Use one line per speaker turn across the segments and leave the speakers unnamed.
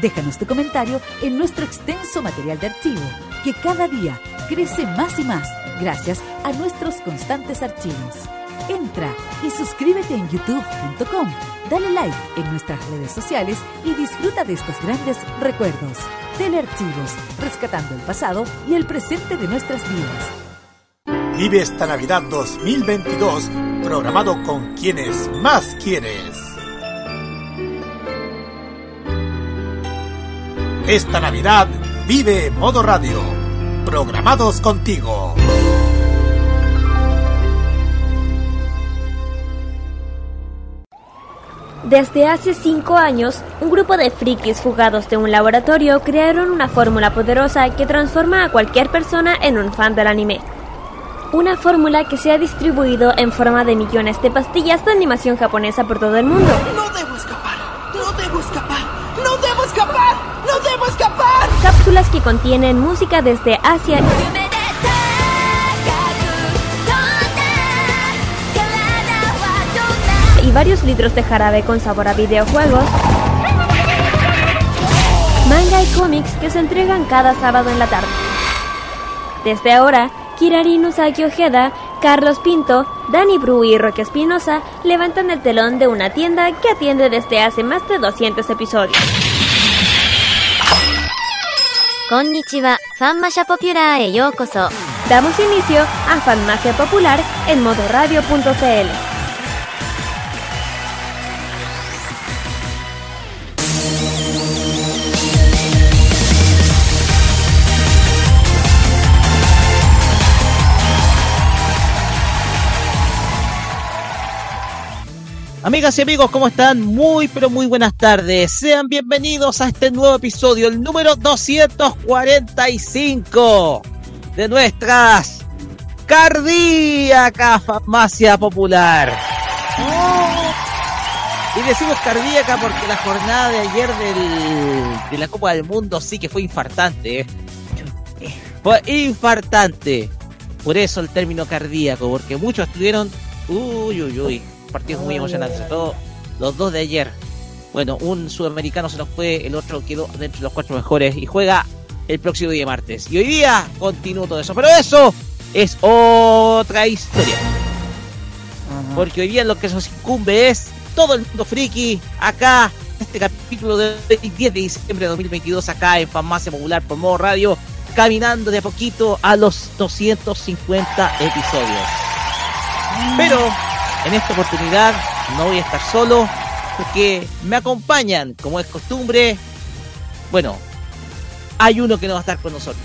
Déjanos tu comentario en nuestro extenso material de archivo, que cada día crece más y más gracias a nuestros constantes archivos. Entra y suscríbete en youtube.com, dale like en nuestras redes sociales y disfruta de estos grandes recuerdos. Telearchivos, rescatando el pasado y el presente de nuestras vidas.
Vive esta Navidad 2022 programado con quienes más quieres. Esta Navidad vive Modo Radio, programados contigo.
Desde hace cinco años, un grupo de frikis fugados de un laboratorio crearon una fórmula poderosa que transforma a cualquier persona en un fan del anime. Una fórmula que se ha distribuido en forma de millones de pastillas de animación japonesa por todo el mundo.
No debo escapar, no debo escapar, no debo escapar, no
Cápsulas que contienen música desde Asia y varios litros de jarabe con sabor a videojuegos, manga y cómics que se entregan cada sábado en la tarde. Desde ahora, Kirari Usagi Ojeda, Carlos Pinto, Dani Bru y Roque Espinosa levantan el telón de una tienda que atiende desde hace más de 200 episodios.
Konnichiwa, Fanmasha Popular e.
Damos inicio a Fanmacia Popular en modoradio.cl.
Amigas y amigos, ¿cómo están? Muy, pero muy buenas tardes. Sean bienvenidos a este nuevo episodio, el número 245 de nuestras cardíaca farmacia popular. Y decimos cardíaca porque la jornada de ayer del, de la Copa del Mundo sí que fue infartante. ¿eh? Fue infartante. Por eso el término cardíaco, porque muchos estuvieron... Uy, uy, uy partidos muy emocionantes, sobre todo los dos de ayer. Bueno, un sudamericano se nos fue, el otro quedó dentro de los cuatro mejores y juega el próximo día martes. Y hoy día continúa todo eso, pero eso es otra historia. Porque hoy día lo que nos incumbe es todo el mundo friki acá, este capítulo del 10 de diciembre de 2022 acá en Farmacia Popular por modo radio, caminando de a poquito a los 250 episodios. Pero en esta oportunidad no voy a estar solo porque me acompañan, como es costumbre. Bueno, hay uno que no va a estar con nosotros,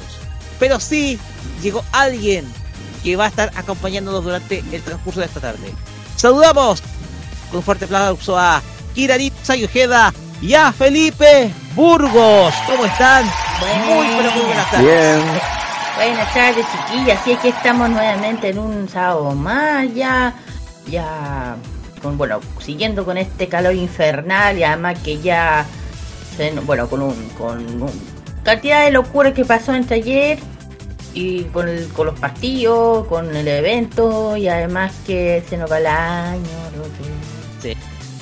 pero sí llegó alguien que va a estar acompañándonos durante el transcurso de esta tarde. Saludamos con un fuerte aplauso a Kirarit Sayujeda y a Felipe Burgos. ¿Cómo están? Muy, pero muy buenas tardes.
Bien.
Buenas tardes, chiquillas. Así es que estamos nuevamente en un sábado más ya ya con, bueno, siguiendo con este calor infernal y además que ya bueno, con un con cantidad de locura que pasó entre ayer y con, el, con los partidos, con el evento y además que se nos va el año.
Sí,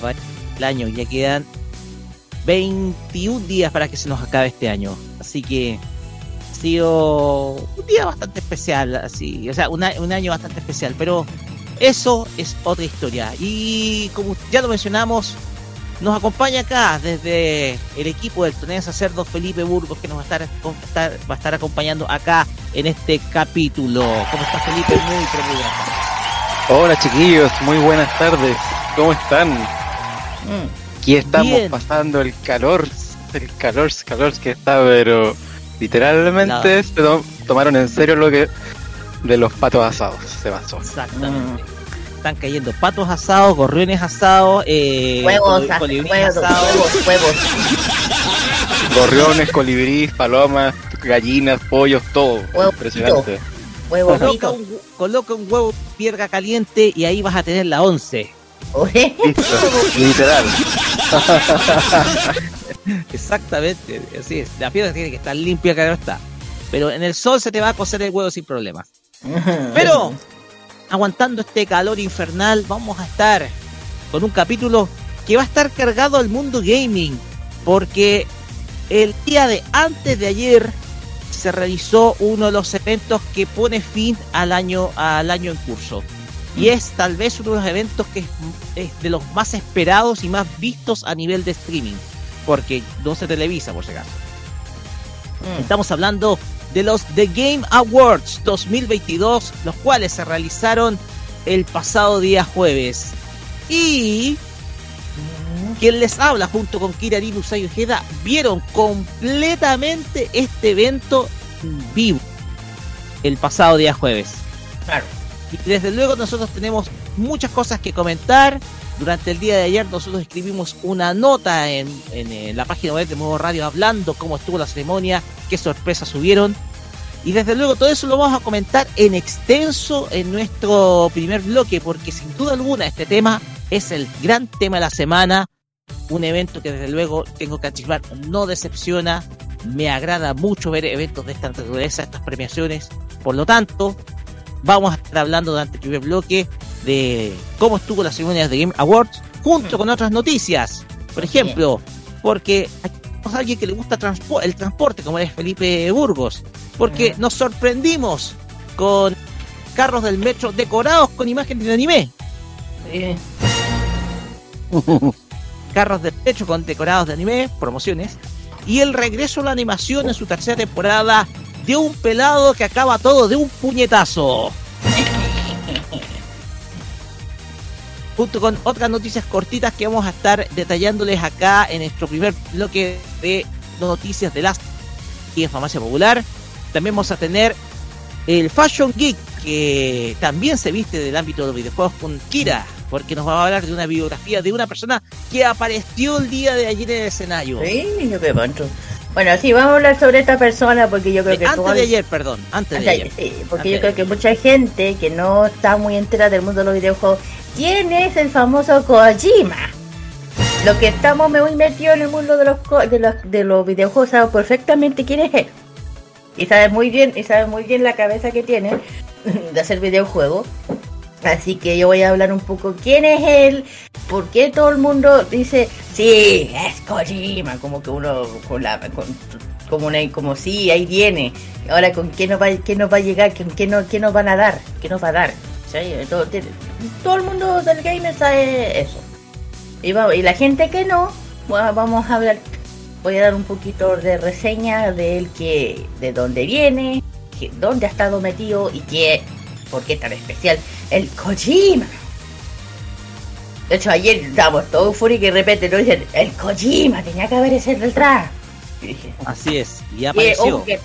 va el año, ya quedan 21 días para que se nos acabe este año. Así que ha sido un día bastante especial, así, o sea, un año bastante especial, pero eso es otra historia. Y como ya lo mencionamos, nos acompaña acá desde el equipo del Tonel Sacerdo Felipe Burgos, que nos va a estar, va a estar acompañando acá en este capítulo. ¿Cómo está Felipe? Muy, pero muy tardes.
Hola chiquillos, muy buenas tardes. ¿Cómo están? Mm. Aquí estamos
Bien.
pasando el calor, el calor, calor que está, pero literalmente se to- tomaron en serio lo que de los patos asados. Se basó.
Exactamente. Están cayendo patos asados, gorriones asados, eh,
Huevos,
col-
huevos,
asados.
huevos, huevos.
Gorriones, colibríes, palomas, gallinas, pollos, todo.
Huevo
Impresionante.
Huevo
Coloca un, coloca un huevo en piedra caliente y ahí vas a tener la 11.
Oye,
Listo, literal.
Exactamente, así es. La piedra tiene que estar limpia, claro está. Pero en el sol se te va a cocer el huevo sin problema. Pero, aguantando este calor infernal, vamos a estar con un capítulo que va a estar cargado al mundo gaming. Porque el día de antes de ayer se realizó uno de los eventos que pone fin al año, al año en curso. Y es tal vez uno de los eventos que es, es de los más esperados y más vistos a nivel de streaming. Porque no se televisa, por si acaso. Estamos hablando de los The Game Awards 2022, los cuales se realizaron el pasado día jueves. Y quien les habla junto con Kira Usai Ojeda vieron completamente este evento en vivo el pasado día jueves.
Claro.
Y desde luego nosotros tenemos muchas cosas que comentar. Durante el día de ayer nosotros escribimos una nota en, en, eh, la página web de Nuevo Radio hablando cómo estuvo la ceremonia, qué sorpresas subieron. Y desde luego todo eso lo vamos a comentar en extenso en nuestro primer bloque, porque sin duda alguna este tema es el gran tema de la semana. Un evento que desde luego tengo que anticipar no decepciona. Me agrada mucho ver eventos de esta naturaleza, estas premiaciones. Por lo tanto, vamos a estar hablando durante el primer bloque de cómo estuvo la ceremonia de Game Awards, junto con otras noticias. Por ejemplo, porque aquí tenemos a alguien que le gusta transpo el transporte, como es Felipe Burgos, porque nos sorprendimos con carros del metro decorados con imágenes de anime. Carros del metro con decorados de anime, promociones. Y el regreso a la animación en su tercera temporada de un pelado que acaba todo de un puñetazo. junto con otras noticias cortitas que vamos a estar detallándoles acá en nuestro primer bloque de noticias de las y en Popular. También vamos a tener el Fashion Geek, que también se viste del ámbito de los videojuegos con Kira, porque nos va a hablar de una biografía de una persona que apareció el día de ayer en el escenario.
sí, qué. Bueno, sí, vamos a hablar sobre esta persona porque yo creo
Eh,
que
antes de ayer, perdón, antes de
Antes
ayer.
de ayer, sí, porque
Antes
yo creo que mucha gente que no está muy entera del mundo de los videojuegos, ¿quién es el famoso Kojima? Lo que estamos muy metidos en el mundo de los, de los, de los videojuegos sabemos perfectamente quién es él. Y sabe muy bien, y sabe muy bien la cabeza que tiene de hacer videojuegos. Así que yo voy a hablar un poco quién es él, por qué todo el mundo dice, sí, es Kojima, como que uno con la con- como una, como sí, ahí viene. Ahora con qué nos va, qué nos va a llegar, con qué, no, qué nos van a dar, qué nos va a dar. Todo, todo el mundo del gamer sabe eso. Y, la gente que no, va- vamos a hablar, voy a dar un poquito de reseña de él que, de dónde viene, dónde ha estado metido y qué, por qué tan especial el Kojima. De hecho, ayer estábamos todos eufóricos y de repente nos dicen, el Kojima tenía que haber ese detrás. Y dije,
Así es, y
y,
apareció.
ojo que,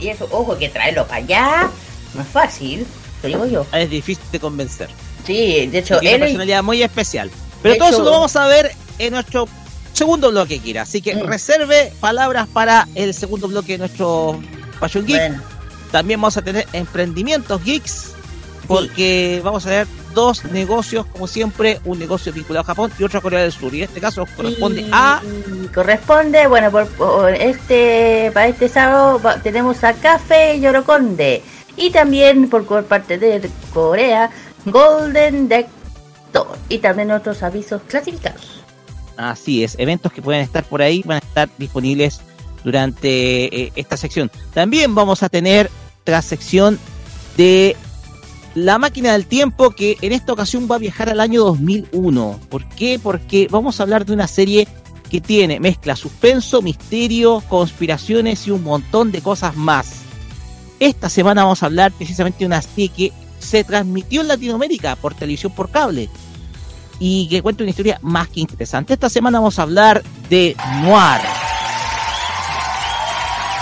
y eso, ojo que traerlo para allá no es fácil, te digo yo.
Es difícil de convencer.
Sí, de hecho,
Tiene una personalidad muy especial. Pero todo
hecho-
eso lo vamos a ver en nuestro segundo bloque, Kira. Así que
Mm.
reserve palabras para el segundo bloque de nuestro Fashion Geek.
bueno,
También vamos a tener emprendimientos geeks, porque vamos a ver dos negocios, como siempre, un negocio vinculado a Japón y otro a Corea del Sur. Y en este caso corresponde
y-
a
y corresponde, bueno, por, por este para este sábado tenemos a Café Yorokonde y también por, parte de Corea Golden Deck 2 y también otros avisos clasificados.
Así es, eventos que pueden estar por ahí van a estar disponibles durante eh, esta sección. También vamos a tener la sección de la máquina del tiempo que en esta ocasión va a viajar al año 2001. ¿Por qué? Porque vamos a hablar de una serie que tiene mezcla suspenso, misterio, conspiraciones y un montón de cosas más. Esta semana vamos a hablar precisamente de una serie que se transmitió en Latinoamérica por televisión por cable y que cuenta una historia más que interesante. Esta semana vamos a hablar de Noir.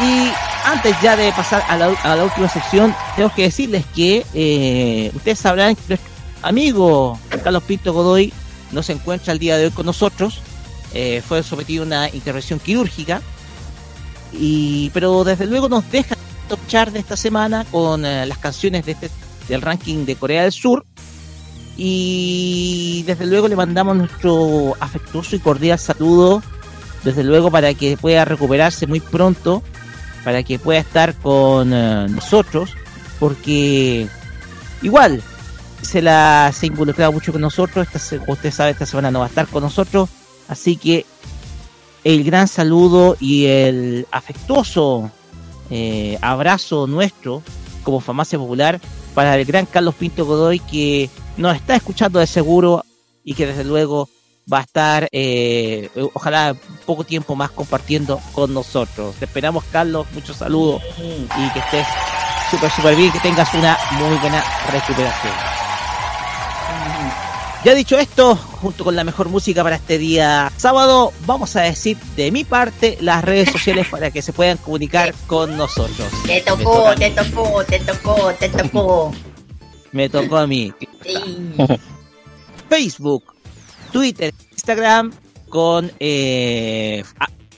Y antes ya de pasar a la, última sección, tengo que decirles que eh, ustedes sabrán que nuestro amigo Carlos Pinto Godoy no se encuentra el día de hoy con nosotros. Eh, fue sometido a una intervención quirúrgica y pero desde luego nos deja top chart de esta semana con eh, las canciones de este, del ranking de Corea del Sur y desde luego le mandamos nuestro afectuoso y cordial saludo desde luego para que pueda recuperarse muy pronto para que pueda estar con eh, nosotros porque igual se la se ha involucrado mucho con nosotros esta, usted sabe esta semana no va a estar con nosotros así que el gran saludo y el afectuoso eh, abrazo nuestro como farmacia popular para el gran Carlos Pinto Godoy que nos está escuchando de seguro y que desde luego va a estar eh, ojalá poco tiempo más compartiendo con nosotros. Te esperamos Carlos, muchos saludos y que estés súper súper bien, que tengas una muy buena recuperación. Ya dicho esto, junto con la mejor música para este día sábado, vamos a decir de mi parte las redes sociales para que se puedan comunicar con nosotros.
Te tocó, te tocó, te tocó, te tocó.
Me tocó a mí.
Sí.
Facebook, Twitter, Instagram con eh,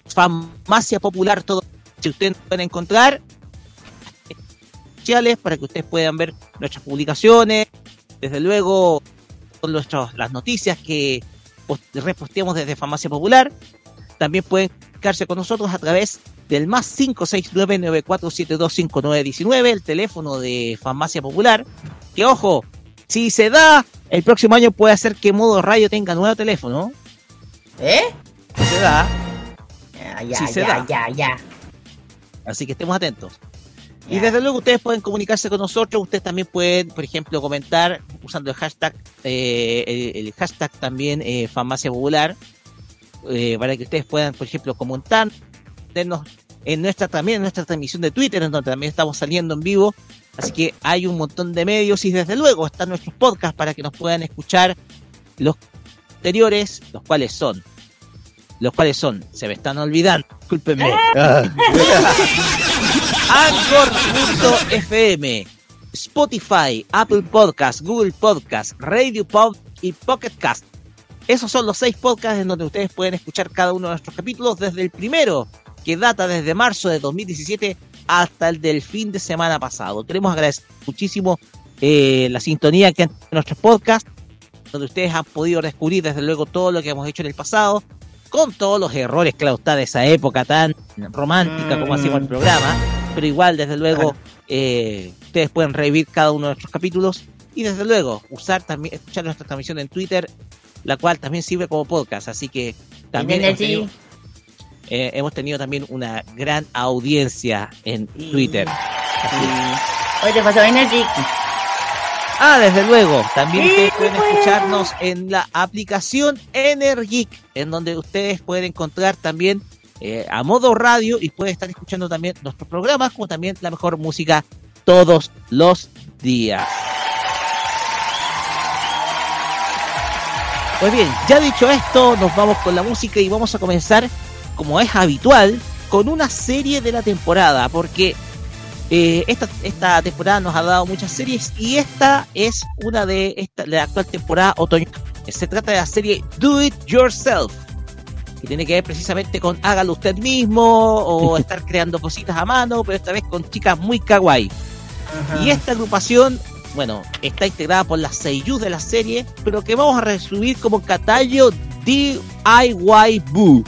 Farmacia Popular, todo si ustedes nos pueden encontrar sociales para que ustedes puedan ver nuestras publicaciones, desde luego con nuestras las noticias que post- reposteamos desde Farmacia Popular. También pueden comunicarse con nosotros a través del más 569-9472-5919, el teléfono de Farmacia Popular. Que ojo, si se da, el próximo año puede hacer que Modo Radio tenga nuevo teléfono.
¿Eh?
Si se da,
Ya, ya,
Sí se
ya,
da.
ya, ya.
así que estemos atentos. Y desde luego ustedes pueden comunicarse con nosotros, ustedes también pueden, por ejemplo, comentar usando el hashtag, eh, el, el hashtag también eh, Farmacia Popular, eh, para que ustedes puedan, por ejemplo, comentar, tenernos en nuestra también en nuestra transmisión de Twitter, en donde también estamos saliendo en vivo. Así que hay un montón de medios y desde luego están nuestros podcasts para que nos puedan escuchar los anteriores, los cuales son, los cuales son, se me están olvidando, discúlpenme. Anchor.fm, Spotify, Apple Podcast, Google Podcast, Radio Pub y Pocket Cast. Esos son los seis podcasts en donde ustedes pueden escuchar cada uno de nuestros capítulos, desde el primero, que data desde marzo de 2017, hasta el del fin de semana pasado. Queremos agradecer muchísimo eh, la sintonía que han tenido nuestros podcasts, donde ustedes han podido descubrir desde luego todo lo que hemos hecho en el pasado, con todos los errores, claro está, de esa época tan romántica como hacíamos el programa, pero igual, desde luego, eh, ustedes pueden revivir cada uno de nuestros capítulos y desde luego usar también, escuchar nuestra transmisión en Twitter, la cual también sirve como podcast, así que también eh, hemos tenido también una gran audiencia en Twitter.
Hoy te pasó Energy.
Ah, desde luego. También
Sí,
ustedes pueden
pues.
escucharnos en la aplicación Energic, en donde ustedes pueden encontrar también eh, a modo radio y pueden estar escuchando también nuestros programas, como también la mejor música todos los días. Pues bien, ya dicho esto, nos vamos con la música y vamos a comenzar, como es habitual, con una serie de la temporada, porque eh, esta, esta temporada nos ha dado muchas series y esta es una de, esta, la actual temporada otoño. Se trata de la serie Do It Yourself, que tiene que ver precisamente con hágalo usted mismo o estar creando cositas a mano, pero esta vez con chicas muy kawaii. Y esta agrupación, bueno, está integrada por las seiyus de la serie, pero que vamos a resumir como Katayo DIY Boo.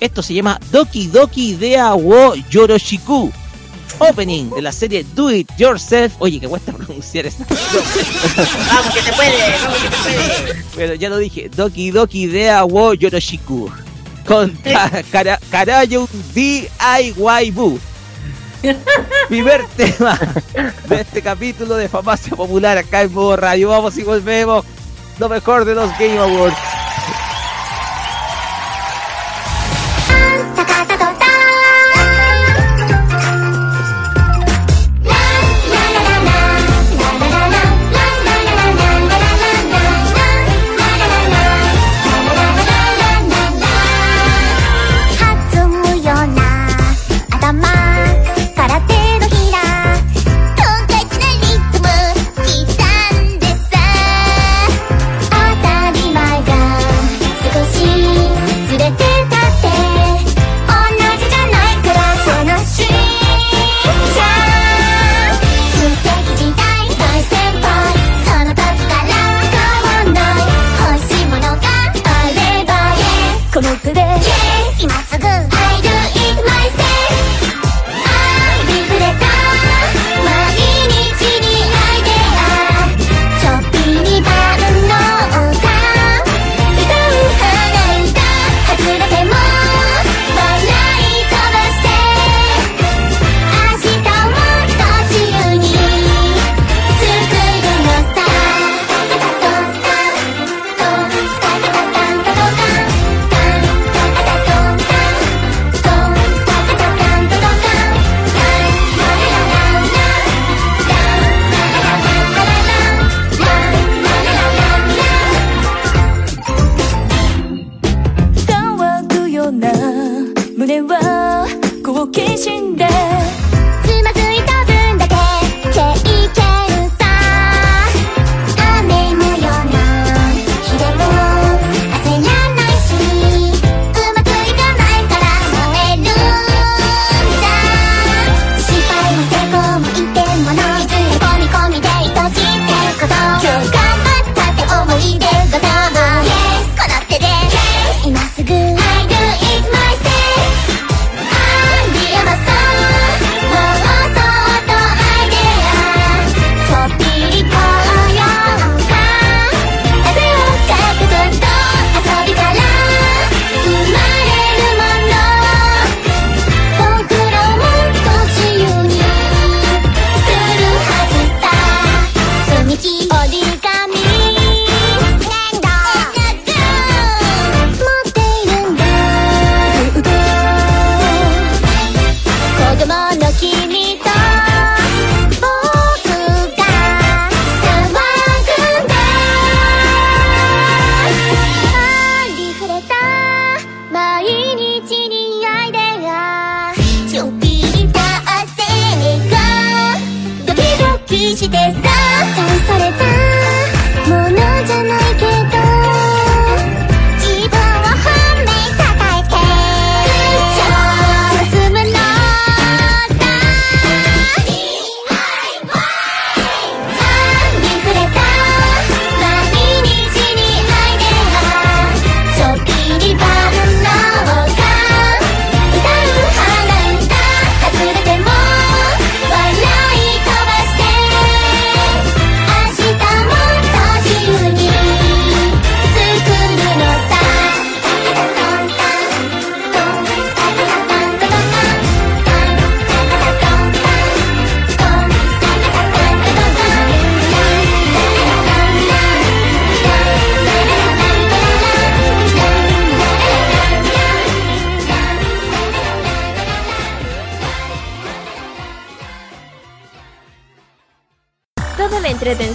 Esto se llama Doki Doki Dea wo Yoroshiku. Opening de la serie Do It Yourself. Oye, que cuesta pronunciar esa.
Vamos que te puede, vamos que te puede.
Pero ya lo dije. Doki Doki Dea wo Yoroshiku. Con Ka- Kara- Karayu DIY Boo. Primer tema de este capítulo de Farmacia Popular acá en Modo Radio. Vamos y volvemos. Lo mejor de los Game Awards.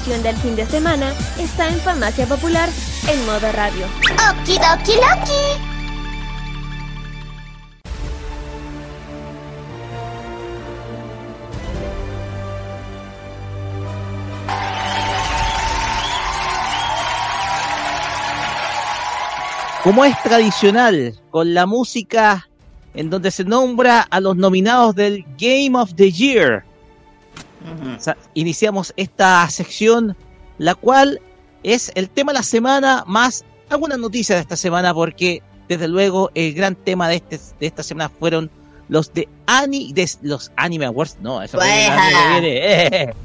Del fin de semana está en Farmacia Popular en modo radio.
Okidoki Loki.
Como es tradicional, con la música en donde se nombra a los nominados del Game of the Year. O sea, iniciamos esta sección, la cual es el tema de la semana más algunas noticias de esta semana, porque desde luego el gran tema de, este, de esta semana fueron los de Ani, de los Anime Awards. No, eso viene. Eh.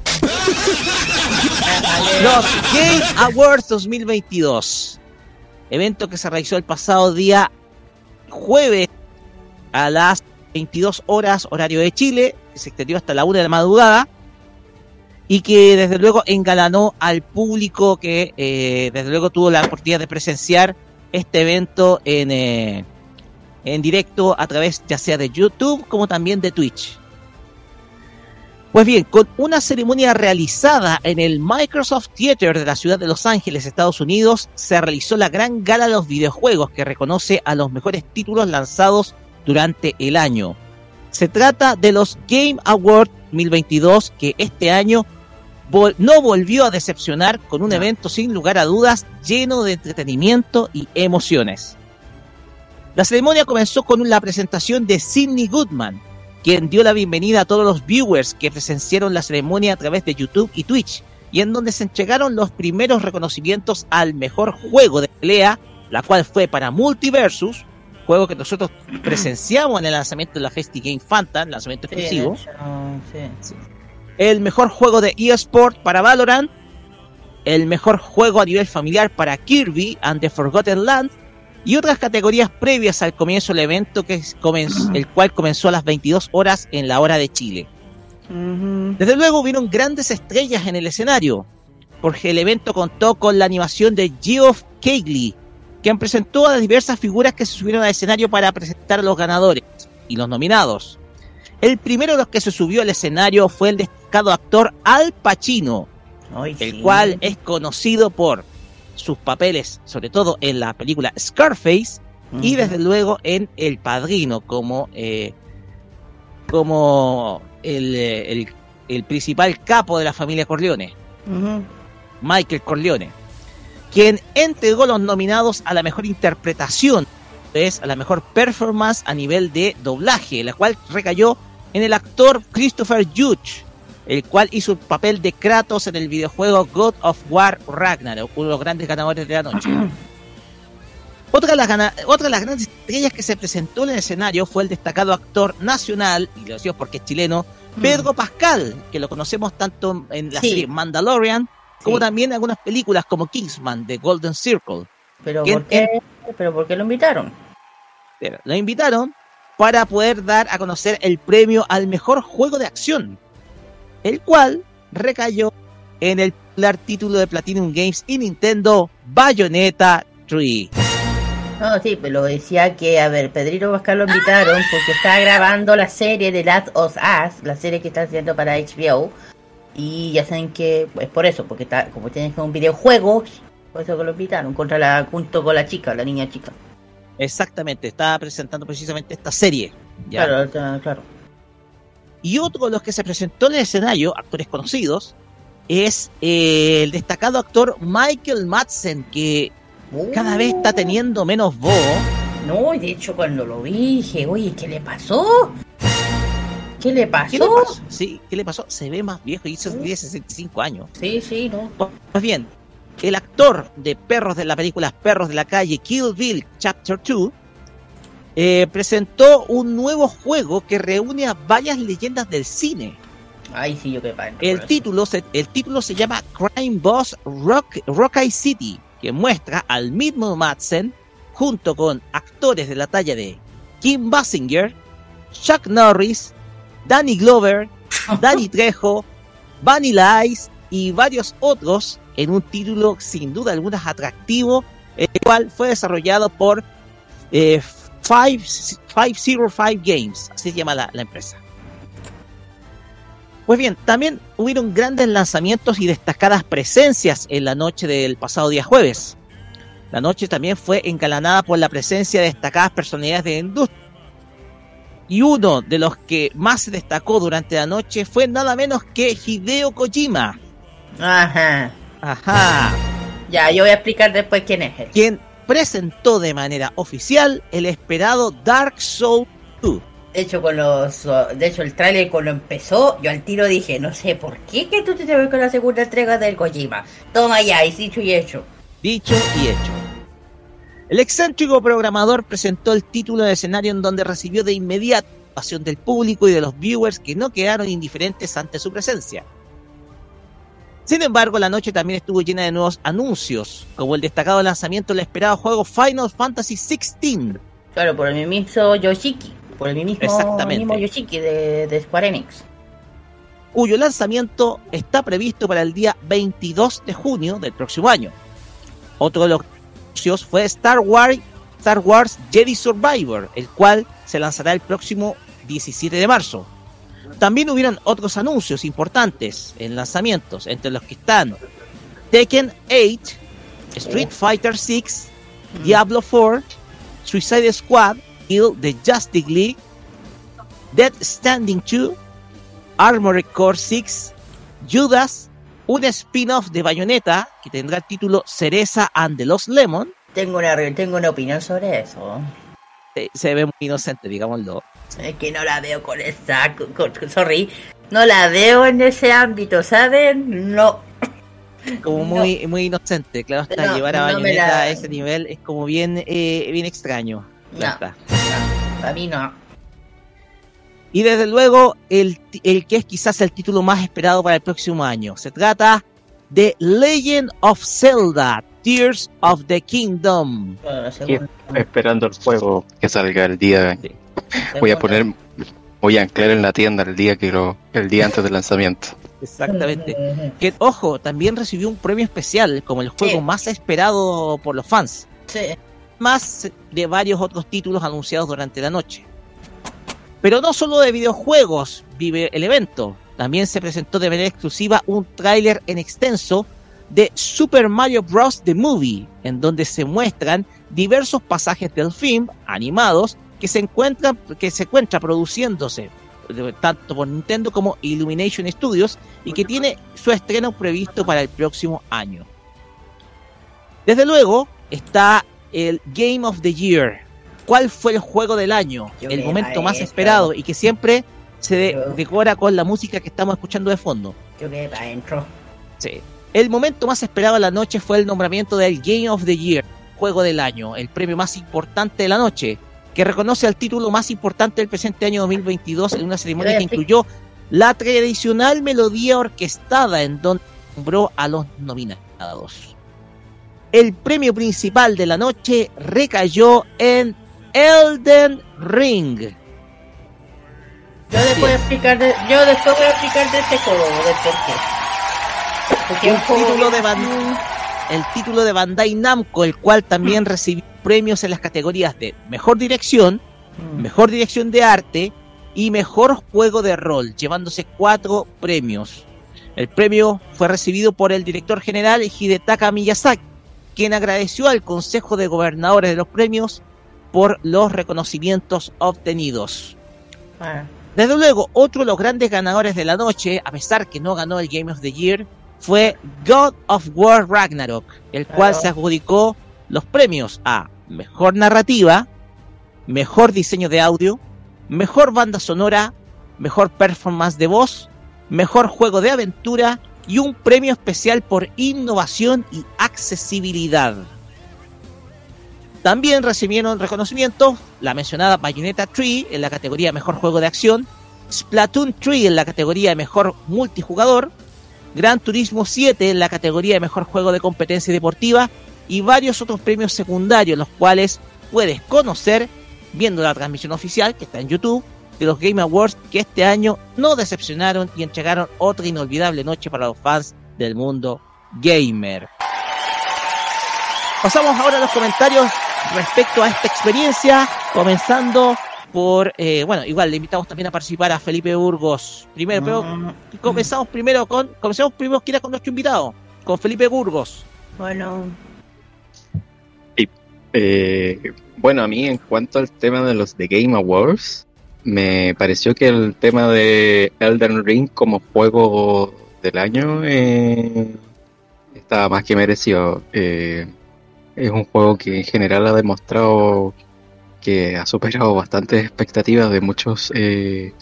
Los Game Awards 2022. Evento que se realizó el pasado día jueves a las 22 horas horario de Chile, que se extendió hasta la 1 de la madrugada y que desde luego engalanó al público que eh, desde luego tuvo la oportunidad de presenciar este evento en, eh, en directo a través ya sea de YouTube como también de Twitch. Pues bien, con una ceremonia realizada en el Microsoft Theater de la ciudad de Los Ángeles, Estados Unidos, se realizó la gran gala de los videojuegos que reconoce a los mejores títulos lanzados durante el año. Se trata de los Game Awards 2022 que este año vol- no volvió a decepcionar con un evento sin lugar a dudas lleno de entretenimiento y emociones. La ceremonia comenzó con la presentación de Sidney Goodman, quien dio la bienvenida a todos los viewers que presenciaron la ceremonia a través de YouTube y Twitch, y en donde se entregaron los primeros reconocimientos al mejor juego de pelea, la cual fue para Multiversus, juego que nosotros presenciamos en el lanzamiento de la Festi Game Phantom, lanzamiento
Sí,
exclusivo.
hecho, sí.
El mejor juego de eSport para Valorant. El mejor juego a nivel familiar para Kirby and the Forgotten Land. Y otras categorías previas al comienzo del evento, que es el cual comenzó a las 22 horas en la hora de Chile. Desde luego hubieron grandes estrellas en el escenario, porque el evento contó con la animación de Geoff Keighley, quien presentó a las diversas figuras que se subieron al escenario para presentar a los ganadores y los nominados. El primero de los que se subió al escenario fue el destacado actor Al Pacino,
Ay,
el
sí.
cual es conocido por sus papeles, sobre todo en la película Scarface y desde luego en El Padrino como eh, como el, eh, el, el principal capo de la familia Corleone. Michael Corleone, quien entregó los nominados a la mejor interpretación, es a la mejor performance a nivel de doblaje, la cual recayó en el actor Christopher Judge, el cual hizo el papel de Kratos en el videojuego God of War Ragnarok, uno de los grandes ganadores de la noche. Otra de, las otra de las grandes estrellas que se presentó en el escenario fue el destacado actor nacional, y lo decimos porque es chileno, Pedro Pascal, que lo conocemos tanto en la
Sí.
serie Mandalorian, como
Sí.
también en algunas películas como Kingsman, de Golden Circle.
Pero
¿Quién-
¿por qué? ¿Pero por qué lo invitaron?
Pero Lo invitaron para poder dar a conocer el premio al mejor juego de acción, el cual recayó en el título de Platinum Games y Nintendo Bayonetta 3.
No, sí, pero decía que, a ver, Pedrito Pascal lo invitaron porque está grabando la serie de Last of Us, la serie que está haciendo para HBO. Y ya saben que es por eso, porque está, como tienen un videojuegos, por eso que lo invitaron, contra la, junto con la chica, la niña chica.
Exactamente, estaba presentando precisamente esta serie. ¿ya?
Claro, claro.
Y otro de los que se presentó en el escenario, actores conocidos, es eh, el destacado actor Michael Madsen, que cada vez está teniendo menos voz.
No, y de hecho cuando lo vi dije, oye, ¿qué le pasó? ¿Qué le pasó?
¿Qué le pasó? Sí, ¿qué le pasó? Se ve más viejo y hizo 10, 65 años.
Sí, sí, no.
Pues bien, el actor de perros de la película Perros de la Calle, Kill Bill Chapter 2, eh, presentó un nuevo juego que reúne a varias leyendas del cine.
Ay, sí, yo qué.
El título, se, el título se llama Crime Boss Rock, Rockeye City, que muestra al mismo Madsen junto con actores de la talla de Kim Basinger, Chuck Norris, Danny Glover, Danny Trejo, Vanilla Ice y varios otros en un título sin duda alguna atractivo, el cual fue desarrollado por eh, 505 Games, así se llama la, empresa. Pues bien, también hubieron grandes lanzamientos y destacadas presencias en la noche del pasado día jueves. La noche también fue engalanada por la presencia de destacadas personalidades de industria. Y uno de los que más se destacó durante la noche fue nada menos que Hideo Kojima.
Ajá.
Ajá.
Ya, yo voy a explicar después quién es él.
Quien presentó de manera oficial el esperado Dark Souls 2.
De hecho, con los, de hecho, el tráiler cuando empezó, yo al tiro dije, no sé por qué que tú te ves con la segunda entrega del Kojima. Toma ya, y dicho y hecho.
Dicho y hecho. El excéntrico programador presentó el título de escenario en donde recibió de inmediato pasión del público y de los viewers que no quedaron indiferentes ante su presencia. Sin embargo, la noche también estuvo llena de nuevos anuncios, como el destacado lanzamiento del esperado juego Final Fantasy XVI.
Claro, por el mismo Yoshiki, por el mismo,
Exactamente.
mismo Yoshiki de, de Square Enix.
cuyo lanzamiento está previsto para el día 22 de junio del próximo año. Otro de los anuncios fue Star Wars, Star Wars Jedi Survivor, el cual se lanzará el próximo 17 de marzo. También hubieron otros anuncios importantes en lanzamientos, entre los que están Tekken 8, Street Fighter 6, Diablo 4, Suicide Squad, Kill the Justice League, Dead Standing 2, Armored Core 6, Judas, un spin-off de Bayonetta que tendrá el título Cereza and the Lost Lemon.
Tengo una, tengo una opinión sobre eso.
Eh, se ve muy inocente, digámoslo.
Es que no la veo con esa. con- con- sorry. No la veo en ese ámbito, ¿saben? No.
Como muy, muy inocente, claro, hasta
No,
llevar a
no
Bayonetta
la-
a ese nivel es como bien, eh, bien extraño. Claro
No.
está.
A mí no.
Y desde luego, el, el que es quizás el título más esperado para el próximo año. Se trata de Legend of Zelda, Tears of the Kingdom.
Segunda-
esperando el juego que salga el día. Voy a poner, voy a anclar en la tienda el día que lo, el día antes del lanzamiento.
Exactamente. Que, ojo, también recibió un premio especial como el juego
Sí.
más esperado por los fans.
Sí.
más de varios otros títulos anunciados durante la noche. Pero no solo de videojuegos vive el evento, también se presentó de manera exclusiva un tráiler en extenso de Super Mario Bros. The Movie, en donde se muestran diversos pasajes del film animados que se encuentran que se encuentra produciéndose tanto por Nintendo como Illumination Studios y que tiene su estreno previsto para el próximo año. Desde luego está el Game of the Year. ¿Cuál fue el juego del año?
Yo
el
me
momento más esperado y que siempre se decora con la música que estamos escuchando de fondo.
Yo quedé para adentro.
Sí. El momento más esperado de la noche fue el nombramiento del Game of the Year, juego del año, el premio más importante de la noche, que reconoce al título más importante del presente año 2022 en una ceremonia que incluyó la tradicional melodía orquestada en donde nombró a los nominados. El premio principal de la noche recayó en Elden Ring.
Yo después voy a explicar de, yo después voy a explicar de este juego, de por qué.
Título de el título de Bandai Namco, el cual también recibió premios en las categorías de mejor dirección,
Mm.
mejor dirección de arte y mejor juego de rol, llevándose cuatro premios. El premio fue recibido por el director general Hidetaka Miyazaki, quien agradeció al Consejo de Gobernadores de los Premios por los reconocimientos obtenidos.
Ah,
Desde luego, otro de los grandes ganadores de la noche, a pesar que no ganó el Game of the Year, fue God of War Ragnarok, el cual se adjudicó los premios a Mejor Narrativa, Mejor Diseño de Audio, Mejor Banda Sonora, Mejor Performance de Voz, Mejor Juego de Aventura y un premio especial por innovación y accesibilidad. También recibieron reconocimientos la mencionada Bayonetta 3 en la categoría Mejor Juego de Acción, Splatoon 3 en la categoría Mejor Multijugador, Gran Turismo 7 en la categoría de Mejor Juego de Competencia Deportiva y varios otros premios secundarios, los cuales puedes conocer viendo la transmisión oficial que está en YouTube de los Game Awards que este año no decepcionaron y entregaron otra inolvidable noche para los fans del mundo gamer. Pasamos ahora a los comentarios respecto a esta experiencia, comenzando por, eh, bueno, igual le invitamos también a participar a Felipe Burgos. Primero, pero comenzamos primero con, comencemos primero que era con nuestro invitado, con Felipe Burgos.
Bueno,
Eh, bueno, a mí en cuanto al tema de los The Game Awards, me pareció que el tema de Elden Ring como juego del año eh, estaba más que merecido. Eh, es un juego que en general ha demostrado que ha superado bastantes expectativas de muchos eh,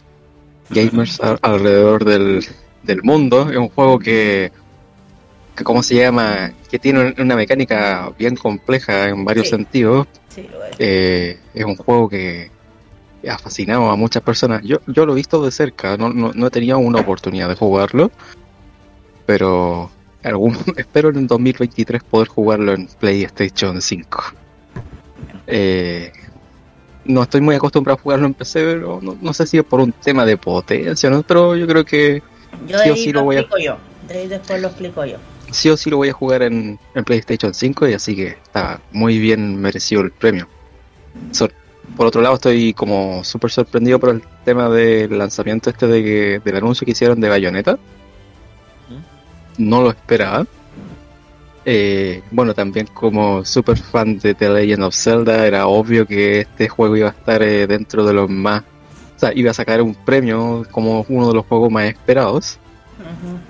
gamers a- alrededor del, del mundo. Es un juego que, que, ¿cómo se llama? Que tiene una mecánica bien compleja en varios
Sí.
sentidos.
sí, lo es.
Eh, es un juego que ha fascinado a muchas personas. Yo, yo lo he visto de cerca, no, no, no he tenido una oportunidad de jugarlo, pero algún, espero en el 2023 poder jugarlo en PlayStation 5. Eh, no estoy muy acostumbrado a jugarlo en PC, pero no, no sé si es por un tema de potencia, ¿no? pero yo creo que
Yo
sí o sí
lo
lo voy a-
explico yo. De ahí después lo explico yo.
sí o sí lo voy a jugar en, en PlayStation 5 y así que está muy bien merecido el premio. So- por otro lado estoy como súper sorprendido por el tema del lanzamiento este de que, del anuncio que hicieron de Bayonetta. No lo esperaba. Eh, bueno, también como super fan de The Legend of Zelda era obvio que este juego iba a estar eh, dentro de los más... O sea, iba a sacar un premio como uno de los juegos más esperados.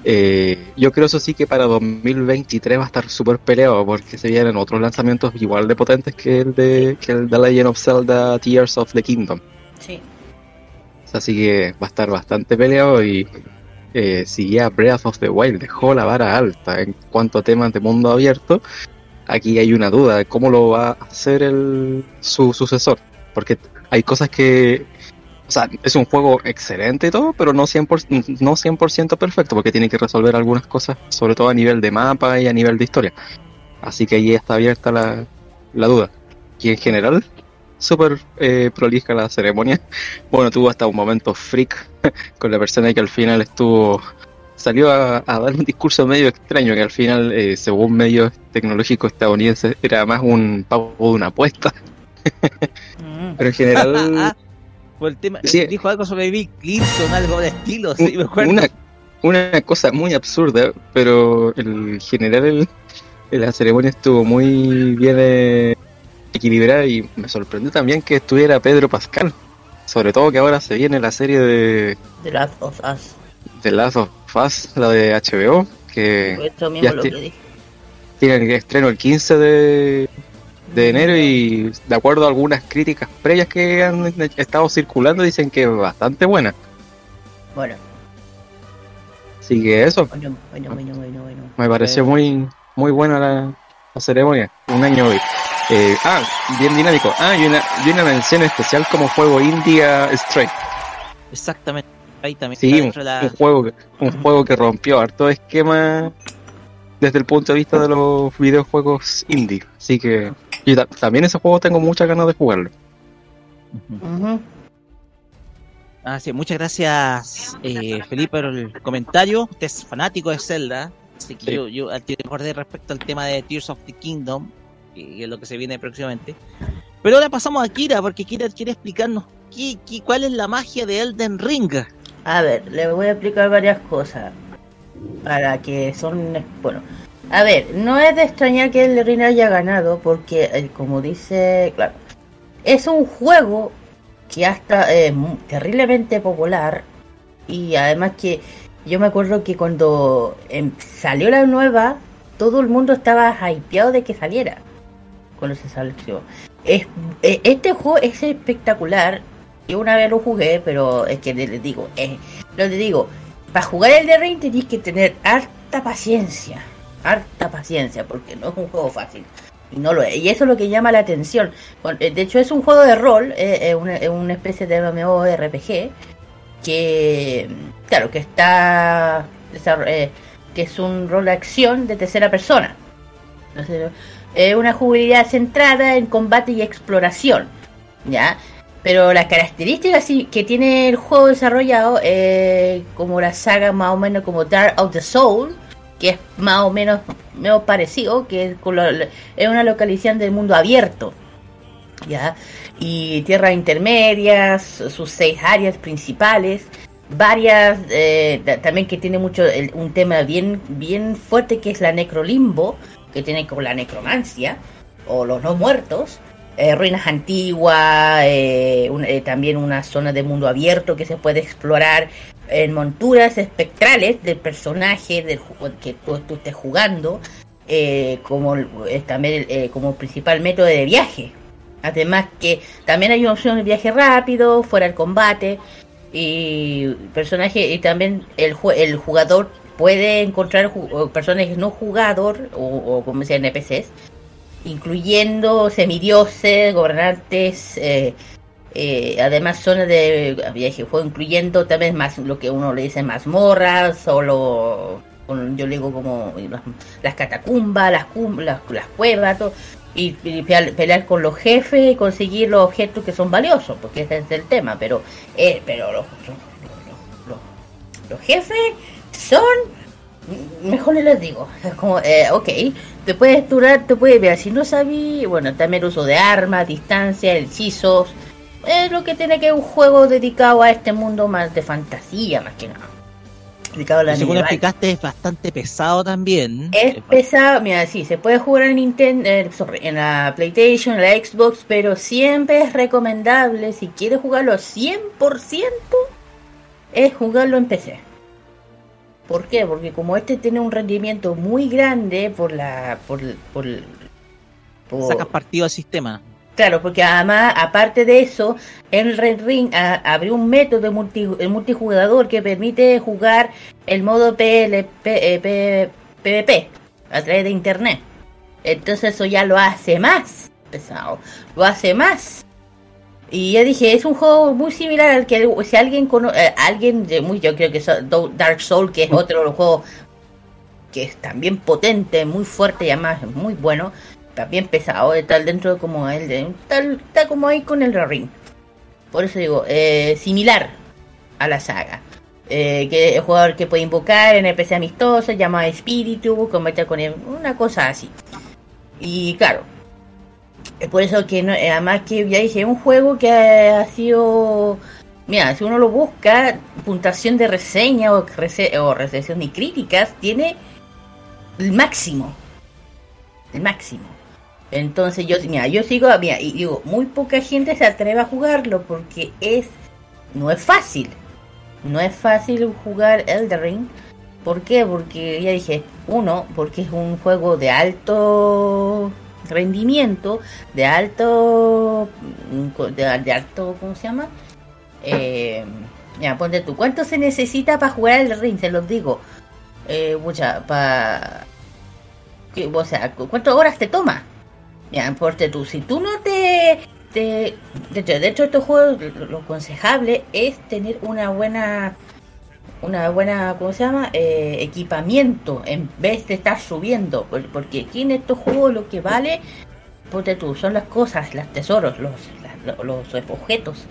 Eh, yo creo eso sí que para 2023 va a estar súper peleado porque se vienen otros lanzamientos igual de potentes que el de que el de Legend of Zelda Tears of the Kingdom.
Sí.
Así que va a estar bastante peleado y eh, ya Breath of the Wild dejó la vara alta en cuanto a temas de mundo abierto, aquí hay una duda de cómo lo va a hacer el, su sucesor. Porque hay cosas que... O sea, es un juego excelente y todo, pero no 100%, no 100 perfecto, porque tiene que resolver algunas cosas, sobre todo a nivel de mapa y a nivel de historia. Así que ahí está abierta la, la duda. Y en general, súper eh, prolija la ceremonia. Bueno, tuvo hasta un momento freak con la persona que al final estuvo salió a, a dar un discurso medio extraño que al final eh, según medios tecnológicos estadounidenses era más un pago de una apuesta
Mm.
pero en general
Por el tema,
Sí.
dijo algo sobre Bill Clinton, algo de estilo, sí, me acuerdo.
una, una cosa muy absurda pero en general el- la ceremonia estuvo muy bien eh, equilibrada y me sorprendió también que estuviera Pedro Pascal sobre todo que ahora se viene la serie de
The Last of Us.
The Last of Us, la de HBO, que
Esto mismo
ya
lo
ti-
que
estreno el 15 de, de enero y de acuerdo a algunas críticas previas que han estado circulando dicen que es bastante buena.
Bueno,
Así que eso,
bueno, bueno, bueno, bueno, bueno.
me pareció muy muy buena la, la ceremonia. Un año hoy. Eh, ah, bien dinámico. Ah, y una, y una mención especial como juego India Strike.
Exactamente. Ahí también.
Sí, un,
la-
un juego, que- un juego que rompió harto esquema desde el punto de vista de los videojuegos indie. Así que y ta- también ese juego tengo muchas ganas de jugarlo.
Ujú.
Ah, sí, muchas gracias, eh, Felipe, por el comentario. Usted es fanático de Zelda. Así que
Sí.
yo, yo al- te recordé respecto al tema de Tears of the Kingdom, y es lo que se viene próximamente. Pero ahora pasamos a Kira, porque Kira quiere explicarnos qué, qué- cuál es la magia de Elden Ring.
A ver, le voy a explicar varias cosas. Para que son. Bueno, a ver, no es de extrañar que el Ring haya ganado, porque, eh, como dice. Claro, es un juego que hasta es mu- terriblemente popular. Y además que Yo me acuerdo que cuando em, salió la nueva, todo el mundo estaba hypeado de que saliera. Cuando se salió. Es, e- este juego es espectacular. Yo una vez lo jugué, pero es que les digo, eh, lo que digo, para jugar el de Ring tenéis que tener harta paciencia. Harta paciencia, porque no es un juego fácil. Y no lo es. Y eso es lo que llama la atención. Eh, De hecho, es un juego de rol, eh, es una, es especie de MMORPG que, claro, que está, eh, que es un rol de acción de tercera persona. Es una jugabilidad centrada en combate y exploración, ¿ya? Pero las características que tiene el juego desarrollado, como la saga más o menos como Dark of the Soul, que es más o menos, menos parecido, que es, es una localización del mundo abierto, ¿ya? Y tierras intermedias, sus seis áreas principales, varias, eh, ta- también que tiene mucho, un tema bien, bien fuerte que es la necrolimbo, que tiene con la necromancia, o los no muertos, eh, ruinas antiguas, eh, eh, también una zona de mundo abierto que se puede explorar en monturas espectrales del personaje del que tú, estés jugando, como también como principal método de viaje. Además que también hay una opción de viaje rápido, fuera del combate, y personaje y también el, el jugador puede encontrar personajes no jugador o, o como decía NPCs incluyendo semidioses gobernantes eh, eh, además zonas de viaje juego incluyendo también más lo que uno le dice mazmorras o lo con- yo le digo como las, las catacumbas las, cum- las, las cuevas todo, y, y pelear, con los jefes y conseguir los objetos que son valiosos porque ese es el tema pero eh, pero los- los jefes son mejor no les digo es como eh, ok te puedes durar te puedes ver si no sabí bueno también uso de armas distancia hechizos es lo que tiene que un juego dedicado a este mundo más de fantasía más que nada dedicado a la
Según explicaste, es bastante pesado también.
Es pesado, mira, sí, se puede jugar en Nintendo, eh, sorry, en la PlayStation, en la Xbox, pero siempre es recomendable, si quieres jugarlo 100%, es jugarlo en PC. ¿Por qué? Porque como este tiene un rendimiento muy grande por la... por, por, por-
Sacas partido al sistema.
Claro, porque además, aparte de eso, el Red Ring a- abrió un método multi- multijugador que permite jugar el modo PLP, eh, P- PvP a través de internet. Entonces eso ya lo hace más pesado, lo hace más. Y ya dije, es un juego muy similar al que si alguien cono eh, alguien de muy yo creo que es Dark Soul, que es otro de los juegos que es también potente, muy fuerte y además muy bueno, también pesado, de tal dentro de como el de tal, está como ahí con el ring. Por eso digo, eh, similar a la saga. Eh, que el jugador que puede invocar en el PC amistoso, llama a espíritu, convertir con él, una cosa así. Y claro, por eso que no, eh, además que ya dije, un juego que ha sido Mira, si uno lo busca, puntuación de reseña o, rese o recepción y críticas, tiene el máximo. El máximo. Entonces yo, mira, yo sigo, mira, y digo, muy poca gente se atreve a jugarlo porque es, no es fácil. No es fácil jugar Elden Ring. ¿Por qué? Porque ya dije, uno, porque es un juego de alto rendimiento, de alto, de, alto, ¿cómo se llama? Eh, ya, ponte tú, ¿cuánto se necesita para jugar el ring? Se los digo. Eh, mucha, para... O sea, ¿cuántas horas te toma? Ya, ponte tú, si tú no te... te de hecho, de hecho, estos juegos, lo, lo aconsejable es tener una buena... Una buena, ¿cómo se llama? Eh, equipamiento en vez de estar subiendo. por- Porque aquí en estos juegos lo que vale, ponte tú, son las cosas, los tesoros, los, los, objetos.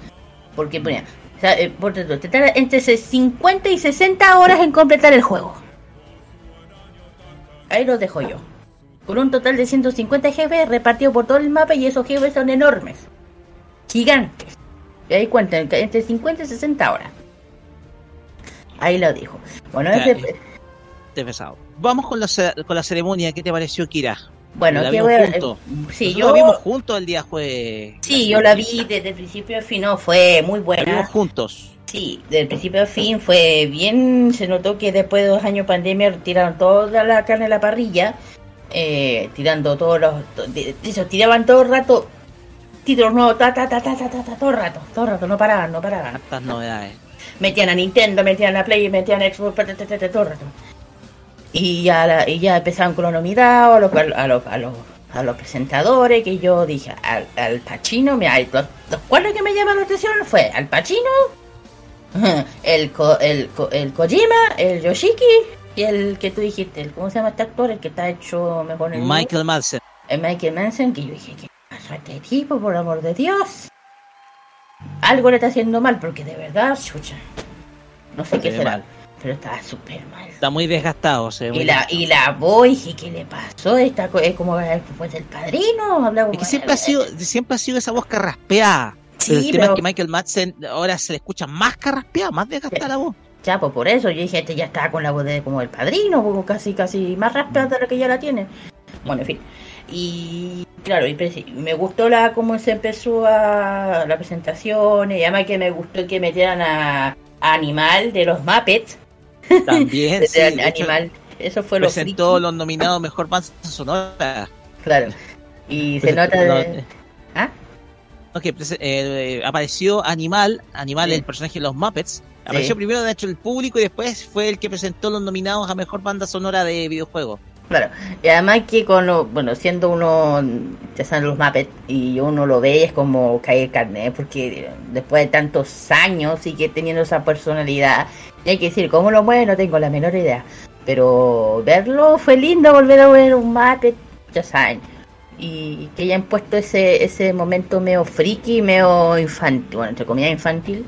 Porque, mira, o sea, eh, ponte tú, te tarda entre 50 y 60 horas en completar el juego. Ahí lo dejo yo. Con un total de 150 jefes repartidos por todo el mapa y esos jefes son enormes. Gigantes. Y ahí cuentan entre 50 y 60 horas. Ahí lo dijo. Bueno, ese,
eh, Este pesado. Vamos con la, con la ceremonia. ¿Qué te pareció, Kira?
bueno,
la vimos
voy
juntos.
sí, yo
la vimos juntos el día jueves.
Sí, yo la vi desde el principio al fin, no, fue muy
La
buena.
vimos juntos.
Sí, del principio al fin fue bien, se notó que después de dos años de pandemia tiraron toda la carne a la parrilla, eh, tirando todos los... Eso, tiraban todo el rato títulos nuevos, ta, ta, ta, ta, ta, ta, ta, todo el rato, todo el rato, no paraban, no paraban.
Estas novedades.
Metían a Nintendo, metían a Play, metían a Xbox, todo el rato. Y ya, la- y ya empezaron con los nominados, a los, a los, a los, a los presentadores, que yo dije, al, al Pacino, mira, los, los cuatro que me llamaron la atención fue al Pacino, el, Ko- el, el Kojima, el Yoshiki y el que tú dijiste, el, ¿cómo se llama este actor? El que está hecho mejor en el?
Michael Madsen.
el Michael Manson, que yo dije, ¿qué pasó a este tipo, por amor de Dios? Algo le está haciendo mal, porque de verdad, chucha. No sé qué será,
mal.
pero está súper mal.
Está muy desgastado. Se
Y la, y la voz, dije, ¿qué le pasó? Está es como eh, pues el padrino, habla como
Es que siempre ha sido, siempre ha sido esa voz carraspeada.
Sí,
Pero el tema
pero-
es que Michael Madsen ahora se le escucha más carraspeada, más desgastada la voz.
Ya, pues por eso yo dije, este ya está con la voz de como el padrino, como casi, casi más raspeada de la que ya la tiene. Bueno, en fin. Y claro, y me gustó la cómo se empezó a la presentación, y además que me gustó que metieran a, a Animal de los Muppets.
También,
De
sí, de hecho,
Animal, eso fue lo
presentó los nominados Mejor Banda Sonora.
Claro. Y se nota
no,
de... ¿Ah?
no, que prese- eh, apareció Animal, Animal,
Sí.
el personaje de los Muppets. Apareció
Sí.
primero, de hecho, el público y después fue el que presentó los nominados a Mejor Banda Sonora de Videojuego.
Claro, y además que con lo, bueno, siendo uno, ya saben los Muppets, y uno lo ve es como caer carne, porque después de tantos años sigue teniendo esa personalidad, y hay que decir, ¿cómo lo mueve? No tengo la menor idea, pero verlo fue lindo volver a ver un Muppet, ya saben, y que hayan puesto ese, ese momento medio friki, medio infantil, bueno, entre comillas infantil,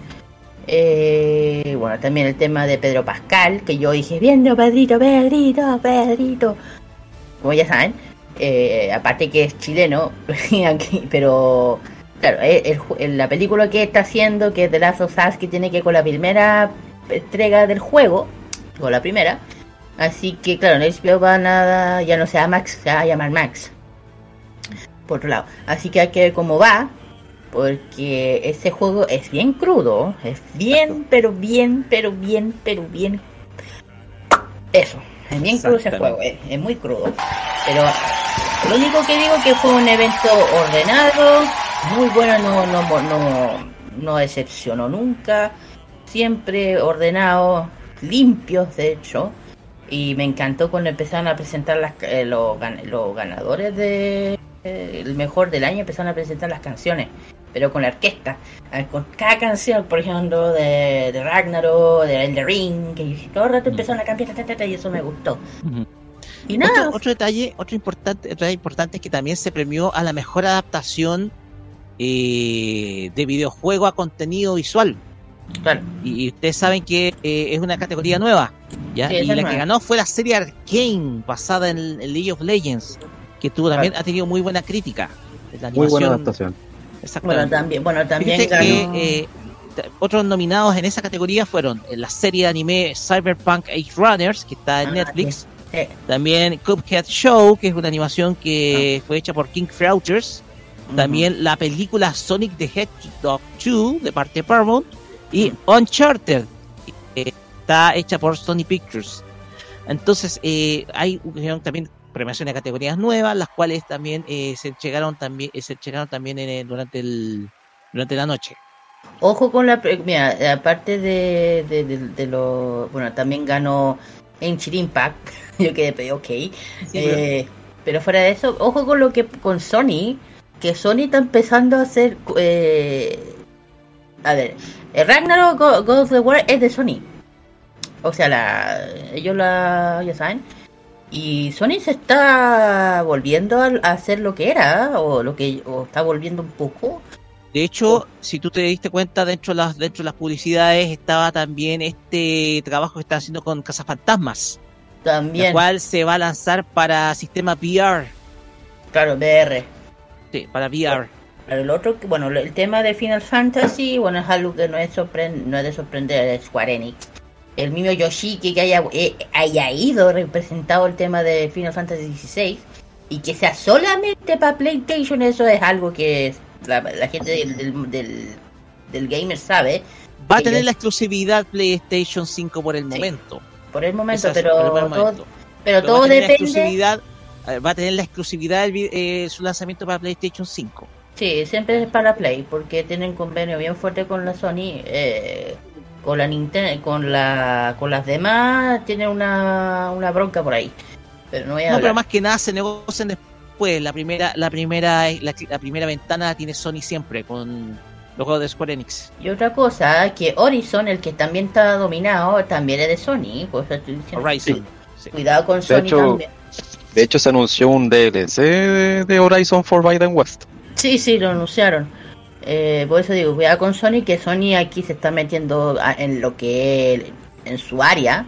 eh, bueno, también el tema de Pedro Pascal, que yo dije, viendo Pedrito, Pedrito, Pedrito. Como ya saben, eh, aparte que es chileno, pero claro, eh, la película que está haciendo, que es The Last of que tiene que con la primera entrega del juego, o la primera. Así que claro, en HBO va nada, ya no se llama Max, se va a llamar Max. Por otro lado. Así que hay que ver cómo va. Porque ese juego es bien crudo. Es bien, pero bien, pero bien, pero bien. Eso. Es bien crudo ese juego. Es, es muy crudo. Pero lo único que digo que fue un evento ordenado. Muy bueno. No, no, no, no decepcionó nunca. Siempre ordenado. Limpios, de hecho. Y me encantó cuando empezaron a presentar las, eh, los ganadores de eh, el mejor del año empezaron a presentar las canciones, pero con la orquesta, eh, con cada canción, por ejemplo, de, de Ragnarok, de El Ring, que todo el rato empezaron a cambiar, y eso me gustó. Y nada,
Otro, otro detalle, otro importante, otro detalle importante es que también se premió a la mejor adaptación eh, de videojuego a contenido visual.
claro,
Y, y ustedes saben que eh, es una categoría nueva. ¿ya?
Sí,
y la
es
que
nueva.
ganó fue la serie Arcane, basada en, en League of Legends, que tuvo también ha tenido muy buena crítica. La
Muy buena adaptación.
Exactamente.
bueno, también, bueno, también
Fíjate
ganó...
que eh, otros nominados en esa categoría fueron eh, la serie de anime Cyberpunk Age Runners, que está en
Ah,
Netflix.
sí.
También Cuphead Show, que es una animación que fue hecha por King Crouchers. También la película Sonic the Hedgehog 2 de parte de Paramount. Y Uncharted, que está hecha por Sony Pictures. Entonces, eh, hay también premiaciones de categorías nuevas, las cuales también eh, se llegaron también, eh, se llegaron también en el- durante el durante la noche.
Ojo con la... Mira, aparte de, de, de, de lo... Bueno, también ganó Ancient Impact. Yo quedé, pero ok. Eh, pero fuera de eso, ojo con lo que... Con Sony. Que Sony está empezando a hacer... Eh, a ver. El Ragnarok Go- God of the War es de Sony. O sea, la, ellos la... Ya saben. Y Sony se está volviendo a, hacer lo que era. O lo que... O está volviendo un poco.
De hecho, si tú te diste cuenta, dentro de las, dentro de las publicidades estaba también este trabajo que está haciendo con Cazafantasmas,
También.
el cual se va a lanzar para sistema VR.
Claro, VR.
Sí, para VR.
Pero el otro, bueno, el tema de Final Fantasy, bueno, es algo que no es, sorpren- no es de sorprender es Square Enix. El mismo Yoshiki que haya, eh, haya ido representado el tema de Final Fantasy XVI y que sea solamente para PlayStation, eso es algo que la, la gente del, del, del, del gamer sabe.
Va a tener la exclusividad PlayStation 5 por el
Sí.
momento.
por el momento, pero todo, pero
va
todo
a tener la
depende.
exclusividad, eh, va a tener la exclusividad eh, su lanzamiento para PlayStation 5.
Sí, siempre es para Play, porque tienen convenio bien fuerte con la Sony, eh, con la Nintendo, con la, con las demás tienen una, una bronca por ahí. Pero no voy a
No, pero más que nada se negocian después. La primera, la primera, la, la primera ventana tiene Sony siempre con los juegos de Square Enix.
Y otra cosa, que Horizon, el que también está dominado, también es de Sony, pues estoy diciendo,
Horizon. Sí.
cuidado con Sony
hecho,
también.
De hecho, se anunció un DLC de, de Horizon Forbidden West.
Sí, sí, lo anunciaron. Eh, por eso digo, cuidado con Sony, que Sony aquí se está metiendo en lo que en su área.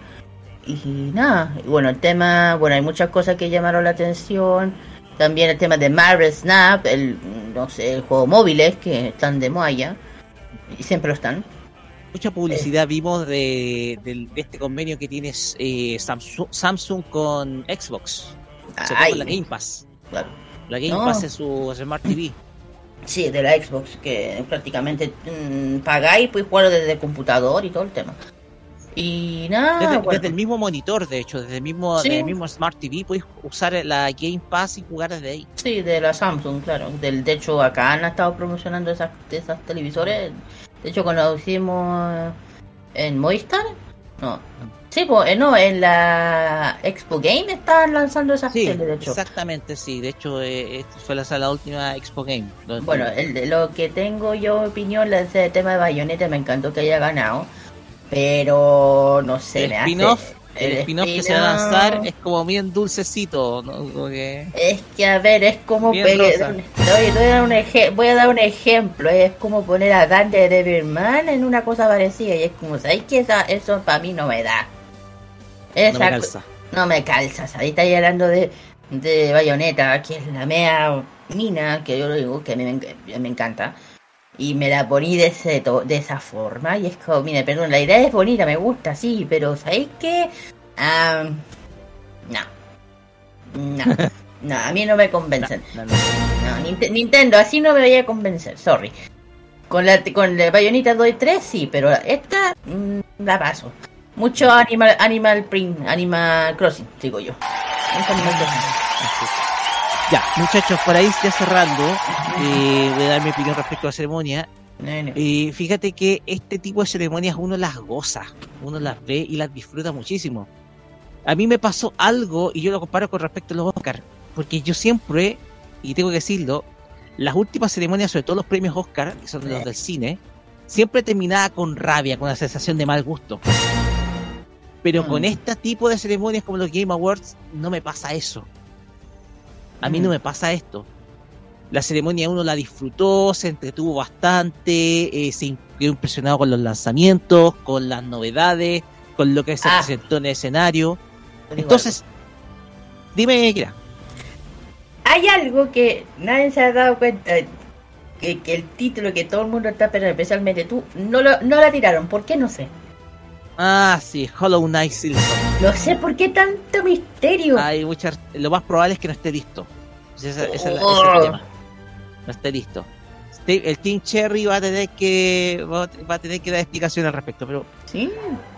Y nada, bueno, el tema, bueno, hay muchas cosas que llamaron la atención. También el tema de Marvel Snap, el, no sé, el juego móviles que están de moda ya. Y siempre lo están.
Mucha publicidad vimos de, de este convenio que tiene eh, Samsung, Samsung con Xbox. Con la Game Pass.
claro.
La Game
No.
Pass en su Smart TV.
Sí, de la Xbox, que prácticamente mm, pagáis, pues jugarlo desde el computador y todo el tema. Y nada,
Desde,
bueno.
desde el mismo monitor, de hecho, desde el mismo,
Sí.
desde el mismo Smart TV puedes usar la Game Pass y jugar desde ahí.
Sí, de la Samsung, claro. Del, de hecho, acá han estado promocionando esas, esas televisores. De hecho, cuando lo hicimos en Movistar, no. Sí, pues, no, en la Expo Game estaban lanzando esas
Sí,
teles, de hecho.
exactamente, sí. De hecho, eh, esta fue la, la última Expo Game.
Bueno, el de lo que tengo yo opinión, la- ese tema de Bayonetta me encantó que haya ganado. Pero no sé,
el
me hace.
spin-off, el spin-off que se va a lanzar es como bien dulcecito, ¿no? Como que-
Es que a ver, es como. Oye, voy a dar un eje- voy a dar un ejemplo, es como poner a Dan de Devilman en una cosa parecida y es como, ¿sabes que esa, eso para mí no me da? Esa
no me
co-
calza.
no me calza, ahí estáis hablando de, de Bayonetta, que es la mea mina, que yo lo digo, que a mí me, me encanta. Y me la poní de, ese de esa forma. Y es como, mire, perdón, la idea es bonita, me gusta, sí, pero ¿sabéis qué? Ah, no. No. No, a mí no me convencen.
No, no.
No, Ninte- Nintendo, así no me voy a convencer, sorry. Con la, con la Bayonetta doy 3, sí, pero esta mm, la paso. Mucho Animal Animal Print, Animal Crossing, digo yo. Mucho Animal Crossing.
Ya, muchachos, por ahí ya cerrando, eh, voy a dar mi opinión respecto a la ceremonia. Eh, fíjate que este tipo de ceremonias uno las goza, uno las ve y las disfruta muchísimo. A mí me pasó algo y yo lo comparo con respecto a los Oscar, porque yo siempre, y tengo que decirlo, las últimas ceremonias, sobre todo los premios Oscar, que son los del cine, siempre terminaba con rabia, con una sensación de mal gusto. Pero con
Mm.
este tipo de ceremonias como los Game Awards no me pasa eso. A mí
Mm.
no me pasa esto. La ceremonia uno la disfrutó, se entretuvo bastante, eh, se quedó impresionado con los lanzamientos, con las novedades, con lo que se
Ah.
presentó en el escenario. Entonces, dime, Kira.
Hay algo que nadie se ha dado cuenta. Que, que el título que todo el mundo está esperando, especialmente tú, no, lo, no la tiraron. ¿Por qué? No sé.
Ah, sí, Hollow Knight Silson.
No sé por qué tanto misterio.
Hay muchas, lo más probable es que no esté listo. Ese, ese- ese es la- ese es
Oh.
el tema. No esté listo. El Team Cherry va a tener que va a- tener que dar explicación al respecto, pero
¿Sí?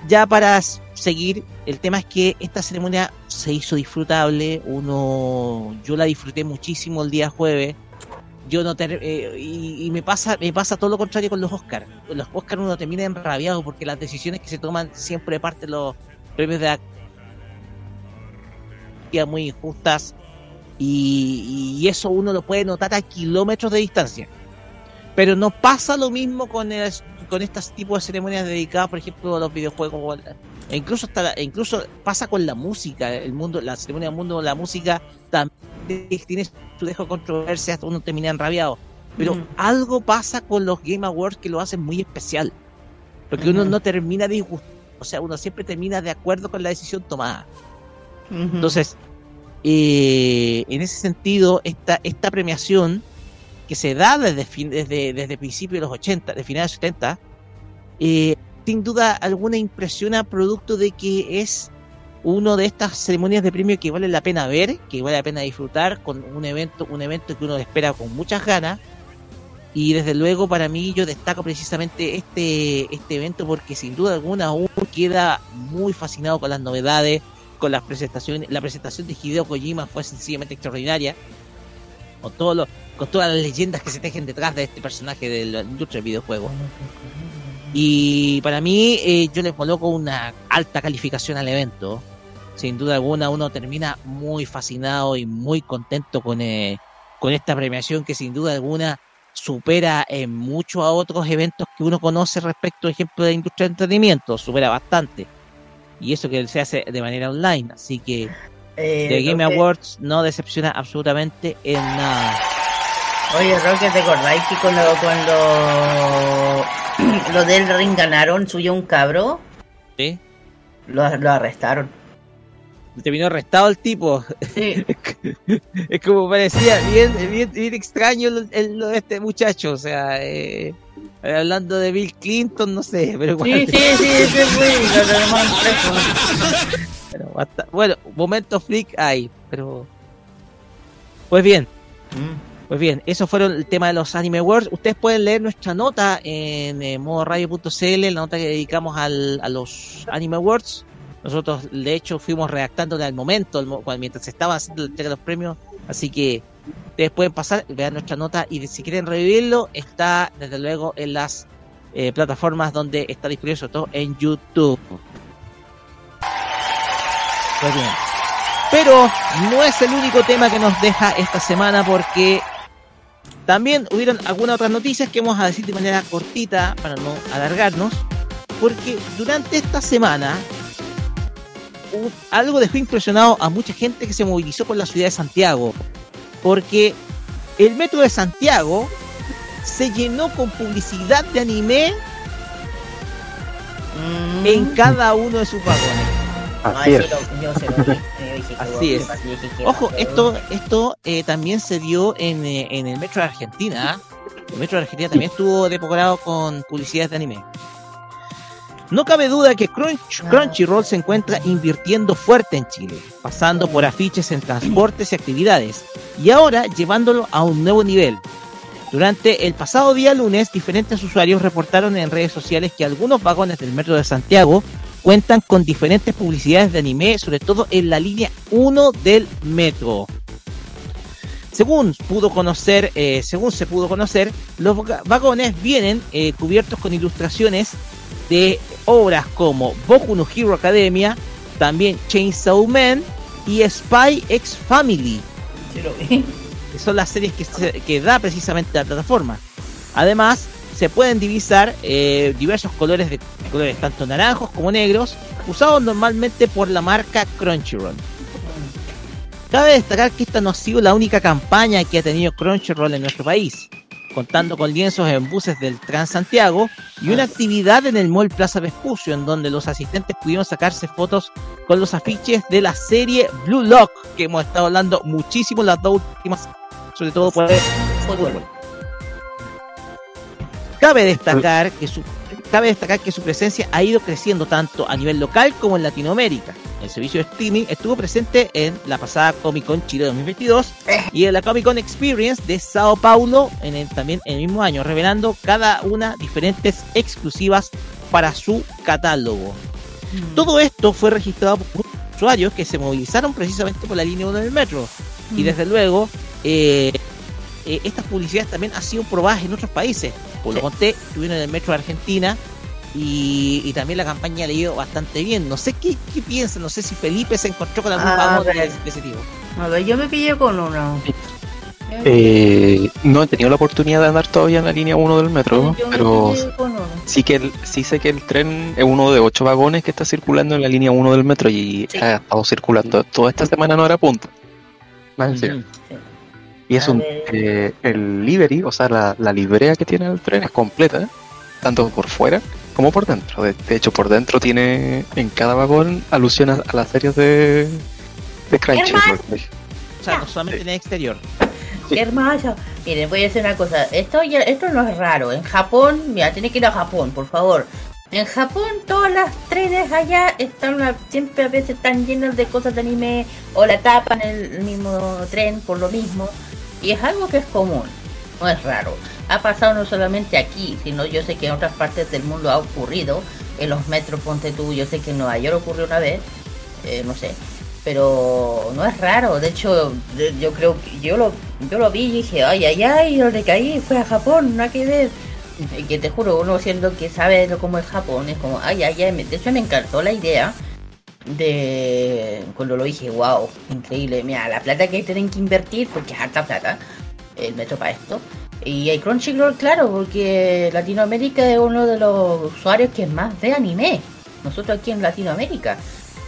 ya para seguir, el tema es que esta ceremonia se hizo disfrutable. Uno, yo la disfruté muchísimo el día jueves. Yo no ter- eh, y, me pasa me pasa todo lo contrario con los Oscars. Los Oscars uno termina enrabiado porque las decisiones que se toman siempre parte de los premios de la muy injustas y, y eso uno lo puede notar a kilómetros de distancia. Pero no pasa lo mismo con el- con estos tipos de ceremonias dedicadas, por ejemplo, a los videojuegos. E incluso hasta e incluso pasa con la música, el mundo, la ceremonia del mundo la música también tiene de controversia, hasta uno termina enrabiado. Pero
Mm.
algo pasa con los Game Awards que lo hacen muy especial. Porque uno no termina disgustado, o sea, uno siempre termina de acuerdo con la decisión tomada. Entonces, eh, en ese sentido, esta, esta premiación que se da desde, fin, desde, desde principios de los 80, de finales de los 70, eh, sin duda alguna impresiona producto de que es uno de estas ceremonias de premio que vale la pena ver, que vale la pena disfrutar con un evento, un evento que uno espera con muchas ganas Y desde luego para mí yo destaco precisamente este, este evento porque sin duda alguna uno queda muy fascinado con las novedades, con las presentaciones. La presentación de Hideo Kojima fue sencillamente extraordinaria. Con, todo lo, con todas las leyendas que se tejen detrás de este personaje de la industria del videojuego. Y para mí eh, yo le coloco una alta calificación al evento. Sin duda alguna uno termina muy fascinado y muy contento con, eh, con esta premiación que sin duda alguna supera en mucho a otros eventos que uno conoce respecto, por ejemplo, de la industria de entretenimiento, supera bastante. Y eso que se hace de manera online. Así que
Eh,
The Game
Roque-
Awards no decepciona absolutamente en nada.
Oye, Roque, ¿te acordáis que cuando, cuando los del ring ganaron, subió un cabro?
¿Sí?
Lo, lo arrestaron.
Terminó arrestado el tipo.
Sí.
es como parecía bien, bien, bien extraño el- el- lo de este muchacho. O sea, eh, hablando de Bill Clinton, no sé, pero igual.
Sí, sí, sí, ese fue. lo.
Pero bueno, momento freak hay, pero. Pues bien,
Mm.
pues bien, esos fueron el tema de los Anime Awards. Ustedes pueden leer nuestra nota en eh, modoradio.cl, la nota que dedicamos al, a los Anime Awards. Nosotros, de hecho, fuimos redactándola al momento, mientras estaba haciendo la entrega de los premios. Así que ustedes pueden pasar, vean nuestra nota y si quieren revivirlo, está desde luego en las eh, plataformas donde está disponible, sobre todo en YouTube. Pues bien. Pero no es el único tema que nos deja esta semana porque también hubieron algunas otras noticias que vamos a decir de manera cortita para no alargarnos. Porque durante esta semana algo dejó impresionado a mucha gente que se movilizó por la ciudad de Santiago. Porque el metro de Santiago se llenó con publicidad de anime
Mm.
en cada uno de sus vagones.
Así es.
Así Ojo, esto, esto eh, también se dio en, eh, en el Metro de Argentina. El Metro de Argentina también estuvo decorado con publicidades de anime. No cabe duda que Crunch, Crunchyroll se encuentra invirtiendo fuerte en Chile, pasando por afiches en transportes y actividades, y ahora llevándolo a un nuevo nivel. Durante el pasado día lunes, diferentes usuarios reportaron en redes sociales que algunos vagones del Metro de Santiago cuentan con diferentes publicidades de anime, sobre todo en la línea 1 del metro. Según pudo conocer, eh, según se pudo conocer, los vagones vienen eh, cubiertos con ilustraciones de obras como Boku no Hero Academia, también Chainsaw Man y Spy X Family, que son las series que, se- que da precisamente la plataforma. Además, se pueden divisar eh, diversos colores de colores tanto naranjos como negros, usados normalmente por la marca Crunchyroll. Cabe destacar que esta no ha sido la única campaña que ha tenido Crunchyroll en nuestro país, contando con lienzos en buses del Transantiago y una actividad en el Mall Plaza Vespucio, en donde los asistentes pudieron sacarse fotos con los afiches de la serie Blue Lock, que hemos estado hablando muchísimo las dos últimas, sobre todo por el fútbol. Cabe destacar que su cabe destacar que su presencia ha ido creciendo tanto a nivel local como en Latinoamérica. El servicio de streaming estuvo presente en la pasada Comic Con Chile 2022 y en la Comic Con Experience de Sao Paulo en el- también en el mismo año, revelando cada una diferentes exclusivas para su catálogo. Todo esto fue registrado por usuarios que se movilizaron precisamente por la línea 1 del metro. Y desde luego, eh, eh, estas publicidades también han sido probadas en otros países. Por lo conté, estuvieron en el metro de Argentina y, y también la campaña ha leído bastante bien. No sé qué, qué piensan, no sé si Felipe se encontró con algún
Ah,
vagón de, de ese tipo.
A ver, yo me pillé con uno.
Eh, no he tenido la oportunidad de andar todavía en la línea 1 del metro,
Yo
pero sí que el- sí sé que el tren es uno de ocho vagones que está circulando en la línea 1 del metro y
Sí.
ha estado circulando toda esta semana en hora punta. Más en serio. Y es
A
un eh, el livery, o sea, la, la librea que tiene el tren es completa, tanto por fuera como por dentro. De, de hecho, por dentro tiene en cada vagón alusión a, a las series de, de Crunchyroll.
O sea, no solamente en el exterior.
Qué hermoso. Miren, voy a decir una cosa. Esto ya, esto no es raro. En Japón, mira, tiene que ir a Japón, por favor. En Japón, todas las trenes allá están siempre a veces están llenas de cosas de anime o la tapan el mismo tren por lo mismo. Y es algo que es común. no es raro. Ha pasado no solamente aquí, sino yo sé que en otras partes del mundo ha ocurrido. En los metros, ponte tú, yo sé que en Nueva York ocurrió una vez, eh, no sé. Pero no es raro, de hecho, yo creo que yo lo, yo lo vi y dije, ay, ay, ay, donde caí fue a Japón, no hay que ver. Que te juro, uno siendo que sabe lo como es Japón, es como, ay, ay, ay, de hecho me encantó la idea de cuando lo dije, wow, increíble, mira, la plata que tienen que invertir, porque es harta plata, el metro para esto. Y hay Crunchyroll, claro, porque Latinoamérica es uno de los usuarios que más ve anime. Nosotros aquí en Latinoamérica.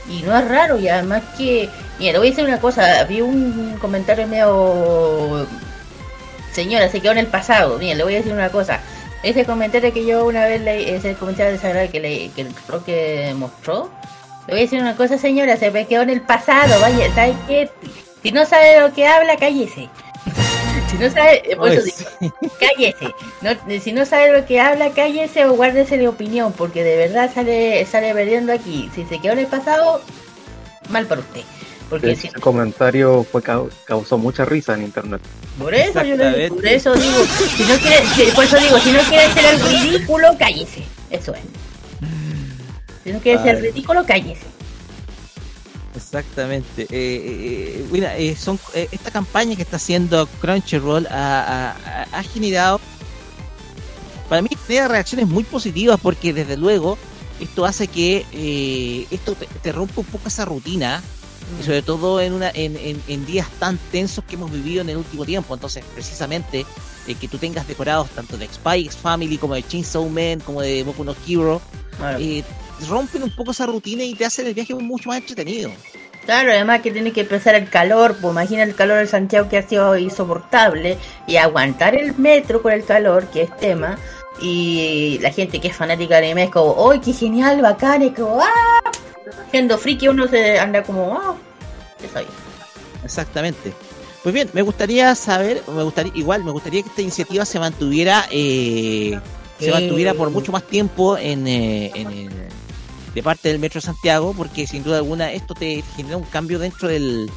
Y no es raro, y además que, mira, le voy a decir una cosa, vi un comentario medio... Señora, se quedó en el pasado. Mira, le voy a decir una cosa. Ese comentario que yo una vez leí, ese comentario desagradable que, le, que el que mostró, le voy a decir una cosa, señora, se me quedó en el pasado, vaya, ¿sabe qué? Si no sabe lo que habla, cállese. si no sabe, eh, por eso digo, cállese. No, si no sabe lo que habla, cállese o guárdese de opinión, porque de verdad sale, sale perdiendo aquí. Si se quedó en el pasado, mal para usted. Porque si,
Ese comentario fue cau- causó mucha risa en internet.
por eso yo le por eso digo, si no quiere, si- por eso digo, si no quiere ser el ridículo, cállese. Eso es. Si no quiere ser ridículo, cállese.
Exactamente. Eh, eh, eh, mira, eh, son, eh, esta campaña que está haciendo Crunchyroll ha, ha- ha- ha generado, para mí, genera reacciones muy positivas porque desde luego esto hace que eh, esto te, te rompa un poco esa rutina y sobre todo en una en, en- en días tan tensos que hemos vivido en el último tiempo. Entonces, precisamente, eh, que tú tengas decorados tanto de Spy X Family como de Chainsaw Man como de Boku no Hero,
Claro.
eh, rompen un poco esa rutina y te hacen el viaje mucho más entretenido.
Claro, además que tiene que empezar el calor, pues imagina el calor de Santiago que ha sido insoportable y aguantar el metro con el calor, que es tema, y la gente que es fanática de anime es como, ¡ay, qué genial, bacán! Es como, ¡ah! Siendo friki uno se anda como, ¡ah! Eso ahí.
Exactamente. Pues bien, me gustaría saber, me gustaría, igual, me gustaría que esta iniciativa se mantuviera, eh, se
Eh.
mantuviera por mucho más tiempo en, eh, en, eh, de parte del Metro de Santiago, porque sin duda alguna esto te genera un cambio dentro del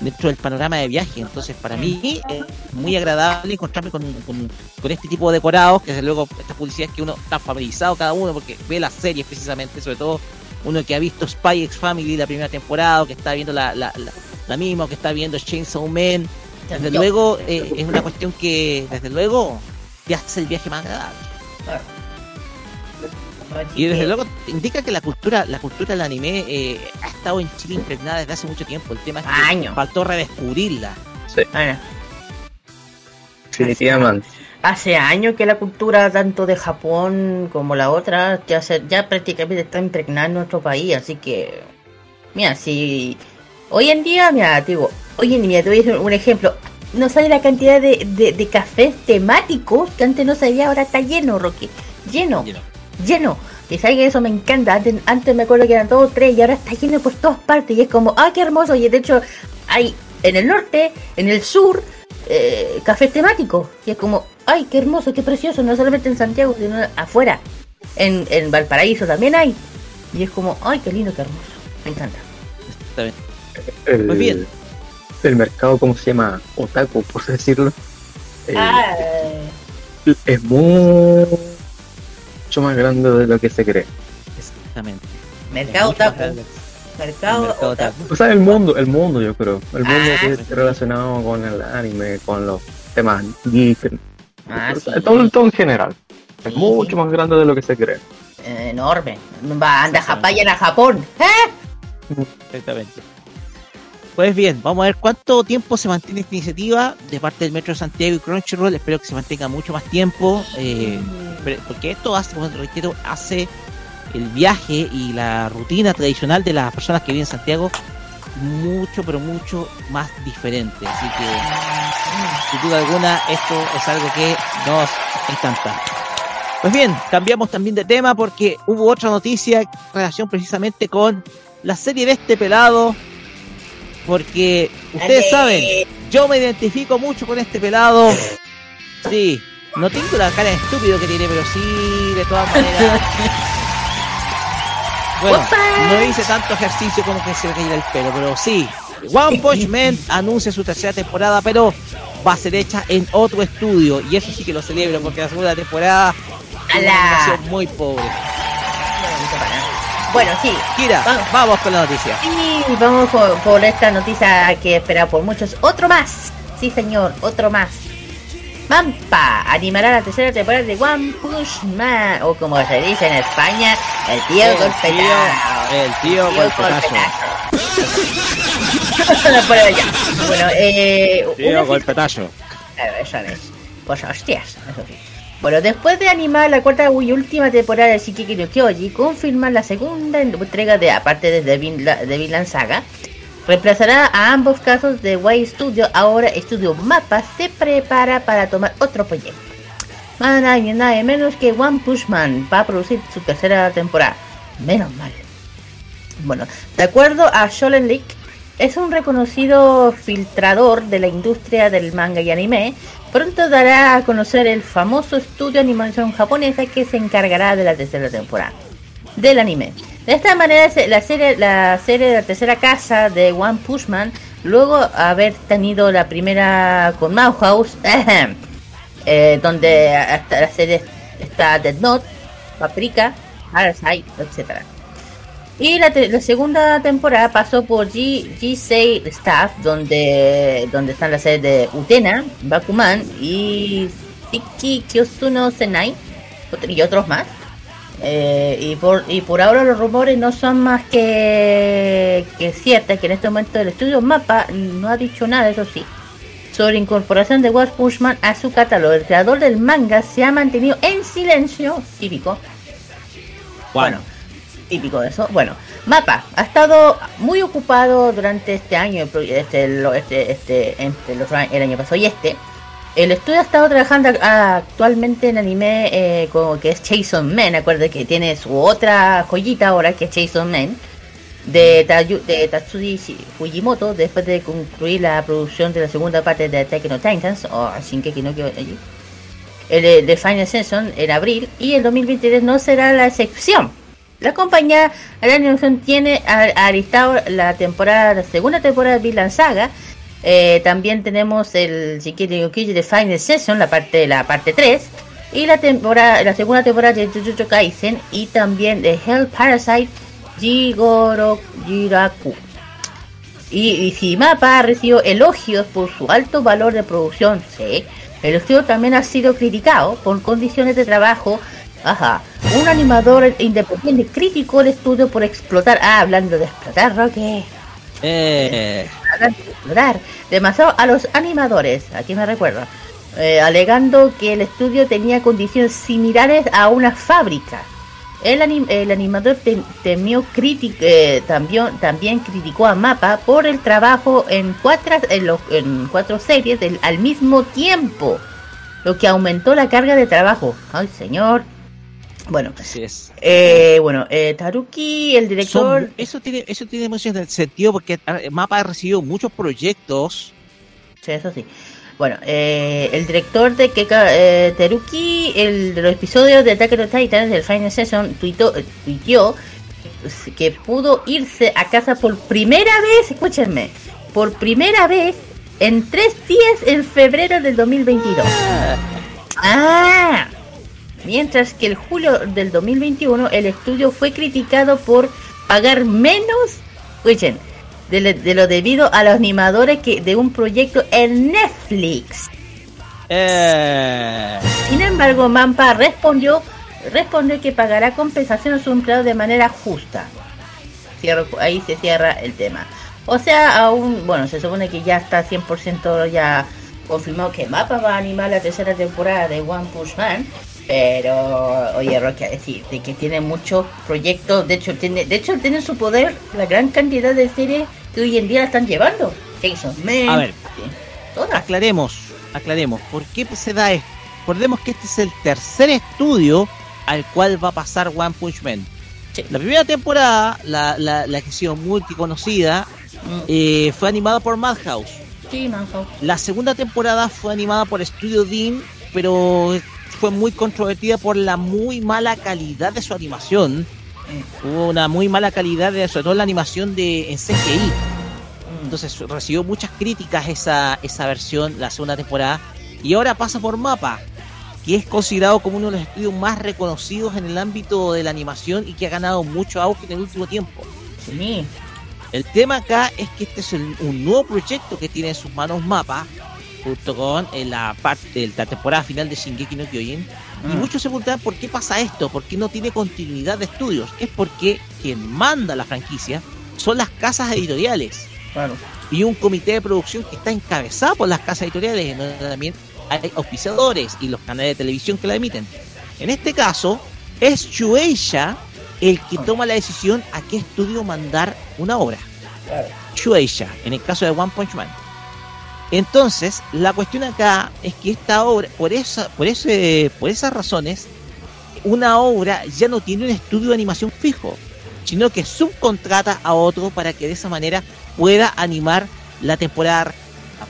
dentro del panorama de viaje. Entonces, para mí es muy agradable encontrarme con, con, con este tipo de decorados, que desde luego estas publicidades que uno está familiarizado cada uno, porque ve las series precisamente, sobre todo uno que ha visto Spy X Family la primera temporada, o que está viendo la, la, la, la misma, o que está viendo Chainsaw Man. Desde
Yo.
luego, eh, es una cuestión que, desde luego, te hace el viaje más agradable.
Claro.
Y desde luego indica que la cultura, la cultura del anime eh, ha estado en Chile impregnada desde hace mucho tiempo. El tema es que faltó redescubrirla.
Bueno,
Definitivamente.
hace años que la cultura tanto de Japón como la otra ya, se, ya prácticamente está impregnada en nuestro país, así que mira, si hoy en día, mira, te digo, hoy en día te voy a decir un ejemplo, no sabe la cantidad de, de, de cafés temáticos que antes no sabía, ahora está lleno, Roque, lleno,
Lleno.
lleno. Y sabes que eso me encanta, antes, antes me acuerdo que eran dos o tres y ahora está lleno por todas partes y es como, ah, qué hermoso, y de hecho hay en el norte, en el sur, eh, cafés temáticos. Y es como, ay, qué hermoso, qué precioso, no solamente en Santiago, sino afuera. En, en Valparaíso también hay. Y es como, ay, qué lindo, qué hermoso. Me encanta.
Exactamente.
El,
Pues bien.
el mercado, ¿cómo se llama? Otaku, por decirlo. Eh,
Ah,
Es mucho más grande de lo que se cree.
Exactamente.
mercado otaku. Mercado,
El mercado
otaku.
O sea, el mundo, el mundo, yo creo. El mundo
Ah,
que es relacionado con el anime, con los temas geek,
Ah,
o sea,
sí.
todo, todo en general. Es
Sí,
mucho más grande de lo que se cree.
Eh, enorme. Va, anda, vayan a Japón. ¿Eh?
Exactamente. Pues bien, vamos a ver cuánto tiempo se mantiene esta iniciativa de parte del Metro de Santiago y Crunchyroll. Espero que se mantenga mucho más tiempo, eh, porque esto hace, como te reitero, hace el viaje y la rutina tradicional de las personas que viven en Santiago mucho, pero mucho más diferente. Así que, sin duda alguna, esto es algo que nos encanta. Pues bien, cambiamos también de tema porque hubo otra noticia en relación precisamente con la serie de este pelado. Porque ustedes saben, yo me identifico mucho con este pelado. Sí, no tengo la cara de estúpido que tiene, pero sí, de todas maneras. Bueno, no hice tanto ejercicio como que se me cayera el pelo, pero sí. One Punch Man anuncia su tercera temporada, pero va a ser hecha en otro estudio. Y eso sí que lo celebro porque la segunda temporada es una muy pobre.
Bueno, sí.
Kira,
Vamos.
vamos con la noticia.
Y vamos por, por esta noticia que espera por muchos. Otro más. Sí, señor, otro más. Mampa animará la tercera temporada de One Punch Man. O como se dice en España, el tío
El
golpetazo.
tío- el tío golpetazo.
golpetazo. Bueno, eh.
Tío, golpetazo.
Claro, eso es. Pues hostias, eso sí. Bueno, después de animar la cuarta y última temporada de Shikiki no Kyoji, confirman la segunda entrega de, aparte de Vinland Saga, reemplazará a ambos casos de Way Studio. Ahora Studio Mapa se prepara para tomar otro proyecto. Nada y nada menos que One Punch Man va a producir su tercera temporada. Menos mal. Bueno, de acuerdo a Shonen Leak, es un reconocido filtrador de la industria del manga y anime. Pronto dará a conocer el famoso estudio de animación japonesa que se encargará de la tercera temporada del anime. De esta manera, la serie, la serie de la tercera casa de One Punch Man, luego haber tenido la primera con Madhouse, eh, donde hasta la serie está Dead Note, Paprika, Parasite, etcétera. Y la, segunda temporada pasó por G, G6 Staff, donde, donde están las series de Utena, Bakuman y Shiki Kyosuno Senai y otros más. Eh, y, por, y por ahora los rumores no son más que, que ciertas, que en este momento el estudio Mapa no ha dicho nada, eso sí, sobre incorporación de One Punch Man a su catálogo. El creador del manga se ha mantenido en silencio, típico,
Bueno,
típico de eso. Bueno, Mapa ha estado muy ocupado durante este año, este, este, este, entre los el año pasado y este. El estudio ha estado trabajando actualmente en anime eh, como que es Jason Man. Acuerda que tiene su otra joyita ahora que es Jason Man de, Tayu- de Tatsuri Shi- Fujimoto después de concluir la producción de la segunda parte de Attack on Titans o Shinkeki no Kyojin el de- de Final Season en abril y el 2023 no será la excepción. La compañía de animación tiene alistado la temporada, la segunda temporada de Vinland Saga. Eh, también tenemos el Shikiri no Kyojin de Final Season, la parte la parte 3 y la temporada la segunda temporada de Jujutsu Kaisen y también de Hell Parasite Jigoro Jiraku. Y, y si Mapa recibió elogios por su alto valor de producción, sí, el estudio también ha sido criticado por condiciones de trabajo. Ajá, un animador independiente criticó el estudio por explotar. Ah, hablando de explotar, Roque.
eh,
Hablando de explotar demasiado a los animadores. Aquí me recuerdo. eh, alegando que el estudio tenía condiciones similares a una fábrica. El, anim- el animador tem- temió eh, también, también criticó a Mapa por el trabajo en cuatro, en lo- en cuatro series al mismo tiempo, lo que aumentó la carga de trabajo. Ay, señor. Bueno,
así es.
eh, bueno, eh, Taruki, el director...
Son- eso tiene eso tiene mucho sentido porque ah, Mapa ha recibido muchos proyectos.
Sí, eso sí. Bueno, eh, el director de Keka eh, Teruki, el de los episodios de Attack on Titan del Final Season, tuitó, eh, tuiteó que pudo irse a casa por primera vez, escúchenme, por primera vez en tres días en febrero del 2022. Ah, mientras que el julio del 2021 el estudio fue criticado por pagar menos, escuchen, de, lo- de lo debido a los animadores que de un proyecto en Netflix.
Eh,
Sin embargo, Mampa respondió respondió que pagará compensación a su empleado de manera justa. Cierro, ahí se cierra el tema. O sea, aún, bueno, se supone que ya está 100% ya confirmado que Mapa va a animar la tercera temporada de One Punch Man. Pero, oye, Rocky, decir de que tiene muchos proyectos, de hecho, tiene, de hecho, tiene en su poder la gran cantidad de series que hoy en día la están llevando. Jason Man,
A ver.
sí, todas.
aclaremos, aclaremos, ¿por qué se da esto? Recordemos que este es el tercer estudio al cual va a pasar One Punch Man.
Sí.
La primera temporada, la, la, la que ha sido multiconocida,
Mm,
eh, fue animada por Madhouse.
sí, Madhouse.
La segunda temporada fue animada por Studio Dean, pero fue muy controvertida por la muy mala calidad de su animación. Hubo una muy mala calidad, de, sobre todo la animación de en CGI.
Mm.
Entonces recibió muchas críticas esa, esa versión, la segunda temporada. Y ahora pasa por Mapa, que es considerado como uno de los estudios más reconocidos en el ámbito de la animación y que ha ganado mucho auge en el último tiempo.
Sí.
El tema acá es que este es un nuevo proyecto que tiene en sus manos Mapa, junto con eh, la parte de la temporada final de Shingeki no Kyojin. Y
Mm.
muchos se preguntan por qué pasa esto, por qué no tiene continuidad de estudios. Es porque quien manda la franquicia son las casas editoriales
Claro.
y un comité de producción que está encabezado por las casas editoriales, en donde también hay auspiciadores y los canales de televisión que la emiten. En este caso, es Shueisha el que toma la decisión a qué estudio mandar una obra.
Claro.
Shueisha, en el caso de One Punch Man. Entonces, la cuestión acá es que esta obra, por, esa, por, ese, por esas razones, una obra ya no tiene un estudio de animación fijo, sino que subcontrata a otro para que de esa manera pueda animar la temporada.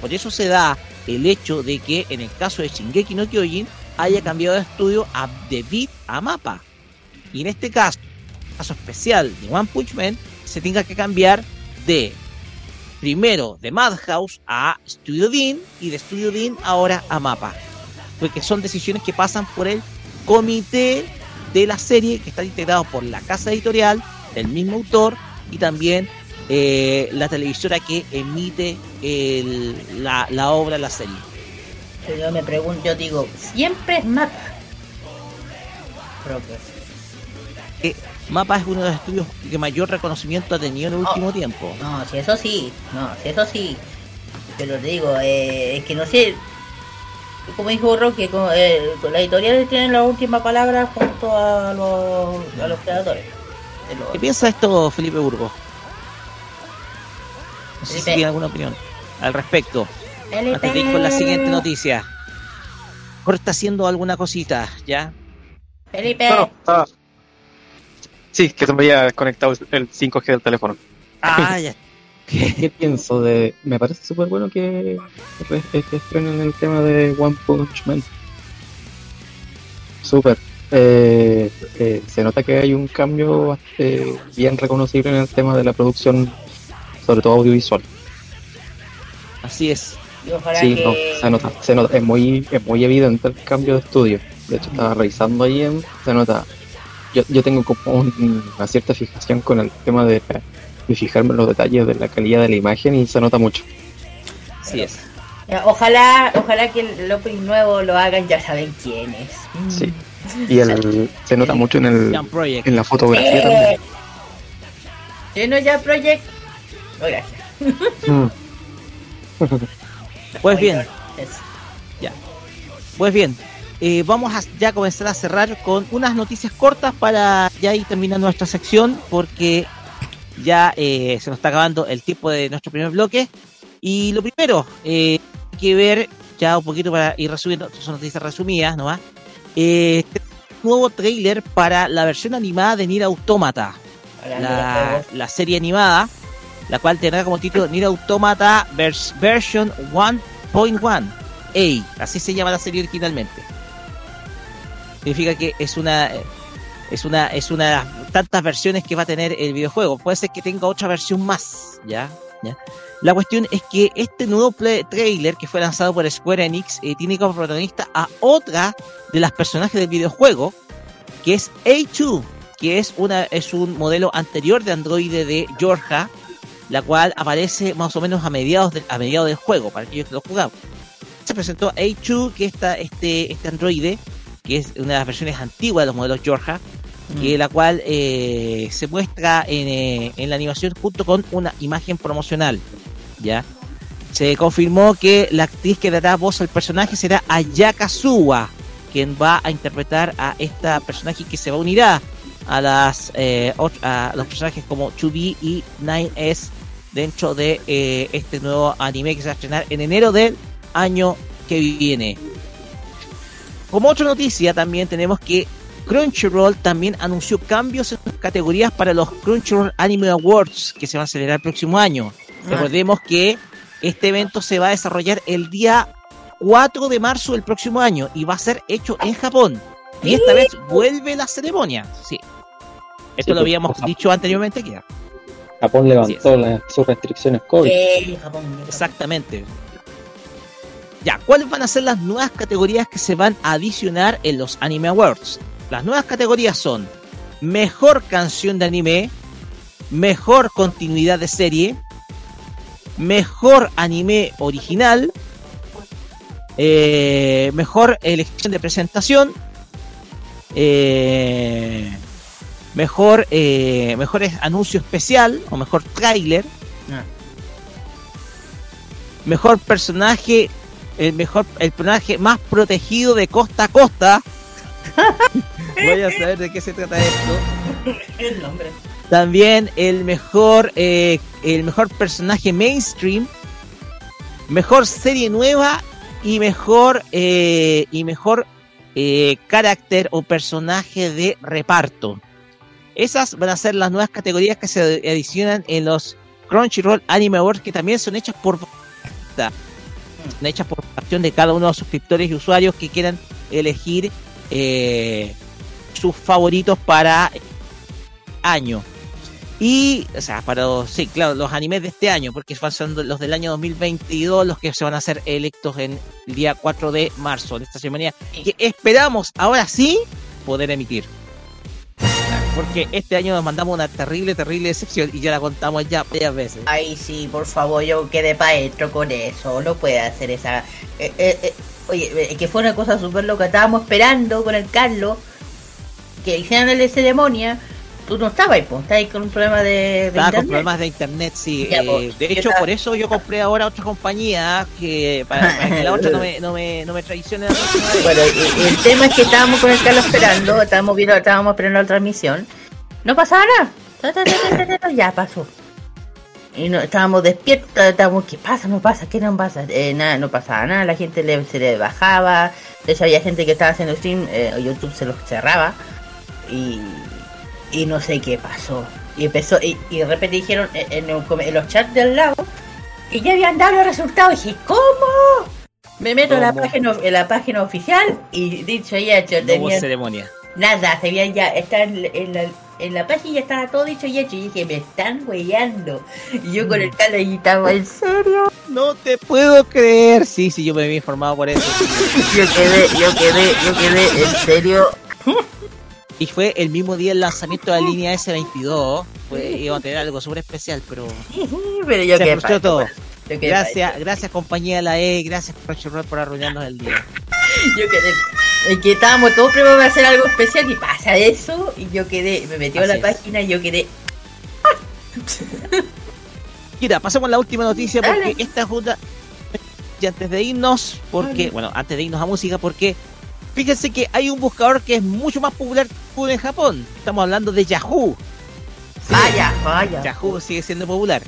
Por eso se da el hecho de que en el caso de Shingeki no Kyojin haya cambiado de estudio a, de Beat a Mapa. Y en este caso, caso especial de One Punch Man, se tenga que cambiar de primero de Madhouse a Studio Dean y de Studio Dean ahora a Mapa. Porque son decisiones que pasan por el comité de la serie que está integrado por la casa editorial, el mismo autor y también eh, la televisora que emite el- la, la obra, la serie.
Yo me pregunto, yo digo, siempre es mapa. Creo que
Eh, Mapa es uno de los estudios que mayor reconocimiento ha tenido en el último tiempo.
No, si eso sí, no, si eso sí. Pero te digo, eh, es que no sé. Como dijo Roque, como, eh, con las editoriales tienen la última palabra junto a los, a los creadores. Los-
¿Qué piensa esto Felipe Burgos? No sé si tiene alguna opinión al respecto.
Felipe.
Antes de ir con la siguiente noticia. Jorge está haciendo alguna cosita, ¿ya?
Felipe.
No, no, estaba- Sí, que se me había desconectado el 5G del teléfono.
Ah, ya.
¿Qué pienso de.? Me parece súper bueno que, que, que estrenen el tema de One Punch Man. Súper. Eh, eh, se nota que hay un cambio eh, bien reconocible en el tema de la producción, sobre todo audiovisual.
Así es.
Sí,
que.
no, se nota, se nota, es muy, es muy evidente el cambio de estudio. De hecho, estaba revisando ahí, en, se nota. Yo, yo tengo como un- una cierta fijación con el tema de, de fijarme en los detalles de la calidad de la imagen y se nota mucho.
Así es.
Ojalá, ojalá que el opening nuevo lo hagan, ya saben quién es. Mm.
Sí. Y el, se nota mucho en, el, en la fotografía
Eh,
también.
¿Sí, no ya Project? Oh, gracias.
Mm.
Pues bien, pues bien. Eh, vamos a ya comenzar a cerrar con unas noticias cortas para ya ir terminando nuestra sección porque ya eh, se nos está acabando el tiempo de nuestro primer bloque. Y lo primero, eh, hay que ver ya un poquito para ir resumiendo, son noticias resumidas nomás. Eh, nuevo trailer para la versión animada de Nier Automata. La, la serie animada, la cual tendrá como título Nier Automata vers- Version 1.1 A, así se llama la serie originalmente. Significa que es una es una es una de las tantas versiones que va a tener el videojuego. Puede ser que tenga otra versión más, ¿ya? ¿Ya? La cuestión es que este nuevo trailer que fue lanzado por Square Enix eh, tiene como protagonista a otra de las personajes del videojuego, que es A2, que es una es un modelo anterior de androide de Georgia, la cual aparece más o menos a mediados de- a mediados del juego para aquellos que lo jugaban. Se presentó A2, que está este este androide, que es una de las versiones antiguas de los modelos Georgia, que la cual eh, se muestra en, eh, en la animación junto con una imagen promocional. ¿ya? Se confirmó que la actriz que dará voz al personaje será Ayaka Suwa, quien va a interpretar a esta personaje que se va a unir a, las eh, a los personajes como 2B y 9S dentro de eh, este nuevo anime que se va a estrenar en enero del año que viene. Como otra noticia también tenemos que Crunchyroll también anunció cambios en sus categorías para los Crunchyroll Anime Awards que se van a celebrar el próximo año. Recordemos que este evento se va a desarrollar el día 4 de marzo del próximo año y va a ser hecho en Japón. Y esta vez vuelve la ceremonia. Sí. Esto
Sí,
lo habíamos
pues,
dicho anteriormente que
Japón levantó las- sus restricciones COVID.
Eh, Japón,
Exactamente. Ya, ¿cuáles van a ser las nuevas categorías que se van a adicionar en los Anime Awards? Las nuevas categorías son Mejor canción de anime, Mejor continuidad de serie, Mejor anime original, eh, Mejor elección de presentación, eh, Mejor eh, anuncio especial o Mejor tráiler,
Ah.
mejor personaje, el mejor, el personaje más protegido de costa a costa. Voy a saber de qué se trata esto.
El nombre.
También el mejor, eh, el mejor personaje mainstream, mejor serie nueva y mejor eh, y mejor eh, carácter o personaje de reparto. Esas van a ser las nuevas categorías que se adicionan en los Crunchyroll Anime Awards que también son hechas por hechas por acción de cada uno de los suscriptores y usuarios que quieran elegir eh, sus favoritos para año. Y, o sea, para los, sí, claro, los animes de este año, porque son los del año 2022 los que se van a ser electos en el día 4 de marzo de esta semana, que esperamos ahora sí poder emitir. Porque este año nos mandamos una terrible, terrible decepción y ya la contamos ya varias veces.
Ay, sí, por favor, yo quedé para adentro con eso. No puede hacer esa. eh, eh, eh, Oye, eh, que fue una cosa súper loca. Estábamos esperando con el Carlos que hicieran la ceremonia. Tú no estabas ahí, pues. Estabas ahí con un problema de, de
Estaba con
internet.
problemas de internet, sí.
Ya,
eh, de hecho, por eso yo compré ahora otra compañía que para, para que la otra no me, no me, no me traicione la próxima vez.
Bueno, el tema es que estábamos con el Carlos esperando, estábamos viendo, estábamos esperando la transmisión. No pasaba nada. Ya pasó. Y no, estábamos despiertos, estábamos, ¿qué pasa? No pasa, ¿qué no pasa? Eh, nada, no pasaba nada, la gente le, se le bajaba. De hecho, había gente que estaba haciendo stream, eh, YouTube se los cerraba. Y, y no sé qué pasó. Y empezó, y, y de repente dijeron en, los chats del lado, y ya habían dado los resultados. Y dije, ¿cómo? Me meto en la página, en la página oficial y dicho y hecho,
No hubo
tenía
ceremonia.
nada, se veían ya, está en, la, en la página ya estaba todo dicho y hecho. Y dije, me están weyando. Y yo con el Carlos y estaba, ¿en serio?
No te puedo creer. Sí, sí, yo me había informado por eso.
Yo quedé, yo quedé, yo quedé, en serio.
Y fue el mismo día el lanzamiento de la línea S22. Fue, iba a tener algo súper especial, pero
Pero yo
se frustró todo.
yo quedé,
Gracias, gracias compañía de la E, gracias Crunchyroll por arruinarnos el día.
yo quedé. Es que estábamos todos preparados para hacer algo especial y pasa eso. Y yo quedé, me metió a la
es.
página y yo quedé.
Mira, pasemos a la última noticia porque
Dale.
esta junta. Y antes de irnos, porque, bueno, antes de irnos a música, porque fíjense que hay un buscador que es mucho más popular que en Japón. Estamos hablando de Yahoo. Sí,
Vaya, vaya.
Yahoo sigue siendo popular.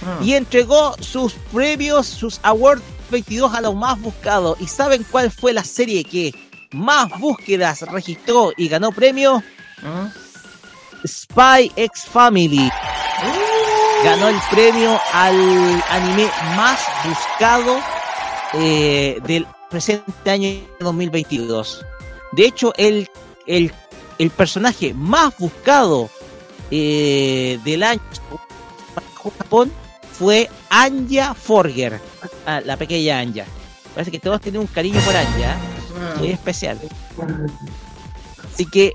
Mm.
Y entregó sus premios, sus Awards 22 a los más buscados. ¿Y saben cuál fue la serie que más búsquedas registró y ganó premio?
Mm.
Spy X Family. Ganó el premio al anime más buscado eh, del presente año 2022. De hecho, el, el, el personaje más buscado eh, del año Japón fue Anya Forger, ah, la pequeña Anya. Parece que todos tienen un cariño por Anya, ¿eh? muy especial. Así que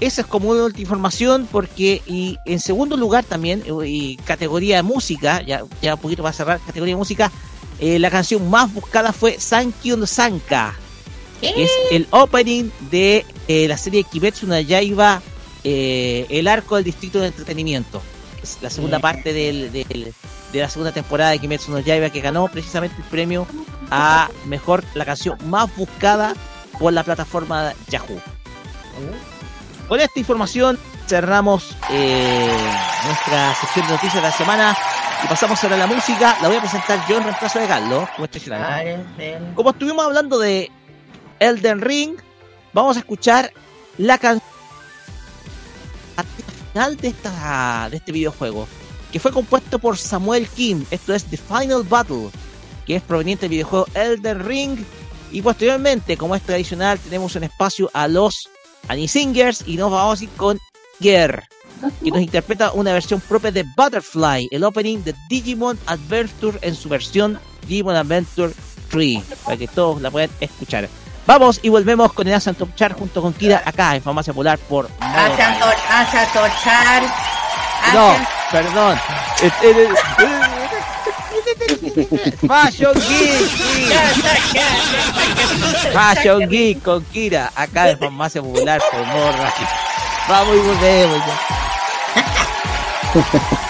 esa es como una última información porque y en segundo lugar también eh, y categoría de música ya ya un poquito para cerrar categoría de música eh, la canción más buscada fue Sankyo no Sanka. Es el opening de eh, la serie Kimetsu no Yaiba eh, el arco del distrito de entretenimiento. Es la segunda parte del, del- de la segunda temporada de Kimetsu no Yaiba que ganó precisamente el premio a mejor la canción más buscada por la plataforma Yahoo con esta información cerramos eh, nuestra sección de noticias de la semana y pasamos ahora a la música. La voy a presentar yo en reemplazo de Carlos, como. Como estuvimos hablando de Elden Ring, vamos a escuchar la canción final de, esta, de este videojuego, que fue compuesto por Samuel Kim. Esto es The Final Battle, que es proveniente del videojuego Elden Ring. Y posteriormente, como es tradicional, tenemos un espacio a los Annie Singers y nos vamos a ir con Ger que nos interpreta una versión propia de Butterfly, el opening de Digimon Adventure en su versión Digimon Adventure 3, para que todos la puedan escuchar. Vamos y volvemos con el Chart junto con Kira acá en Farmacia Polar por Modo
Haz a,
Radio.
to- haz a tochar.
No, perdón. Fashion Geek. Fashion Geek con Kira acá en Farmacia Popular por Radio. Vamos y volvemos ya.「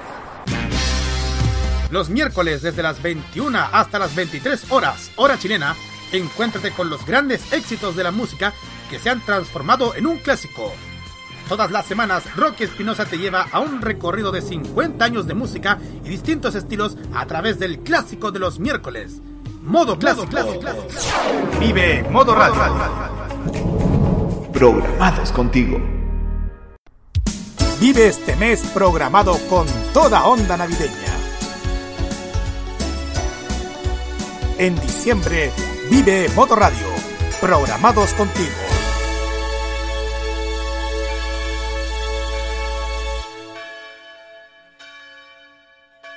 Los miércoles desde las 21 hasta las 23 horas, hora chilena, encuéntrate con los grandes éxitos de la música que se han transformado en un clásico. Todas las semanas, Rocky Espinosa te lleva a un recorrido de 50 años de música y distintos estilos a través del clásico de los miércoles. Modo clásico. Vive Modo Radio.
Programados contigo.
Vive este mes programado con toda onda navideña. En diciembre, vive Modo Radio, programados contigo.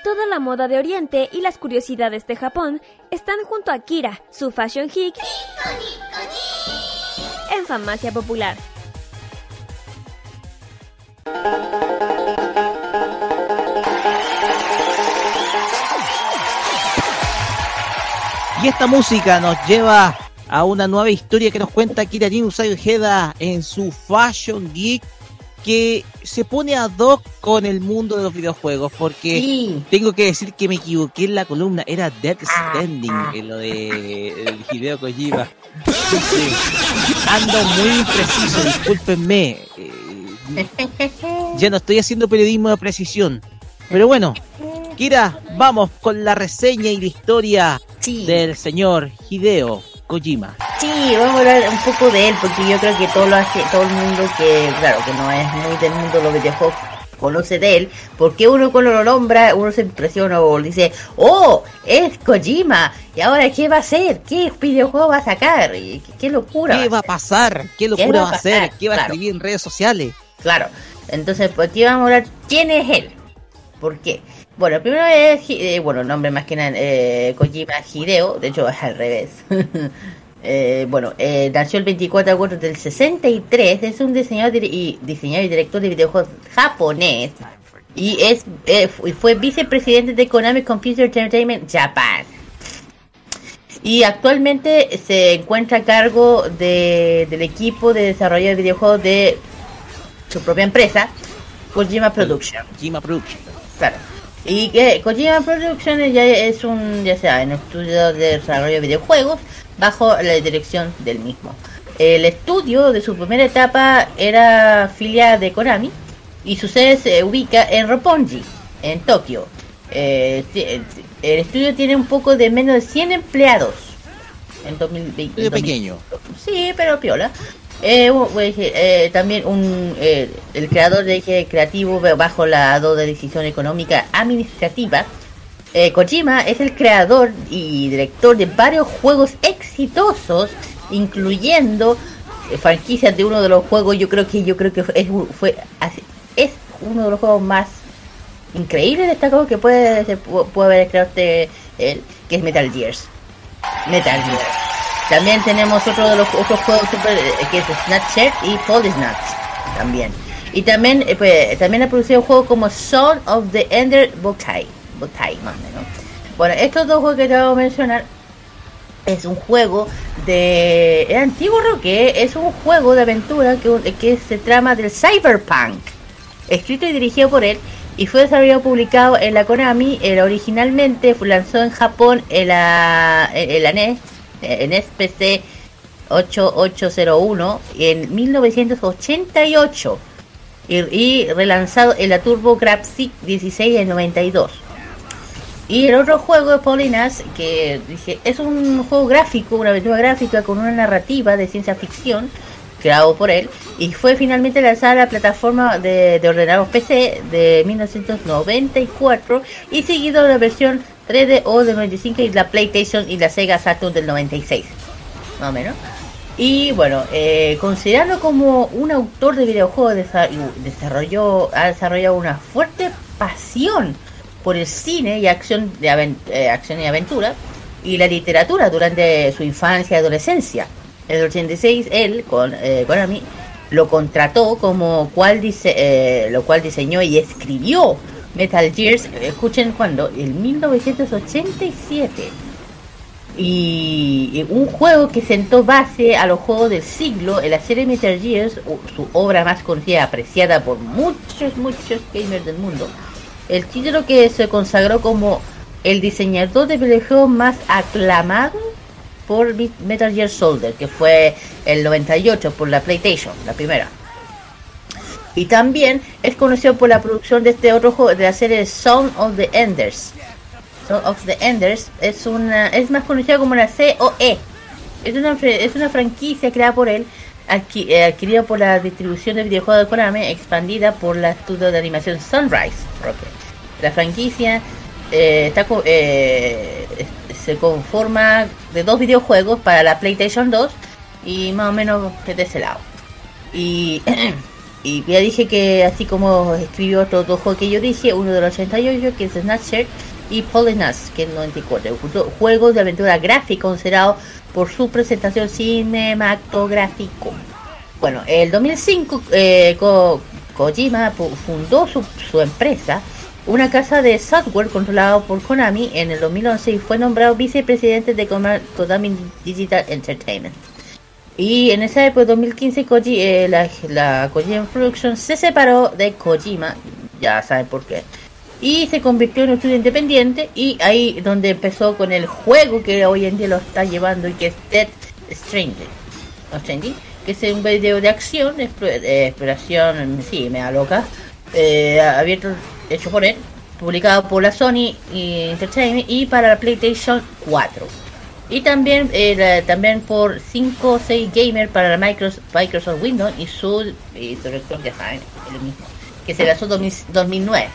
Toda la moda de Oriente y las curiosidades de Japón están junto a Kira, su fashion geek, en Farmacia Popular.
Y esta música nos lleva a una nueva historia que nos cuenta Kiranin Usagi Ojeda en su Fashion Geek que se pone ad hoc con el mundo de los videojuegos porque tengo que decir que me equivoqué en la columna. Era Dead Standing en lo de el Hideo Kojima. Sí. ando muy impreciso discúlpenme Eh, ya no estoy haciendo periodismo de precisión. Pero bueno Kira vamos con la reseña y la historia del señor Hideo Kojima
Sí, vamos a hablar un poco de él, porque yo creo que todo lo hace, todo el mundo que, claro, que no es muy del mundo los videojuegos, conoce de él, porque uno cuando lo nombra, uno se impresiona o dice, oh, es Kojima, y ahora qué va a hacer, qué videojuego va a sacar, qué, qué locura.
¿Qué va a pasar? ¿Qué locura
¿Qué va
va
a
hacer? ¿Qué va a escribir en redes sociales?
Claro, entonces pues aquí vamos a hablar quién es él, por qué. Bueno, primero es, eh, bueno, nombre más que nada, eh, Kojima Hideo, de hecho es al revés. Eh, bueno, eh, nació el 24 de agosto del 63, es un diseñador y, diseñador y director de videojuegos japonés y es eh, y fue vicepresidente de Konami Computer Entertainment Japan. Y actualmente se encuentra a cargo de, del equipo de desarrollo de videojuegos de su propia empresa, Kojima Production.
Kojima Production.
Claro. Y que Kojima Productions ya es un, ya sea, un estudio de desarrollo de videojuegos bajo la dirección del mismo. El estudio de su primera etapa era filial de Konami y su sede se ubica en Roppongi, en Tokio. Eh, ti- el estudio tiene un poco de menos de 100 empleados en 2020.
Estudio pequeño.
Sí, pero piola. Eh, bu- eh, también un eh, el creador de eje creativo bajo la do de decisión económica administrativa. Eh, Kojima es el creador y director de varios juegos exitosos, incluyendo franquicias de uno de los juegos, yo creo que yo creo que es, fue es uno de los juegos más increíbles destacados que puede, puede haber creado este, el, que es Metal Gears. Metal Gear. También tenemos otro de los otros juegos super, eh, que es Snatcher y Polysnatch también. Y también eh, pues, también ha producido juegos como Son of the Ender Botai, Botai más. Bueno, estos dos juegos que te voy a mencionar es un juego de es antiguo Roque, es un juego de aventura que, que se trama del cyberpunk, escrito y dirigido por él y fue desarrollado publicado en la Konami. El originalmente fue lanzó en Japón en la, en la NES, en NES PC 8801 en 1988 y, relanzado en la TurboGrafx 16 en 92. Y el otro juego de Polinas, que dije, es un juego gráfico, una aventura gráfica con una narrativa de ciencia ficción, creado por él, y fue finalmente lanzada a la plataforma de, de PC de 1994 y seguido la versión 3DO del 95 y la PlayStation y la Sega Saturn del 96, más o menos. Y bueno, eh, como un autor de videojuegos, desa- desarrolló, ha desarrollado una fuerte pasión por el cine y acción, de eh, acción y aventura y la literatura durante su infancia y adolescencia. En el 86 él, con eh, Konami, lo contrató como cual dice, eh, lo cual diseñó y escribió Metal Gears, escuchen cuando, en 1987 y un juego que sentó base a los juegos del siglo en la serie Metal Gears, su obra más conocida, apreciada por muchos, muchos gamers del mundo. El título que se consagró como el diseñador de videojuegos más aclamado por Metal Gear Soldier, que fue el 98 por la PlayStation, la primera. Y también es conocido por la producción de este otro juego de la serie Sound of the Enders. Sound of the Enders es una es más conocido como la COE. Es una es una franquicia creada por él, eh, adquirida por la distribución de videojuegos de Konami, expandida por la estudio de animación Sunrise. Rocket. La franquicia eh, está eh, se conforma de dos videojuegos para la PlayStation 2 y más o menos de ese lado. Y, y ya dije que así como escribió estos dos juegos que yo dije, uno del 88 que es Snatcher y Polynas que es el 94. Ju- Juegos de aventura gráfica considerados por su presentación cinematográfico. Bueno, el 2005 eh, Ko- Kojima fundó su, su empresa, una casa de software controlado por Konami en el 2011 y fue nombrado vicepresidente de Konami Digital Entertainment. Y en esa época, 2015, Koji, eh, la, la Kojima Productions se separó de Kojima, ya saben por qué, y se convirtió en un estudio independiente y ahí donde empezó con el juego que hoy en día lo está llevando y que es Dead Stranding, o Stranding, que es un video de acción, eh, exploración, sí, me da loca, eh, abierto, hecho por él, publicado por la Sony y Entertainment y para la PlayStation 4. Y también eh, la- también por 5 o 6 Gamer para la Microsoft, Microsoft Windows y su, y su director, ya saben, el mismo, que se lanzó en 2000 2009.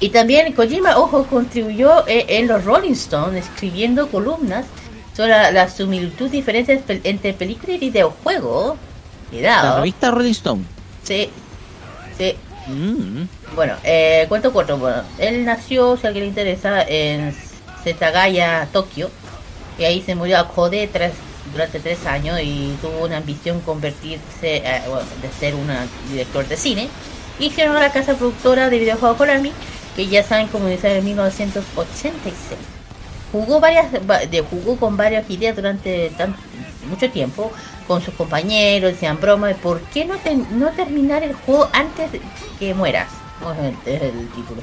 Y también Kojima, ojo, contribuyó eh, en los Rolling Stones escribiendo columnas sobre la, la similitud diferentes entre película y videojuego.
La
Cuidado.
revista Rolling Stone.
Sí, sí.
Mm.
Bueno, eh, cuento corto. Bueno, él nació, si a alguien le interesa, en Setagaya, Tokio. Y ahí se murió a Kode tres, durante tres años y tuvo una ambición convertirse, eh, de ser un director de cine. Generó la casa productora de videojuegos Konami, que ya saben como dice en 1986. Jugó varias, va- de, jugó con varias ideas durante tan- mucho tiempo con sus compañeros, decían broma de por qué no, ten- no terminar el juego antes que mueras. Es el, es el título.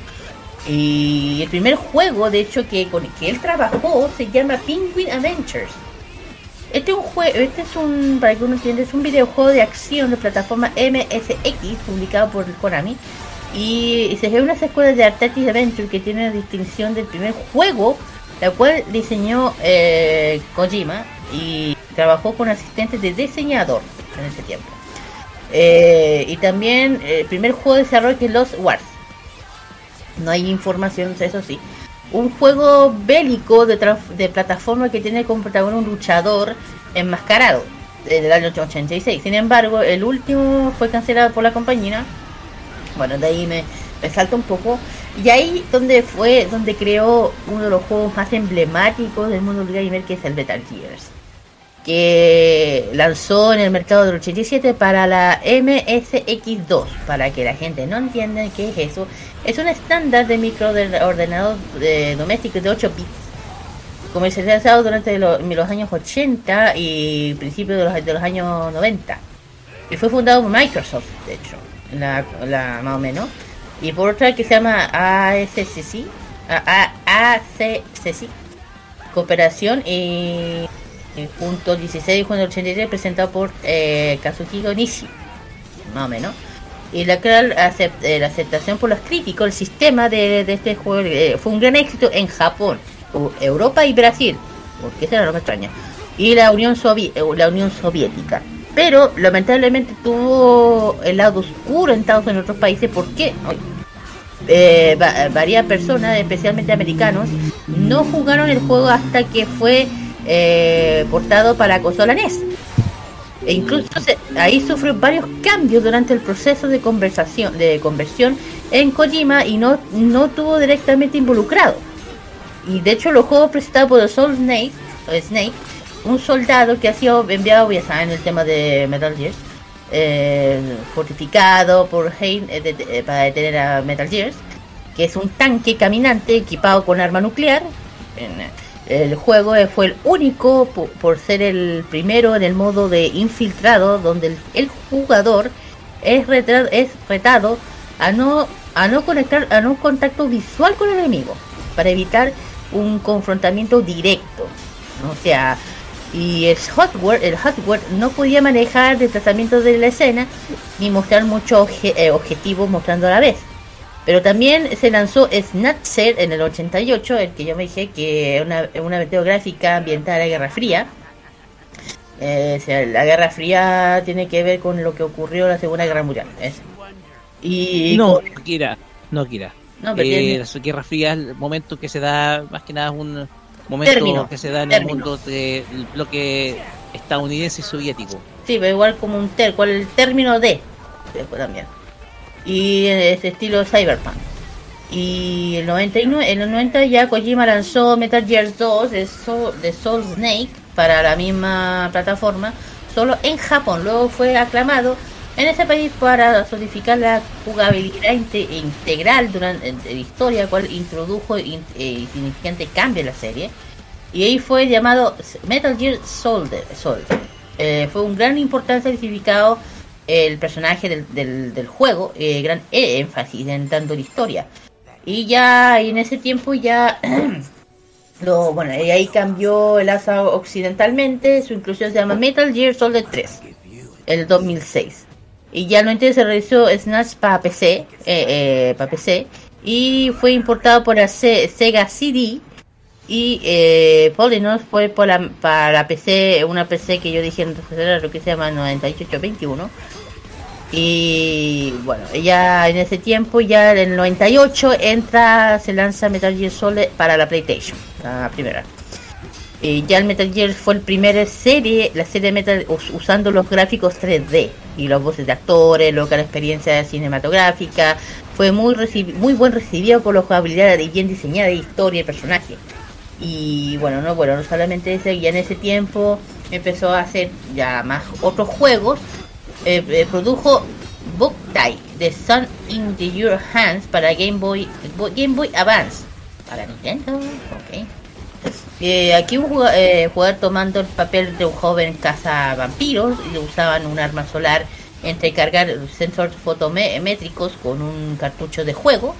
Y el primer juego, de hecho, que con el que él trabajó se llama Penguin Adventures. Este es un juego, este es un, para que uno entienda, es un videojuego de acción de plataforma MSX publicado por Konami. Y se ve una secuela de Artatis Adventure que tiene la distinción del primer juego, la cual diseñó eh, Kojima y trabajó con asistentes de diseñador en ese tiempo. Eh, y también eh, el primer juego de desarrollo que es Lost Wars. No hay información, eso sí. Un juego bélico de, de plataforma que tiene como protagonista un luchador enmascarado. en el año 86. Sin embargo, el último fue cancelado por la compañía. Bueno, de ahí me, me salta un poco. Y ahí donde fue, donde creó uno de los juegos más emblemáticos del mundo del gamer, que es el Metal Gears. Que lanzó en el mercado del 87 para la MSX2. Para que la gente no entienda qué es eso. Es un estándar de microordenador de, doméstico de 8 bits comercializado durante lo- los años 80 y principios de los, de los años 90. Y fue fundado por Microsoft, de hecho, la, más o menos. Y por otra que se llama ASCC, ACCC, Cooperación y, y junto 16 de junio del 83 presentado por eh, Kazuhiko Nishi, más o menos. Y la, acept- eh, la aceptación por los críticos, el sistema de, este juego eh, fue un gran éxito en Japón, Europa y Brasil, porque esa era lo que extraña, y la Unión, Sovi- eh, la Unión Soviética. Pero lamentablemente tuvo el lado oscuro en Estados en otros países, ¿por qué? Eh, va- varias personas, especialmente americanos, no jugaron el juego hasta que fue eh, portado para la consola NES. E incluso ahí sufrió varios cambios durante el proceso de conversación, de conversión en Kojima y no, no tuvo directamente involucrado. Y de hecho los juegos presentados por Soul Snake, o Snake, un soldado que ha sido enviado, ya saben, el tema de Metal Gear, eh, fortificado por Hein eh, para detener a Metal Gears, que es un tanque caminante equipado con arma nuclear. En, eh, el juego fue el único po- por, ser el primero en el modo de infiltrado, donde el, jugador es, retra- es retado a no a no conectar a no contacto visual con el enemigo para evitar un confrontamiento directo. O sea, y el hardware, el hardware no podía manejar desplazamientos de la escena ni mostrar muchos eh, objetivos mostrando a la vez. Pero también se lanzó Snatcher en el 88, el que yo me dije que es una, una aventura gráfica ambientada en la Guerra Fría. Eh, o sea, la Guerra Fría tiene que ver con lo que ocurrió en la Segunda Guerra Mundial. Y
no,
con-
no Kira, no Kira.
No, pero
Eh,
tiene-
la Guerra Fría es el momento que se da, más que nada es un momento
Término,
que se da en
término.
el mundo del bloque estadounidense y soviético.
Sí, pero igual como un ter, cual el término de después también. Y es estilo cyberpunk. Y el 99, en el 90 ya Kojima lanzó Metal Gear 2 de Soul, de Soul Snake para la misma plataforma, solo en Japón. Luego fue aclamado en ese país para solidificar la jugabilidad inte- integral durante la historia, cual introdujo in- eh, significante cambio en la serie. Y ahí fue llamado Metal Gear Soldier. Soldier. Eh, fue un gran importancia significado el personaje del, del, juego, eh, gran énfasis en tanto la historia. Y ya y en ese tiempo ya lo bueno, y ahí cambió el asa occidentalmente, su inclusión se llama Metal Gear Solid 3, el 2006. Y ya no se realizó Snatch para PC, eh, eh, para PC, y fue importado por la Se- Sega CD, y eh, Polynos fue por para la PC, una PC que yo dije antes era lo que se llama 9821. Y bueno, ya en ese tiempo, ya en el 98, entra, se lanza Metal Gear Solid para la PlayStation, la primera. Y ya el Metal Gear fue el primer serie, la serie Metal us- usando los gráficos 3D y los voces de actores, lo que la experiencia cinematográfica. Fue muy muy buen recibido por la jugabilidad bien diseñada de historia y personaje. Y bueno, no bueno, no solamente ese, ya en ese tiempo empezó a hacer ya más otros juegos. Eh, eh, produjo Boktai The Sun in the Your Hands para Game Boy Bo- Game Boy Advance para Nintendo. ok. Eh, aquí un eh, jugador tomando el papel de un joven caza vampiros y usaban un arma solar entre cargar sensores fotométricos con un cartucho de juego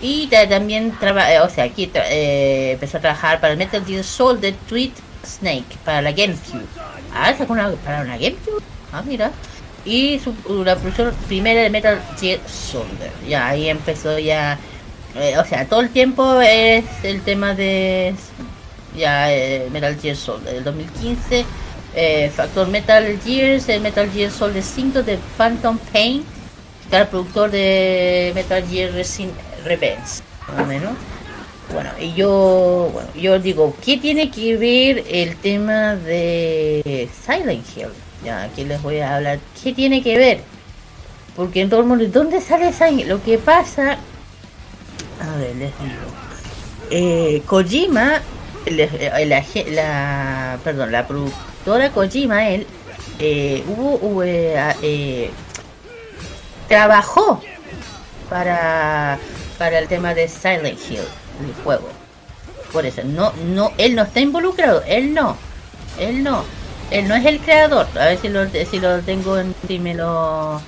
y ta- también traba- o sea aquí empezó a trabajar para el Metal Gear Solid Tweet Snake para la GameCube ah sacó una para una GameCube ah mira y su, la producción primera de Metal Gear Solid ya ahí empezó ya eh, o sea todo el tiempo es el tema de ya eh, Metal Gear Solid del 2015 eh, Factor Metal Gears el Metal Gear Solid 5 de Phantom Pain que era el productor de Metal Gear Resin- Revenge más o menos. Bueno y yo bueno yo digo qué tiene que ver el tema de Silent Hill Ya, aquí les voy a hablar. ¿Qué tiene que ver? Porque en mundo, ¿dónde sale Silent Lo que pasa. A ver, les digo. Eh, Kojima, el- la, perdón, la productora Kojima, él, eh, hubo, hubo, eh, eh, trabajó para, para el tema de Silent Hill, el juego. Por eso, no, no, él no está involucrado, él no, él no, él no es el creador. A ver si lo, si lo tengo, en, si lo,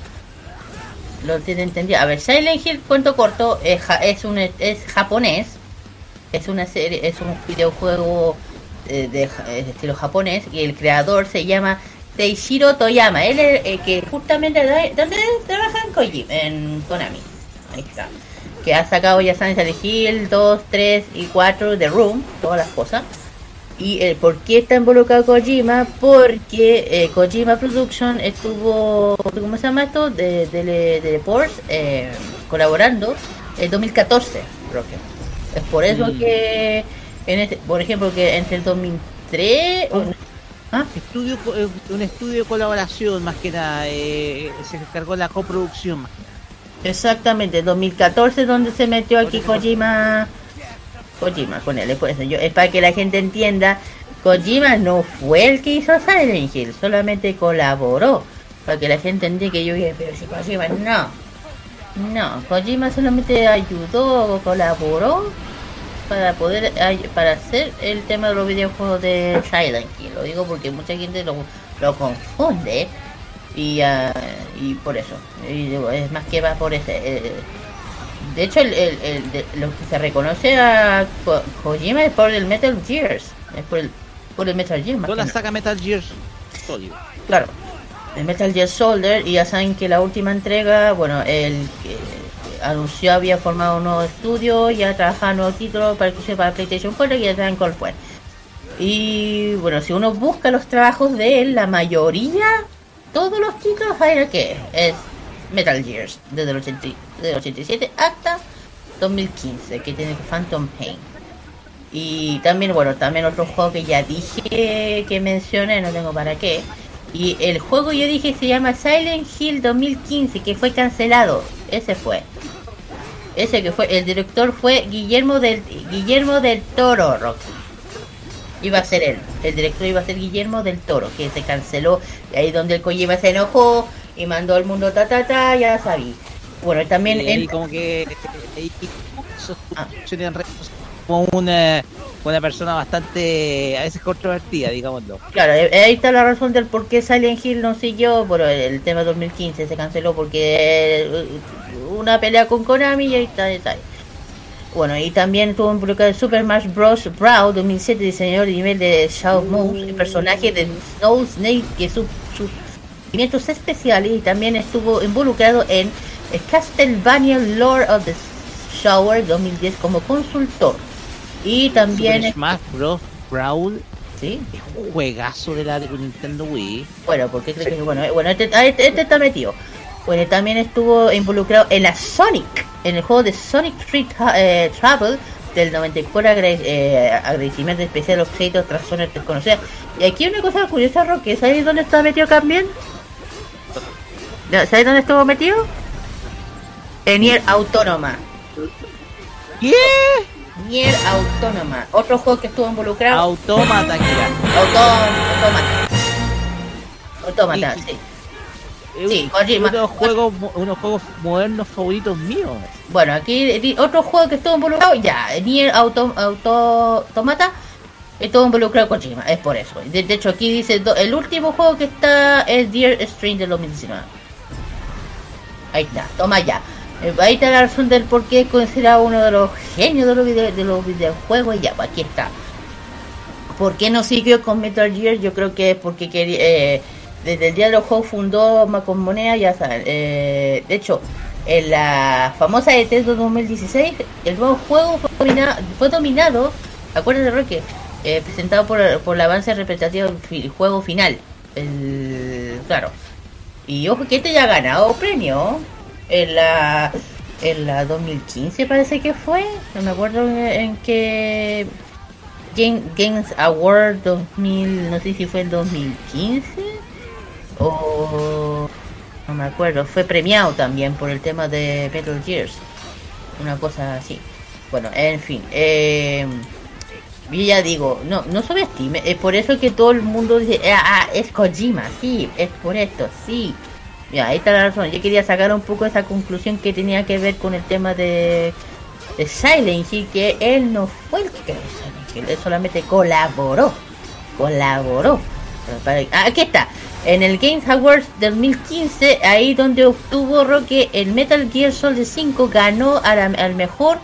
tiene entendido. A ver, Silent Hill, cuento corto, es, ja- es un, es japonés, es una serie, es un videojuego eh, de, ja- eh, estilo japonés y el creador se llama Teishiro Toyama. Él es el que justamente donde trabaja en Kojima, en Konami. Ahí está. Que ha sacado ya Silent Hill 2, 3 y 4 de Room, todas las cosas. ¿Y eh, por qué está involucrado Kojima? Porque eh, Kojima Production estuvo, ¿cómo se llama esto? De, de, de, Force, eh, colaborando en 2014, creo que. Es por eso
Mm.
que, en este, por ejemplo, que entre el 2003... o- ¿Ah?
Estudio, eh, un estudio de colaboración más que nada, eh, se encargó la coproducción.
Exactamente, 2014 donde se metió aquí Kojima Kojima con él, por eso. Yo, es para que la gente entienda, Kojima no fue el que hizo Silent Hill, solamente colaboró, para que la gente entienda que yo dije, pero si Kojima no, no, Kojima solamente ayudó, colaboró para poder para hacer el tema de los videojuegos de Silent Hill, lo digo porque mucha gente lo, lo confunde y, ah, y por eso. Y digo, es más que va por ese eh, de hecho el, el- el- de- lo que se reconoce a Ko- Kojima es por el Metal Gears es por el, por el Metal Gear más
Toda la
nada.
saga Metal Gear Solid.
claro el Metal Gear Soldier y ya saben que la última entrega bueno el que anunció había formado un nuevo estudio ya trabajaba nuevo título para que para PlayStation 4 y ya saben cuál fue y bueno, si uno busca los trabajos de él, la mayoría, todos los títulos hay que es Metal Gears, desde el, 80 desde el 87 hasta 2015, que tiene Phantom Pain. Y también, bueno, también otro juego que ya dije que mencioné, no tengo para qué. Y el juego yo dije se llama Silent Hill 2015, que fue cancelado. Ese fue. Ese que fue, el director fue Guillermo del Guillermo del Toro, Rocky iba a ser él. El director iba a ser Guillermo del Toro, que se canceló. Y ahí donde el Kojima se enojó y mandó al mundo ta ta ta, ya sabí. Bueno, también
Y ahí
él-
como que eh, en sociales como una, una persona bastante a veces controvertida, digámoslo.
Claro, eh, ahí está la razón del por qué Silent Hill no siguió. Bueno, el tema 2015 se canceló porque eh, una pelea con Konami y ahí está, ahí está. Bueno, y también tuvo involucrado en Super Smash Bros. Brawl 2007, diseñador de nivel de Shadow Mouse, el personaje de Snow Snake, que sus sus movimientos especiales, y también estuvo involucrado en eh, Castlevania Lord of the Shower 2010 como consultor. Y también...
Super Smash Bros. Brawl.
Sí.
Es un juegazo de la de Nintendo Wii.
Bueno, porque creo que bueno, eh, bueno este, ah, este, este está metido. Bueno, también estuvo involucrado en la Sonic, en el juego de Sonic Street eh, Travel del 94 agrade- eh, agradecimiento especial a los créditos tras zonas desconocidas. Y aquí una cosa curiosa, Roque, ¿sabes dónde está metido también? ¿Sabes dónde estuvo metido? En Nier Autónoma.
¿Qué?
Nier Autónoma. Otro juego que estuvo involucrado.
Autómata, era.
Autómata. Autómata, sí. Sí, Kojima.
Unos juegos, mo- unos juegos modernos favoritos míos.
Bueno, aquí otro juego que estuvo involucrado, ya, Nier Auto, Auto Automata estuvo involucrado con Kojima, es por eso. De, de hecho, aquí dice, do- el último juego que está es Dear String del 2019. Ahí está, toma ya. Eh, Ahí está la razón del por qué es considerado uno de los genios de los, de los videojuegos y ya, pues aquí está. ¿Por qué no siguió con Metal Gear? Yo creo que es porque quería, eh, desde el día de los juegos fundó Macon Moneda, ya saben. eh, de hecho, en la famosa E E3 de 2016, el nuevo juego fue dominado, fue dominado acuérdate Roque, presentado por, por el avance representativo del juego final. Claro. Y ojo que este ya ha ganado premio. En la en la 2015 parece que fue, no me acuerdo en, en qué Game- Games Award 2000, no sé si fue en 2015 o no me acuerdo, fue premiado también por el tema de Metal Gears, una cosa así. Bueno, en fin, eh, yo ya digo, no, no subestime, es por eso que todo el mundo dice, ah, ah, es Kojima, sí, es por esto, sí. Ya, ahí está la razón. Yo quería sacar un poco esa conclusión que tenía que ver con el tema de, de Silent que él no fue el que creó Silent él solamente colaboró, colaboró. Ah, aquí está, en el Games Awards 2015, ahí donde obtuvo Roque el Metal Gear Solid 5 ganó al mejor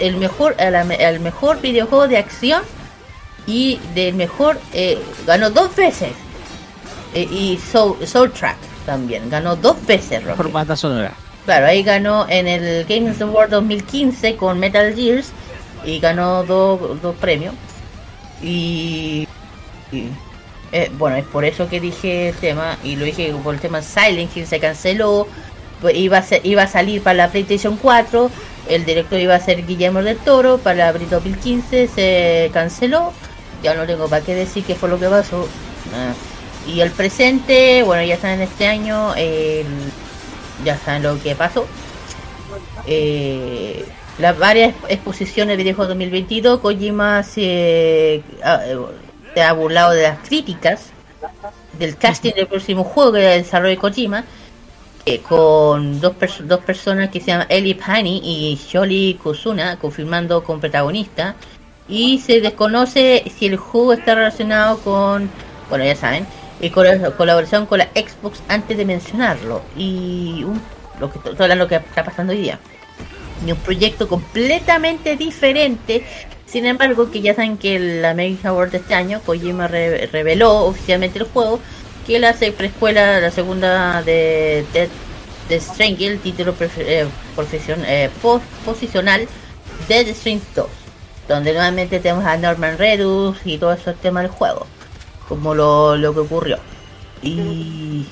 el mejor al mejor videojuego de acción y del mejor eh, ganó dos veces Eh, y Soul, Soundtrack también ganó dos veces.
Por banda sonora.
Claro, ahí ganó en el Games Award 2015 con Metal Gears y ganó dos dos premios. Y, y, eh, bueno, es por eso que dije el tema y lo dije por el tema Silent Hill se canceló. pues iba a, ser- iba a salir para la PlayStation 4, el director iba a ser Guillermo del Toro, para abril 2015 se canceló. Ya no tengo para qué decir qué fue lo que pasó. Ah. Y el presente, bueno, ya está en este año, el- ya saben lo que pasó. Eh, las varias exposiciones de videojuegos 2022, Kojima se, ha- eh, se ha burlado de las críticas del casting del próximo juego que desarrolla de Kojima, eh, con dos, dos personas que se llaman Eli Pani y Sholi Kusuna, confirmando con protagonista. Y se desconoce si el juego está relacionado con, bueno, ya saben, y con la colaboración con la Xbox antes de mencionarlo. Y un- lo que estoy hablando que está pasando hoy día. Y un proyecto completamente diferente. Sin embargo, que ya saben que la Mega Award de este año, Kojima re- reveló oficialmente el juego, que hace preescuela, la segunda de de Strange, el título eh, eh, pos- posicional Dead Strange 2, donde nuevamente tenemos a Norman Redus y todo eso el tema del juego, como lo, lo que ocurrió. Y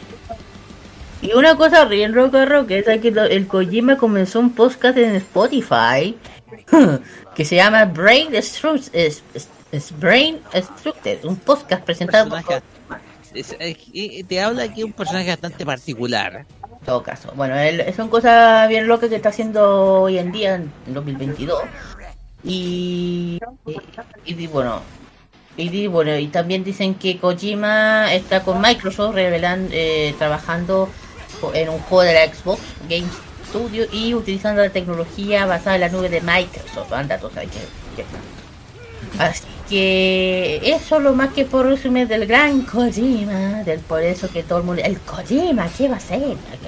y una cosa bien roca roca es que el Kojima comenzó un podcast en Spotify que se llama Brain Destructed, un podcast presentado por
y te habla aquí un personaje bastante particular.
En todo caso. Bueno, él, son cosas bien locas que está haciendo hoy en día, en 2022. Y, y, y bueno, y, bueno, y también dicen que Kojima está con Microsoft revelan, eh, trabajando en un juego de la Xbox Game Studio y utilizando la tecnología basada en la nube de Microsoft. Anda, tú sabes que, que está. Así que eso lo más que por resumen del gran Kojima, del por eso que todo el mundo, el Kojima, ¿qué va a hacer?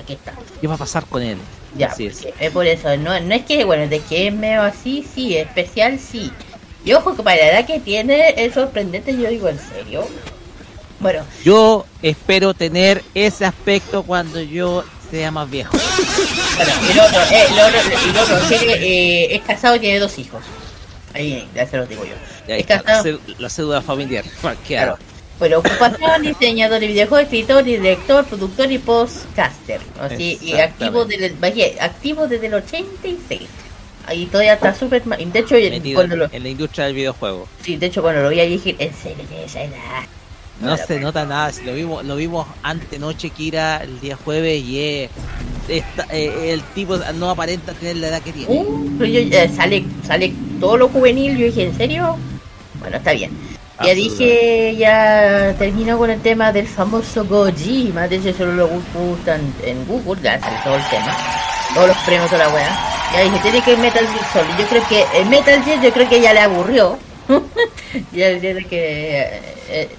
Aquí- está.
¿Qué va a pasar con él?
Ya,
Así es.
es por eso, no, no es que, bueno, de que es medio así, sí, especial, sí. Y ojo que para la edad que tiene es sorprendente, yo digo, ¿en serio? Bueno,
Yo espero tener ese aspecto cuando yo sea más viejo.
bueno, el otro, eh, el otro, el otro tiene, eh, es casado y tiene dos hijos. Ahí, ya se los digo yo.
Ya
Es
está, la, la cédula familiar.
Claro. Bueno, ocupación, diseñador de videojuegos, escritor, director, productor y postcaster. Así, y activo desde, el, vaya, activo desde el 86. Ahí todavía está súper... De hecho, cuando
en,
lo,
en la industria del videojuego.
sí, de hecho, cuando lo vi ahí dije, en serio, tiene esa edad.
No se nota nada, si lo vimos, lo vimos antenoche Kira el día jueves y eh, el tipo no aparenta tener la edad que tiene.
Uh, pero yo, eh, sale, sale todo lo juvenil, yo dije, ¿en serio? Bueno, está bien. Ya dije, ya terminó con el tema del famoso Gojima, de hecho solo lo buscan en Google, ya sale todo el tema, todos los premios de la wea. Ya dije, tiene que Metal Gear Solid, yo creo que el Metal Gear yo creo que ya le aburrió. ya tiene que...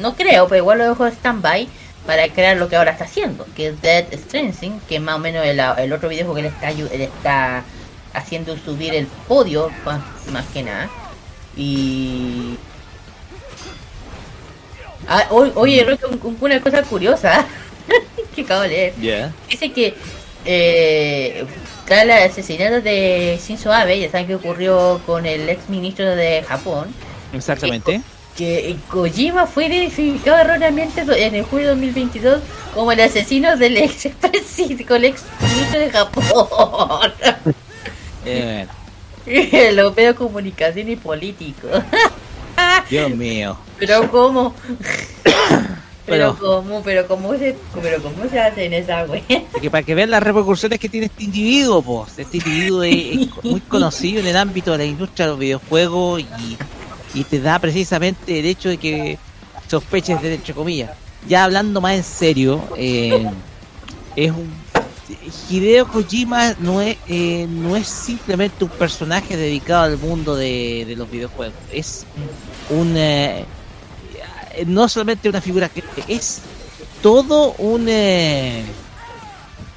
no creo, pero igual lo dejo en stand-by para crear lo que ahora está haciendo, que es Dead Stranding, que es más o menos el, el otro videojuego que le está, haciendo subir el podio, más, más que nada. Y... Ah, oye, oye, un- una cosa curiosa que acabo de leer. Dice que eh, tras el asesinato de Shinzo Abe, ya saben que ocurrió con el ex ministro de Japón,
Exactamente.
que Kojima fue identificado erróneamente en el julio de 2022 como el asesino del ex presidente, el ex ministro de Japón.
Eh,
Los medios de comunicación y políticos.
Dios mío.
Pero como Pero,
Pero-
cómo, pero cómo se, pero cómo se hacen esa wea.
Que para que vean las repercusiones que tiene este individuo, pues. Este individuo es, es muy conocido en el ámbito de la industria de los videojuegos y, y te da precisamente el hecho de que sospeches de entre comillas. Ya hablando más en serio, eh, es un Hideo Kojima no es eh, no es simplemente un personaje dedicado al mundo de, de los videojuegos, es un eh, no solamente una figura que es todo un eh,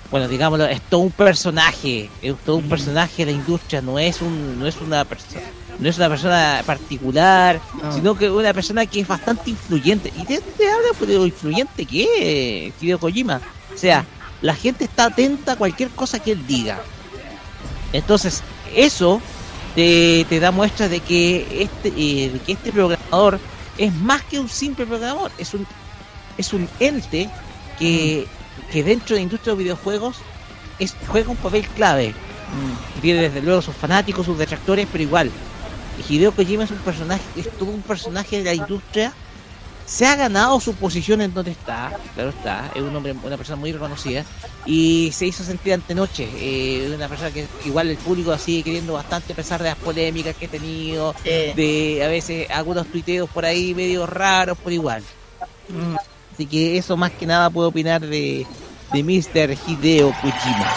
bueno digámoslo es todo un personaje es todo un personaje de la industria no es un no es una persona no es una persona particular
No.
sino que una persona que es bastante influyente y te, te habla pues, de lo influyente que es Hideo Kojima o sea la gente está atenta a cualquier cosa que él diga entonces eso te, te da muestra de que este eh, de que este programador es más que un simple programador es un es un ente que, que dentro de la industria de los videojuegos es, juega un papel clave. Tiene desde luego sus fanáticos, sus detractores, pero igual. Hideo Kojima es un personaje, es todo un personaje de la industria. Se ha ganado su posición en donde está, claro está, es un hombre, una persona muy reconocida y se hizo sentir ante noche, eh, una persona que igual el público sigue queriendo bastante a pesar de las polémicas que he tenido, de a veces algunos tuiteos por ahí medio raros, por igual.
Mm.
Así que eso más que nada puedo opinar de, de Mr. Hideo Kojima.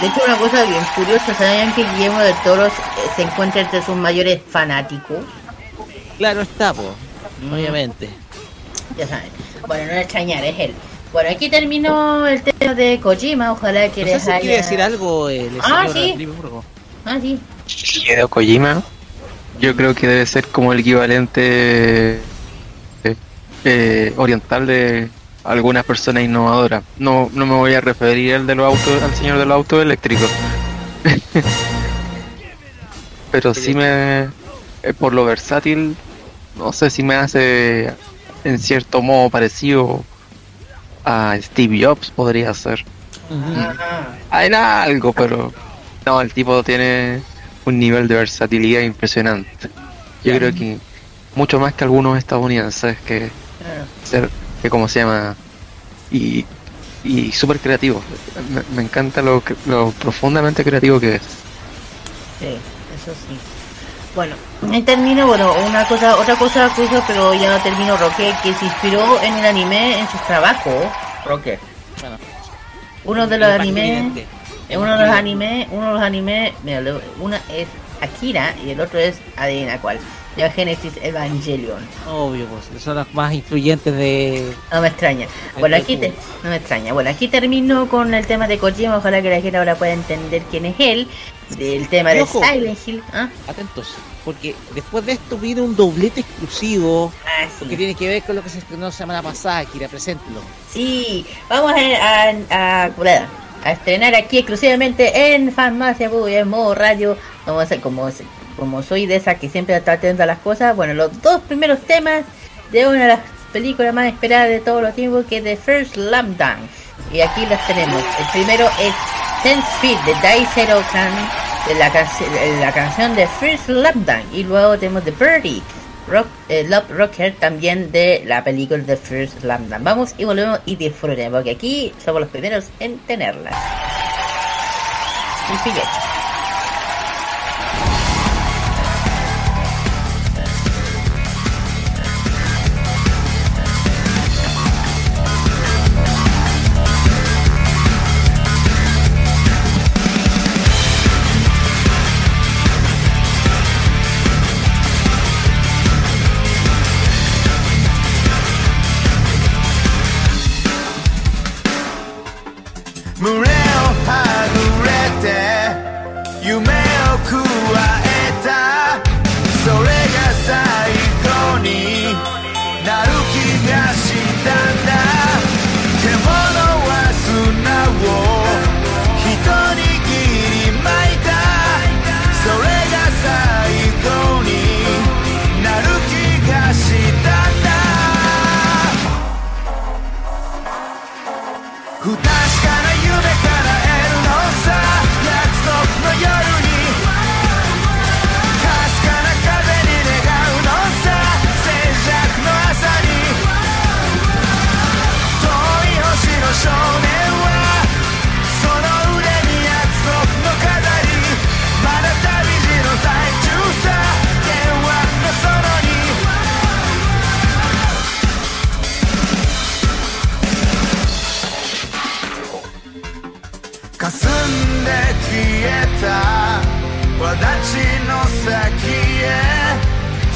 De hecho, una cosa bien curiosa, ¿sabían que Guillermo de Toros eh, se encuentra entre sus mayores fanáticos?
Claro está, po, obviamente.
Ya saben. Bueno, no es extrañar, es él. Bueno, aquí terminó el tema de Kojima, ojalá que
No sé
les
si
haya...
quiere decir algo el
Ah, sí. Ah, sí.
Hideo Kojima, yo creo que debe ser como el equivalente eh, eh, oriental de algunas personas innovadoras. No, no me voy a referir al de los autos, al señor de los autos eléctricos. Pero sí me, eh, por lo versátil, no sé si me hace en cierto modo parecido a Steve Jobs, podría ser. Hay algo, pero no, el tipo tiene un nivel de versatilidad impresionante. Yo creo que mucho más que algunos estadounidenses que ser, que como se llama y, y súper creativo. Me, me encanta lo, que- lo profundamente creativo que es.
Sí, eso sí. Bueno, termino, bueno, una cosa, otra cosa curiosa, pero ya no termino, Roque, que se inspiró en el anime en sus trabajos. Roque.
Bueno,
Uno de los animes, uno de los animes, uno de los animes, mira, una es Akira y el otro es, adivina cuál, Neo Genesis Evangelion.
Obvio, pues, son los más influyentes de...
No me extraña. Bueno, aquí te, no me extraña. Bueno, aquí termino con el tema de Kojima. Ojalá que la gente ahora pueda entender quién es él. Del tema
Y
de
ojo.
Silent Hill. ¿Ah?
Atentos, porque después de esto viene un doblete exclusivo
Ah, sí.
que tiene que ver con lo que se estrenó la semana pasada, Kira, preséntelo.
Sí, vamos a, a, a, a estrenar aquí exclusivamente en Farmacia Buy, en modo radio. Vamos a hacer como, como soy de esa que siempre está atento a las cosas. Bueno, los dos primeros temas de una de las películas más esperadas de todos los tiempos, que es The First Slam Dunk. Y aquí los tenemos. El primero es Ten Speed de Dai Zero Kan, de la, canción de First Slam Dunk. Y luego tenemos The Birdie. Rock, eh, Love Rocker también de la película The First Slam Dunk. Vamos y volvemos y disfruten, porque aquí somos los primeros en tenerlas. Y sigue.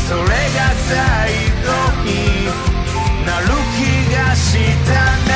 それが最後になる気がし
た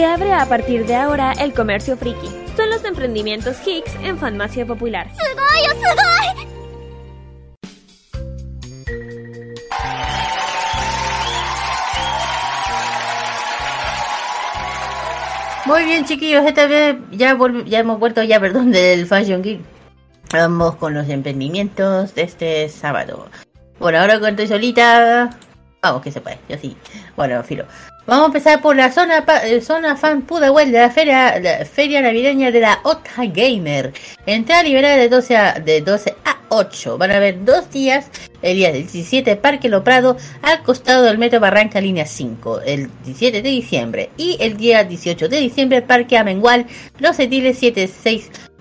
Se abre a partir de ahora el comercio friki. Son los emprendimientos Hicks en farmacia popular.
Oh,
Muy bien, chiquillos, esta vez ya, ya hemos vuelto ya, perdón, del Fashion Geek. Vamos con los emprendimientos de este sábado. Bueno, ahora cuando estoy solita. Vamos, que se puede, yo sí. Bueno, filo. Vamos a empezar por la zona eh, zona fan Pudahuel de la feria, la feria navideña de la Otta Gamer. Entrada liberada de 12 a, de 12 a 8. Van a haber dos días. El día del 17 Parque Lo Prado al costado del Metro Barranca Línea 5. El 17 de diciembre. Y el día 18 de diciembre Parque Amengual Los Ediles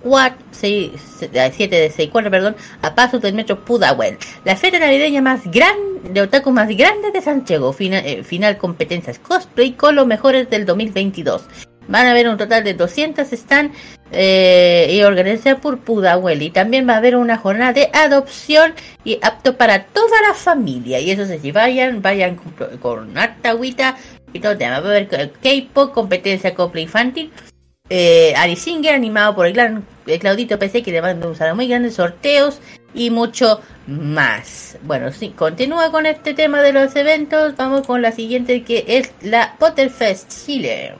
764 6, 764, perdón, a pasos del metro Pudahuel. La feria navideña más grande, de otaku más grande de Santiago. Fina- eh, final competencias cosplay con los mejores del 2022. Van a haber un total de 200 stand eh, y organizadas por Pudahuel. Y también va a haber una jornada de adopción y apto para toda la familia. Y eso es si vayan, vayan con, con harta agüita y todo el tema. Va a haber K-pop, competencia cosplay infantil. Eh, Ari Singer, animado por el gran eh, Claudito PC, que le manda un saludo muy grande, sorteos y mucho más. Bueno, sí, continúa con este tema de los eventos. Vamos con la siguiente que es la Potterfest Chile.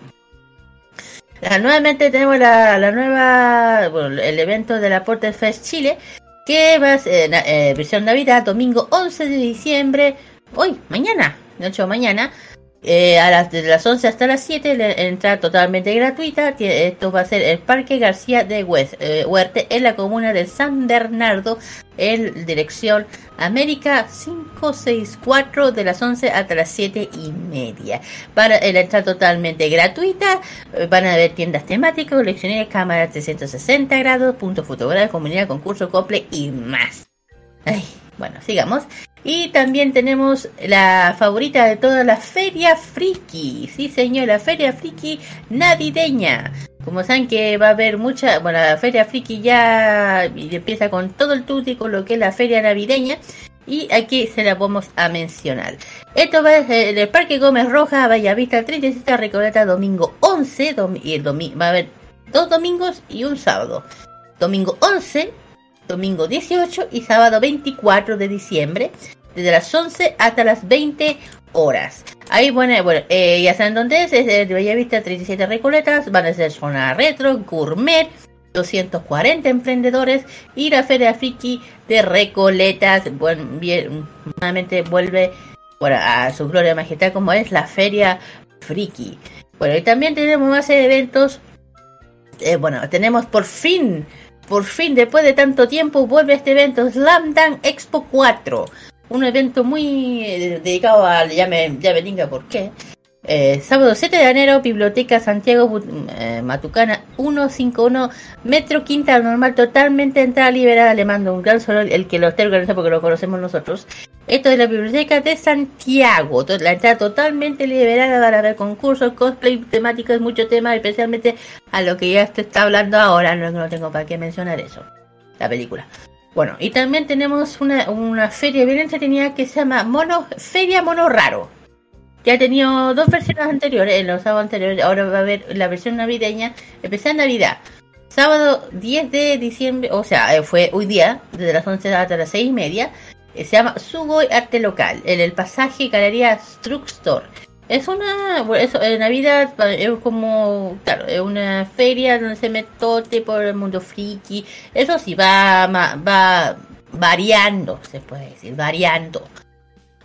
Ah, nuevamente tenemos la, la nueva, bueno, el evento de la Potterfest Chile, que va a ser na- eh, versión Navidad, domingo 11 de diciembre, hoy, mañana, 8 de mañana, eh, a las, desde las 11 hasta las 7, la entrada totalmente gratuita. Esto va a ser el Parque García de Hues- eh, Huerte en la comuna de San Bernardo, en dirección América 564, de las 11 hasta las 7 y media. Para eh, la entrada totalmente gratuita, eh, van a haber tiendas temáticas, colecciones, cámaras 360 grados, puntos fotográficos, comunidad, concurso, cople y más. Ay, bueno, sigamos. Y también tenemos la favorita de todas, la Feria Friki. Sí, señor, la Feria Friki navideña. Como saben que va a haber mucha, bueno, la Feria Friki ya empieza con todo el tutti con lo que es la Feria navideña. Y aquí se la vamos a mencionar. Esto va en el Parque Gómez Roja, Vallavista, 37 Recoleta, domingo 11. dom- y el domi- va a haber dos domingos y un sábado. Domingo 11 domingo 18 y sábado 24 de diciembre, desde las 11 hasta las 20 horas. Ahí, bueno, bueno eh, ya saben dónde es, es de Bellavista 37 Recoletas, van a ser zona retro, gourmet, 240 emprendedores y la Feria Friki de Recoletas, bueno, bien, nuevamente vuelve bueno, a su gloria majestad como es la Feria Friki. Bueno, y también tenemos más eventos eh, bueno, tenemos por fin, por fin, después de tanto tiempo, vuelve este evento, Slam Dunk Expo 4. Un evento muy eh, dedicado al, ya me, ya me diga por qué, Eh, sábado 7 de enero, Biblioteca Santiago eh, Matucana 151, Metro Quinta Normal, totalmente entrada liberada. Le mando un gran saludo, el que lo esté organizando porque lo conocemos nosotros. Esto es la Biblioteca de Santiago, la entrada totalmente liberada para ver concursos, cosplay, temáticas, mucho tema, especialmente a lo que ya te está hablando ahora, no, no tengo para qué mencionar eso, la película. Bueno, y también tenemos una, una feria bien entretenida que se llama Mono, Feria Mono Raro. Ya ha tenido dos versiones anteriores, en los sábados anteriores, ahora va a haber la versión navideña, especial Navidad. Sábado 10 de diciembre, o sea, eh, fue hoy día, desde las 11 hasta las 6 y media. eh, Se llama Sugoi Arte Local, en el pasaje Galería Struck Store. Es una, bueno, eso, en Navidad pa- es como, claro, es una feria donde se metote por el mundo friki. Eso sí, va, va variando, se puede decir, variando.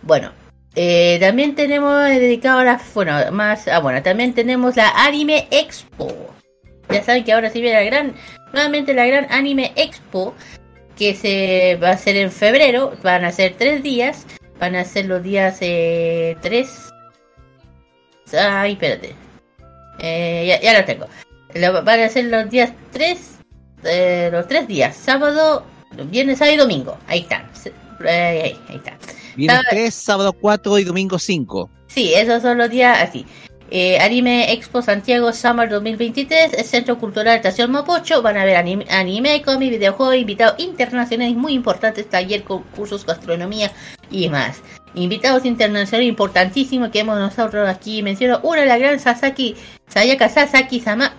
Bueno, eh, también tenemos eh, dedicado a la, bueno, más, ah, bueno, también tenemos la Anime Expo. Ya saben que ahora sí viene la gran, nuevamente la gran Anime Expo, que se va a hacer en febrero, van a ser tres días, van a ser los días eh, 3, ay, espérate, Eh, ya, ya lo tengo, Lo- van a ser los días 3, los tres días, sábado, viernes, sábado y domingo, ahí están, eh, ahí, ahí.
Viernes
Sábado-
3, sábado 4 y domingo 5.
Sí, esos son los días así. Eh, anime Expo Santiago Summer 2023, el Centro Cultural Estación Mapocho. Van a ver anime, anime cómic, videojuegos, invitados internacionales muy importantes, taller, concursos, gastronomía y más. Invitados internacionales importantísimos que hemos nosotros aquí menciono. Una, la gran Sasaki, Sayaka Sasaki Sama.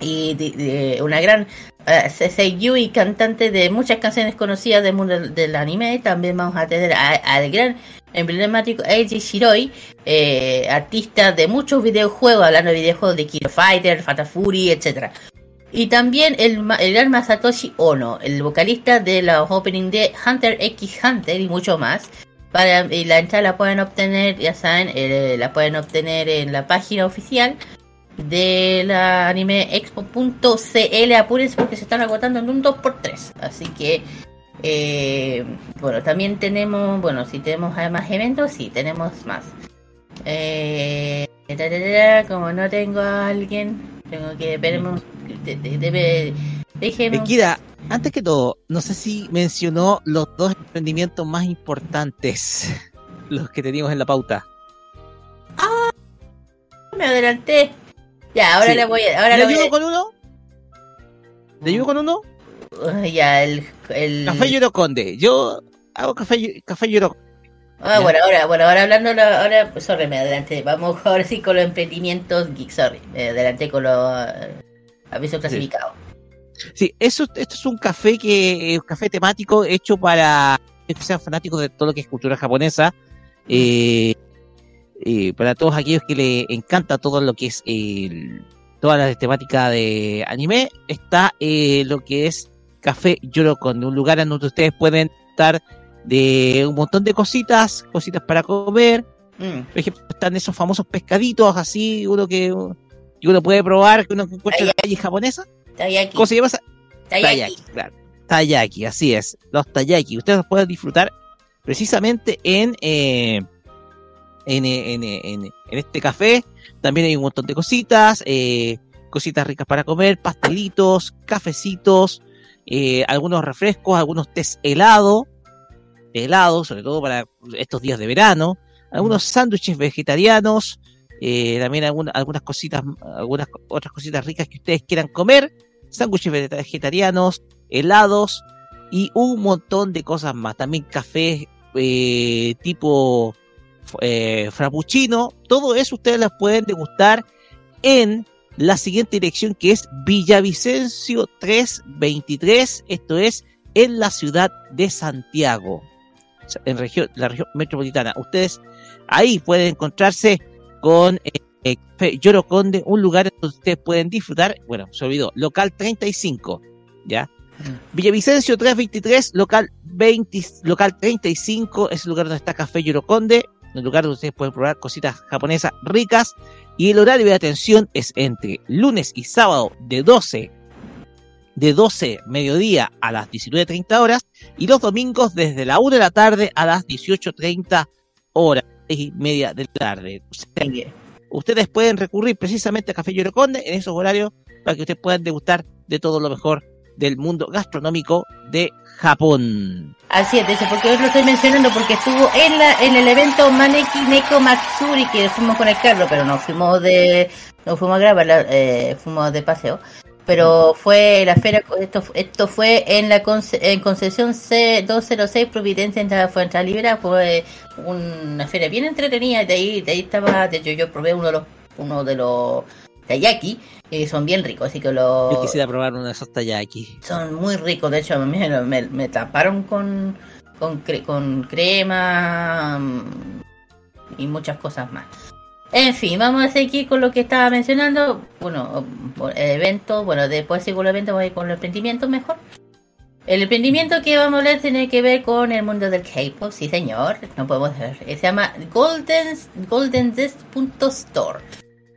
Y de- de- una gran eh, seiyuu y cantante de muchas canciones conocidas del mundo del, anime. También vamos a tener al gran emblemático Eiji Shiroi, eh, artista de muchos videojuegos, hablando de videojuegos de Kilo Fighter, Fatal Fury, etc. Y también el, el gran Masatoshi Ono, el vocalista de la opening de Hunter x Hunter y mucho más. Y la entrada la pueden obtener, ya saben, eh, la pueden obtener en la página oficial de la animeexpo.cl. Apúrense porque se están agotando en un 2x3. Así que, eh, bueno, también tenemos, bueno, si tenemos además eventos, sí, tenemos más. Eh, como no tengo a alguien, tengo que veremos. de- de-
antes que todo, no sé si mencionó los dos emprendimientos más importantes, los que teníamos en la pauta.
Me adelanté. Ya, ahora
Sí.
le voy a. Ahora
¿Le ayudo
a-
con uno? ¿Le ayudo con uno?
Ya, el. el...
Café Yoroconde. Yo hago café, café Yoroconde.
Ah, bueno, ahora, bueno, ahora hablando, ahora, sorry, me adelanté. Vamos ahora sí con los emprendimientos geek, sorry. Me adelanté con los eh, avisos clasificados.
Sí, eso, esto es un café que, un café temático hecho para que sean fanáticos de todo lo que es cultura japonesa. eh, eh, para todos aquellos que le encanta todo lo que es el- toda la temática de anime, está eh, lo que es Café Yorokon, un lugar en donde ustedes pueden estar de un montón de cositas, cositas para comer.
Mm.
Por ejemplo, están esos famosos pescaditos así, uno que, que uno puede probar, que uno encuentra en la calle japonesa.
Taiyaki.
¿Cómo se llama?
Taiyaki,
claro. Taiyaki, así es. Los taiyaki. Ustedes los pueden disfrutar precisamente en, eh, en, en, en- en este café. También hay un montón de cositas, eh, cositas ricas para comer, pastelitos, cafecitos, eh, algunos refrescos, algunos tés helado, helado, sobre todo para estos días de verano, algunos sándwiches vegetarianos, eh, también alguna- algunas cositas, algunas otras cositas ricas que ustedes quieran comer, sándwiches vegetarianos, helados y un montón de cosas más. También café eh, tipo eh, frappuccino, todo eso ustedes las pueden degustar en la siguiente dirección que es Villavicencio 323, esto es en la ciudad de Santiago, en región, la región metropolitana. Ustedes ahí pueden encontrarse con eh, eh, Café Yoroconde, un lugar donde ustedes pueden disfrutar, bueno, se olvidó, local 35, ¿ya? Villavicencio 323, local 20, local 35, es el lugar donde está Café Yoroconde, un lugar donde ustedes pueden probar cositas japonesas ricas, y el horario de atención es entre lunes y sábado de 12 de 12 mediodía a las 19.30 horas y los domingos desde la 1 de la tarde a las 18.30 horas, y media de la tarde. Sea, ustedes pueden recurrir precisamente a Café Yoroconde en esos horarios para que ustedes puedan degustar de todo lo mejor del mundo gastronómico de Japón.
Así es, de hecho, porque hoy lo estoy mencionando porque estuvo en, la, en el evento Maneki Neko Matsuri que fuimos con el carro, pero no fuimos de, no fuimos a grabar, eh, fuimos de paseo. Pero fue la feria, esto, esto fue en la conce- en concesión C206 Providencia en Fuente Libra, fue una feria bien entretenida, de ahí, de ahí estaba, de hecho yo probé uno de los, uno de los Tayaki, y son bien ricos, así que los...
Yo quisiera probar una de esos aquí.
Son muy ricos, de hecho me, me, me taparon con, con, cre- con crema mm, y muchas cosas más. En fin, vamos a seguir con lo que estaba mencionando. Bueno, el evento, bueno, después sigo el evento, voy con el emprendimiento mejor. El emprendimiento que vamos a hablar tiene que ver con el mundo del K-pop, sí señor, no podemos ver. Se llama Golden, GoldenZest.store.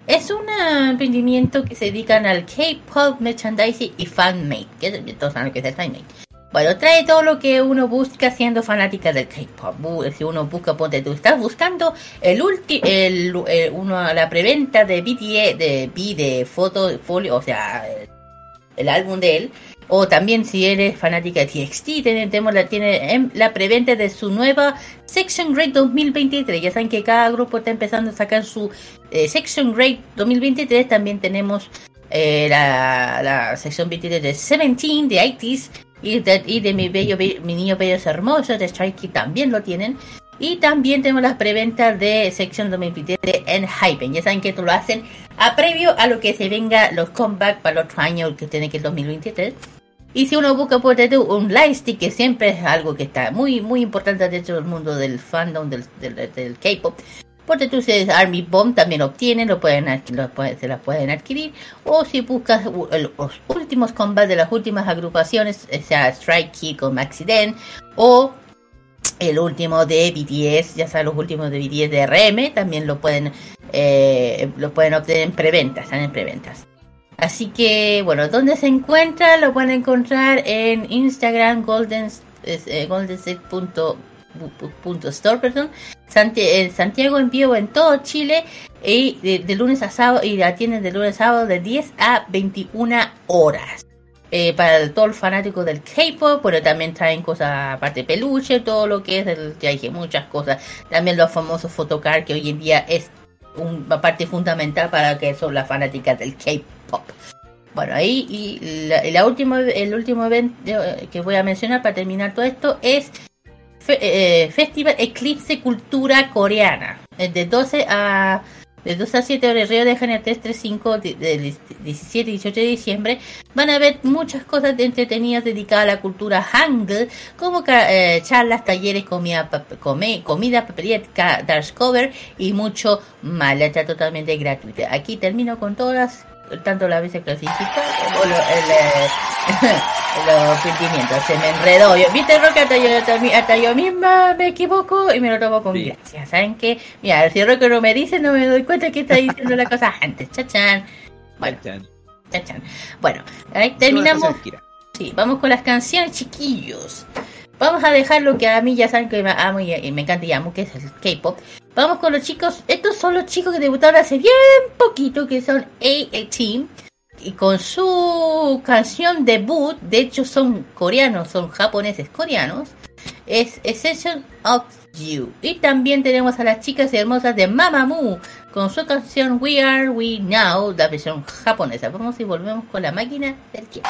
Es un eh, emprendimiento que se dedican al K-pop merchandising y fanmade. Que todos saben lo que es el fanmade. Bueno, trae todo lo que uno busca siendo fanática del K-pop. Si uno busca, ponte tú, estás buscando el último, el, el- uno, la preventa de BTS, de B de foto, folio, o sea, el, el álbum de él. O también si eres fanática de TXT, tenemos la, tiene em, la preventa de su nueva Section Grade 2023. Ya saben que cada grupo está empezando a sacar su eh, Section Grade 2023. También tenemos eh, la, la sección 23 de Seventeen, de ITs y de, y de mi, bello, Be- mi niño bello hermoso, de Strike Kids también lo tienen. Y también tenemos las preventas de sección 2023 de Enhypen. Ya saben que esto lo hacen a previo a lo que se venga los comeback para el otro año que tiene que el 2023. Y si uno busca por un lightstick, que siempre es algo que está muy muy importante dentro del mundo del fandom del, K-pop, si es Army Bomb también obtienen, lo pueden, lo se las pueden adquirir. O si buscas los últimos combates de las últimas agrupaciones, eh, sea Strike Kick o Maxiden, o el último de BTS, ya sea los últimos de BTS de RM, también lo pueden, eh, lo pueden obtener en preventas, están en preventas. Así que, bueno, ¿dónde se encuentra? Lo pueden encontrar en Instagram, golden, eh, perdón, en Santiago en vivo en todo Chile y de, lunes a sábado y la tienen de lunes a sábado de 10 a 21 horas. Eh, para todo el fanático del K-pop, pero también traen cosas aparte peluche, todo lo que es, el, ya dije muchas cosas. También los famosos photocard que hoy en día es una parte fundamental para que son las fanáticas del K-pop. Bueno, ahí y la, la última, el último evento eh, que voy a mencionar para terminar todo esto es Fe- eh, Festival Eclipse Cultura Coreana. eh, De 12 a de 12 a 7 horas Río de Janeiro 335 de- del 17 y 18 de diciembre van a haber muchas cosas entretenidas dedicadas a la cultura Hangul como eh, charlas, talleres, comida, pap- come- comida, papelería, dance cover y mucho más. La totalmente gratuita. Aquí termino con todas tanto la visa clasificada como lo- el, eh, los sentimientos. Se me enredó. Yo, ¿Viste, Roca? Hasta yo, hasta, yo misma me equivoco y me lo tomo con
Sí.
gracia. ¿Saben qué? Mira, si Roca no me dice, no me doy cuenta que está diciendo la cosa antes. Chachán. Bueno, chachán. Bueno, ahí terminamos. Sí, vamos con las canciones, chiquillos. Vamos a dejar lo que a mí ya saben que me amo y, y me encanta y amo, que es el K-pop. Vamos con los chicos. Estos son los chicos que debutaron hace bien poquito, que son A-Team. Y con su canción debut, de hecho son coreanos, son japoneses coreanos, es Essential of You. Y también tenemos a las chicas hermosas de Mamamoo con su canción We Are We Now, la versión japonesa. Vamos y volvemos con la máquina del tiempo.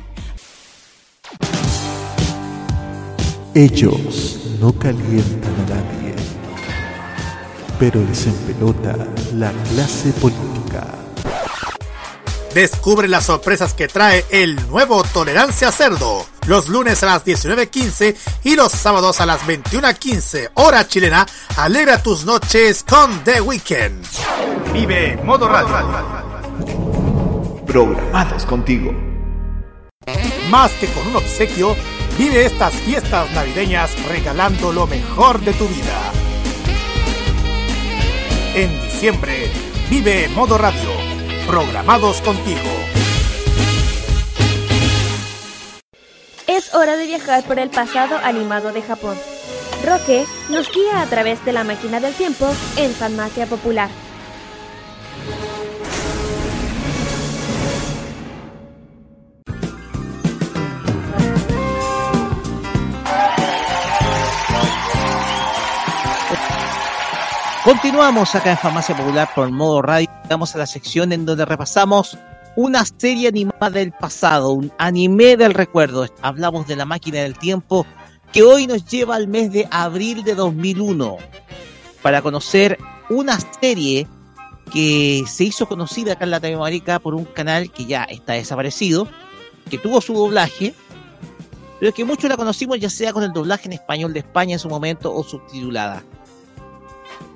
Ellos no calientan a nadie, pero les empelota la clase política.
Descubre las sorpresas que trae el nuevo Tolerancia Cerdo, los lunes a las 19.15 y los sábados a las 21.15, hora chilena. Alegra tus noches con The Weekend. Vive Modo Radio.
Programados contigo.
Más que con un obsequio vive estas fiestas navideñas regalando lo mejor de tu vida. En diciembre, vive Modo Radio. Programados contigo.
Es hora de viajar por el pasado animado de Japón. Roque nos guía a través de la máquina del tiempo en Farmacia Popular.
Continuamos acá en Farmacia Popular por modo radio. Estamos a la sección en donde repasamos una serie animada del pasado, un anime del recuerdo. Hablamos de la máquina del tiempo que hoy nos lleva al mes de abril de 2001 para conocer una serie que se hizo conocida acá en Latinoamérica por un canal que ya está desaparecido, que tuvo su doblaje, pero que muchos la conocimos ya sea con el doblaje en español de España en su momento o subtitulada.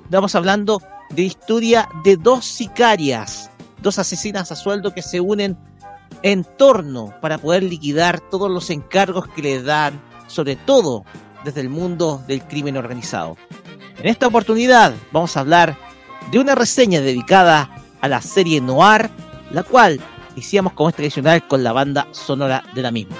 Estamos hablando de historia de dos sicarias, dos asesinas a sueldo que se unen en torno para poder liquidar todos los encargos que les dan, sobre todo desde el mundo del crimen organizado. En esta oportunidad vamos a hablar de una reseña dedicada a la serie Noir, la cual hicimos como es tradicional con la banda sonora de la misma.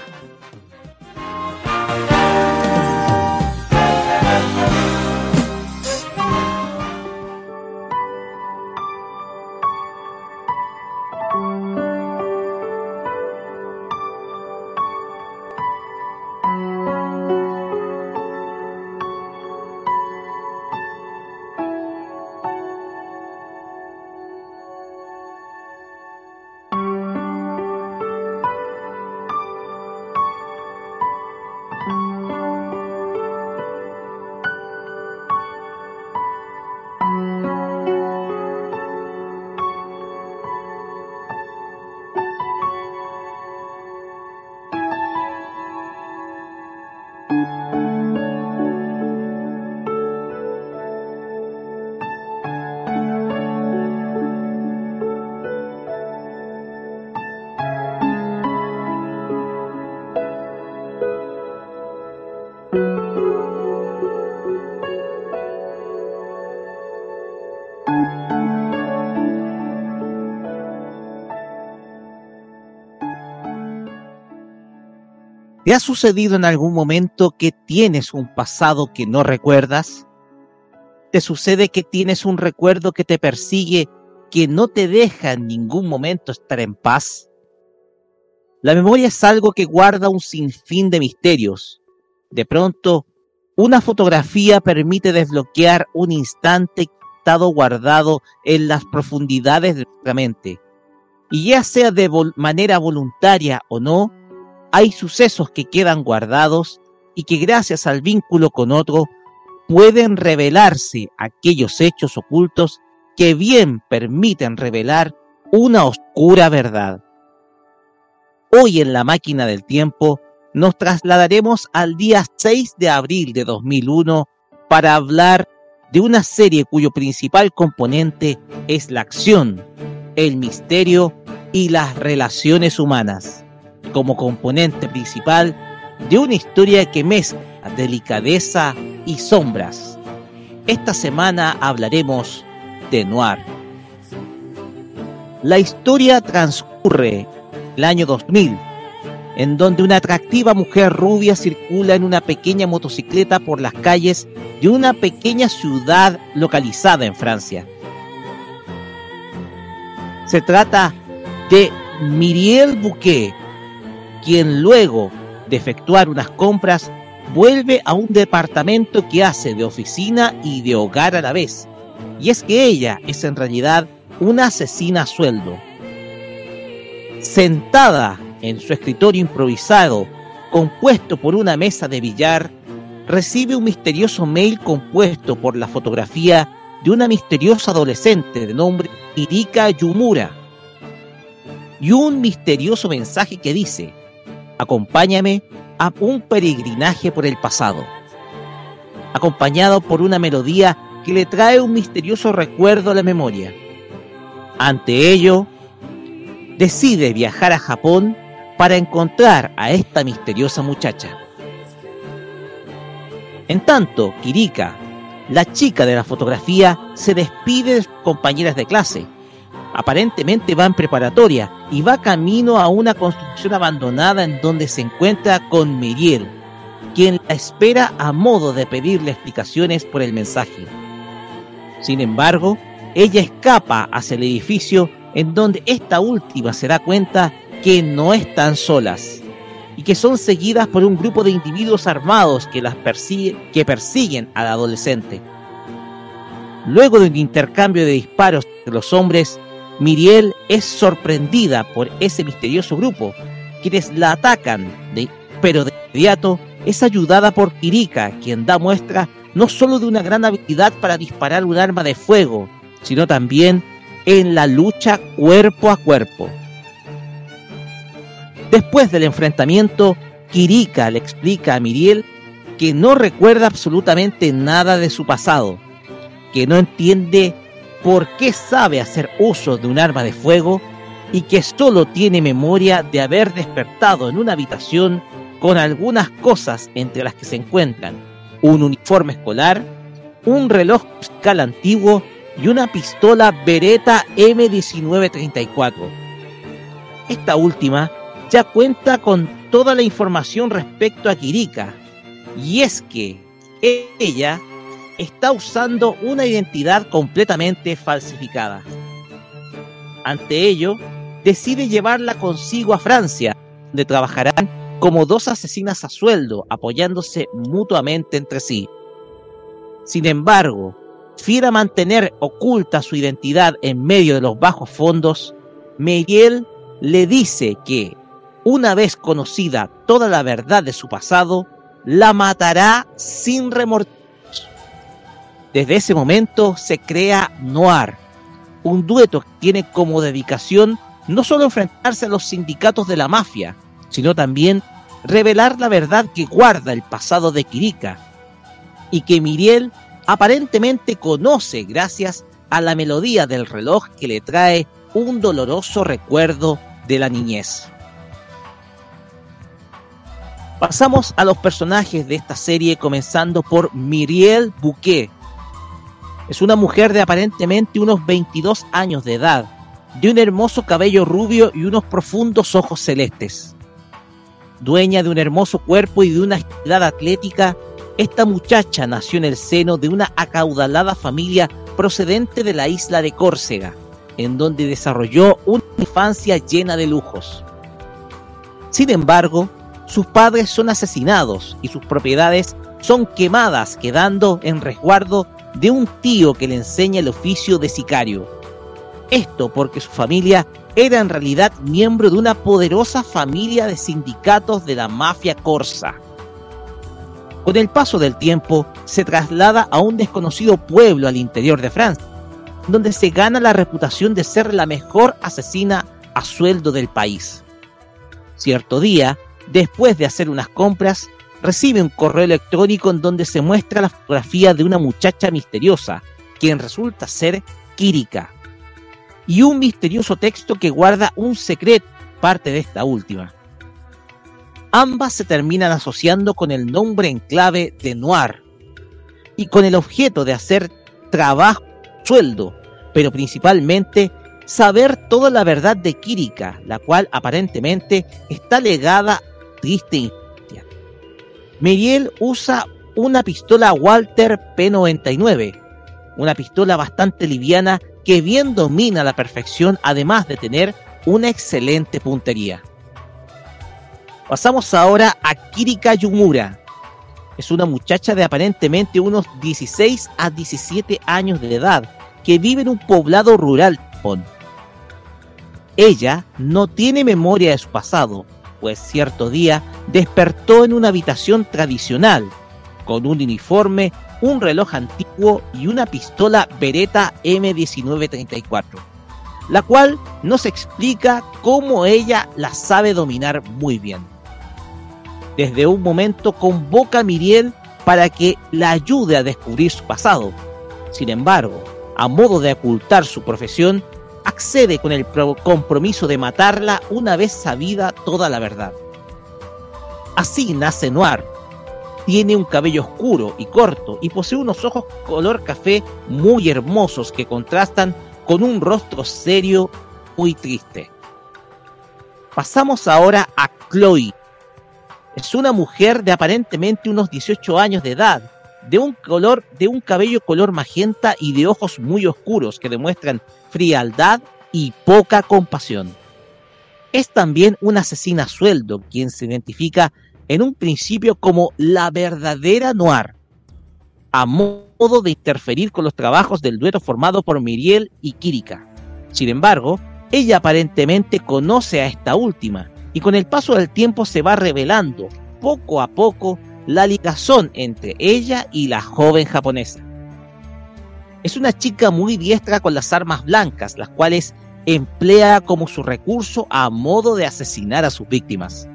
¿Te ha sucedido en algún momento que tienes un pasado que no recuerdas? ¿Te sucede que tienes un recuerdo que te persigue que no te deja en ningún momento estar en paz? La memoria es algo que guarda un sinfín de misterios. De pronto, una fotografía permite desbloquear un instante estado guardado en las profundidades de nuestra mente. Y ya sea de manera voluntaria o no, hay sucesos que quedan guardados y que gracias al vínculo con otro pueden revelarse aquellos hechos ocultos que bien permiten revelar una oscura verdad. Hoy en la máquina del tiempo nos trasladaremos al día 6 de abril de 2001 para hablar de una serie cuyo principal componente es la acción, el misterio y las relaciones humanas como componente principal de una historia que mezcla delicadeza y sombras. Esta semana hablaremos de Noir. La historia transcurre el año 2000, en donde una atractiva mujer rubia circula en una pequeña motocicleta por las calles de una pequeña ciudad localizada en Francia. Se trata de Miriel Bouquet, quien luego de efectuar unas compras vuelve a un departamento que hace de oficina y de hogar a la vez. Y es que ella es en realidad una asesina a sueldo. Sentada en su escritorio improvisado, compuesto por una mesa de billar, recibe un misterioso mail compuesto por la fotografía de una misteriosa adolescente de nombre Irika Yumura. y un misterioso mensaje que dice, acompáñame a un peregrinaje por el pasado, acompañado por una melodía que le trae un misterioso recuerdo a la memoria. Ante ello, decide viajar a Japón para encontrar a esta misteriosa muchacha. En tanto, Kirika, la chica de la fotografía, se despide de sus compañeras de clase. Aparentemente va en preparatoria y va camino a una construcción abandonada en donde se encuentra con Miriel, quien la espera a modo de pedirle explicaciones por el mensaje. Sin embargo, ella escapa hacia el edificio en donde esta última se da cuenta que no están solas y que son seguidas por un grupo de individuos armados que las persigue, que persiguen al adolescente. Luego de un intercambio de disparos entre los hombres, Miriel es sorprendida por ese misterioso grupo, quienes la atacan, pero de inmediato es ayudada por Kirika, quien da muestra no solo de una gran habilidad para disparar un arma de fuego, sino también en la lucha cuerpo a cuerpo. Después del enfrentamiento, Kirika le explica a Miriel que no recuerda absolutamente nada de su pasado, que no entiende por qué sabe hacer uso de un arma de fuego y que solo tiene memoria de haber despertado en una habitación con algunas cosas entre las que se encuentran un uniforme escolar, un reloj fiscal antiguo y una pistola Beretta M1934. Esta última ya cuenta con toda la información respecto a Kirika, y es que ella está usando una identidad completamente falsificada. Ante ello, decide llevarla consigo a Francia, donde trabajarán como dos asesinas a sueldo, apoyándose mutuamente entre sí. Sin embargo, fiel a mantener oculta su identidad en medio de los bajos fondos, Miguel le dice que, una vez conocida toda la verdad de su pasado, la matará sin remordimientos. Desde ese momento se crea Noir, un dueto que tiene como dedicación no solo enfrentarse a los sindicatos de la mafia, sino también revelar la verdad que guarda el pasado de Kirika y que Miriel aparentemente conoce gracias a la melodía del reloj que le trae un doloroso recuerdo de la niñez. Pasamos a los personajes de esta serie comenzando por Miriel Bouquet. Es una mujer de aparentemente unos 22 años de edad, de un hermoso cabello rubio y unos profundos ojos celestes. Dueña de un hermoso cuerpo y de una agilidad atlética, esta muchacha nació en el seno de una acaudalada familia procedente de la isla de Córcega, en donde desarrolló una infancia llena de lujos. Sin embargo, sus padres son asesinados y sus propiedades son quemadas, quedando en resguardo de un tío que le enseña el oficio de sicario. Esto porque su familia era en realidad miembro de una poderosa familia de sindicatos de la mafia corsa. Con el paso del tiempo, se traslada a un desconocido pueblo al interior de Francia, donde se gana la reputación de ser la mejor asesina a sueldo del país. Cierto día, después de hacer unas compras, recibe un correo electrónico en donde se muestra la fotografía de una muchacha misteriosa, quien resulta ser Kirika, y un misterioso texto que guarda un secreto, parte de esta última. Ambas se terminan asociando con el nombre en clave de Noir y con el objeto de hacer trabajo, sueldo, pero principalmente saber toda la verdad de Kirika, la cual aparentemente está legada a triste Miriel usa una pistola Walter P99, una pistola bastante liviana que bien domina a la perfección, además de tener una excelente puntería. Pasamos ahora a Kirika Yumura. Es una muchacha de aparentemente unos 16 a 17 años de edad que vive en un poblado rural. Ella no tiene memoria de su pasado, pues cierto día despertó en una habitación tradicional, con un uniforme, un reloj antiguo y una pistola Beretta M1934. la cual nos explica cómo ella la sabe dominar muy bien. Desde un momento convoca a Miriel para que la ayude a descubrir su pasado. Sin embargo, a modo de ocultar su profesión, accede con el pro- compromiso de matarla una vez sabida toda la verdad. Así nace Noir. Tiene un cabello oscuro y corto y posee unos ojos color café muy hermosos que contrastan con un rostro serio muy triste. Pasamos ahora a Chloe. Es una mujer de aparentemente unos 18 años de edad, de un color, de un cabello color magenta y de ojos muy oscuros que demuestran frialdad y poca compasión. Es también una asesina a sueldo, quien se identifica en un principio como la verdadera Noir, a modo de interferir con los trabajos del dueto formado por Miriel y Kirika. Sin embargo, ella aparentemente conoce a esta última y con el paso del tiempo se va revelando poco a poco la ligazón entre ella y la joven japonesa. Es una chica muy diestra con las armas blancas, las cuales emplea como su recurso a modo de asesinar a sus víctimas.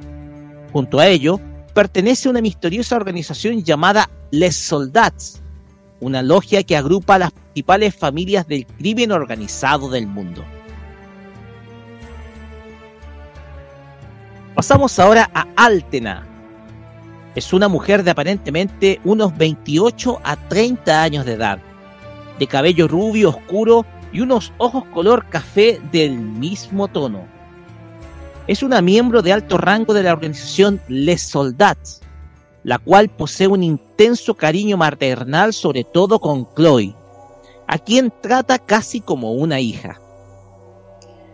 Junto a ello, pertenece a una misteriosa organización llamada Les Soldats, una logia que agrupa a las principales familias del crimen organizado del mundo. Pasamos ahora a Altena. Es una mujer de aparentemente unos 28 a 30 años de edad, de cabello rubio oscuro y unos ojos color café del mismo tono. Es una miembro de alto rango de la organización Les Soldats, la cual posee un intenso cariño maternal sobre todo con Chloe, a quien trata casi como una hija.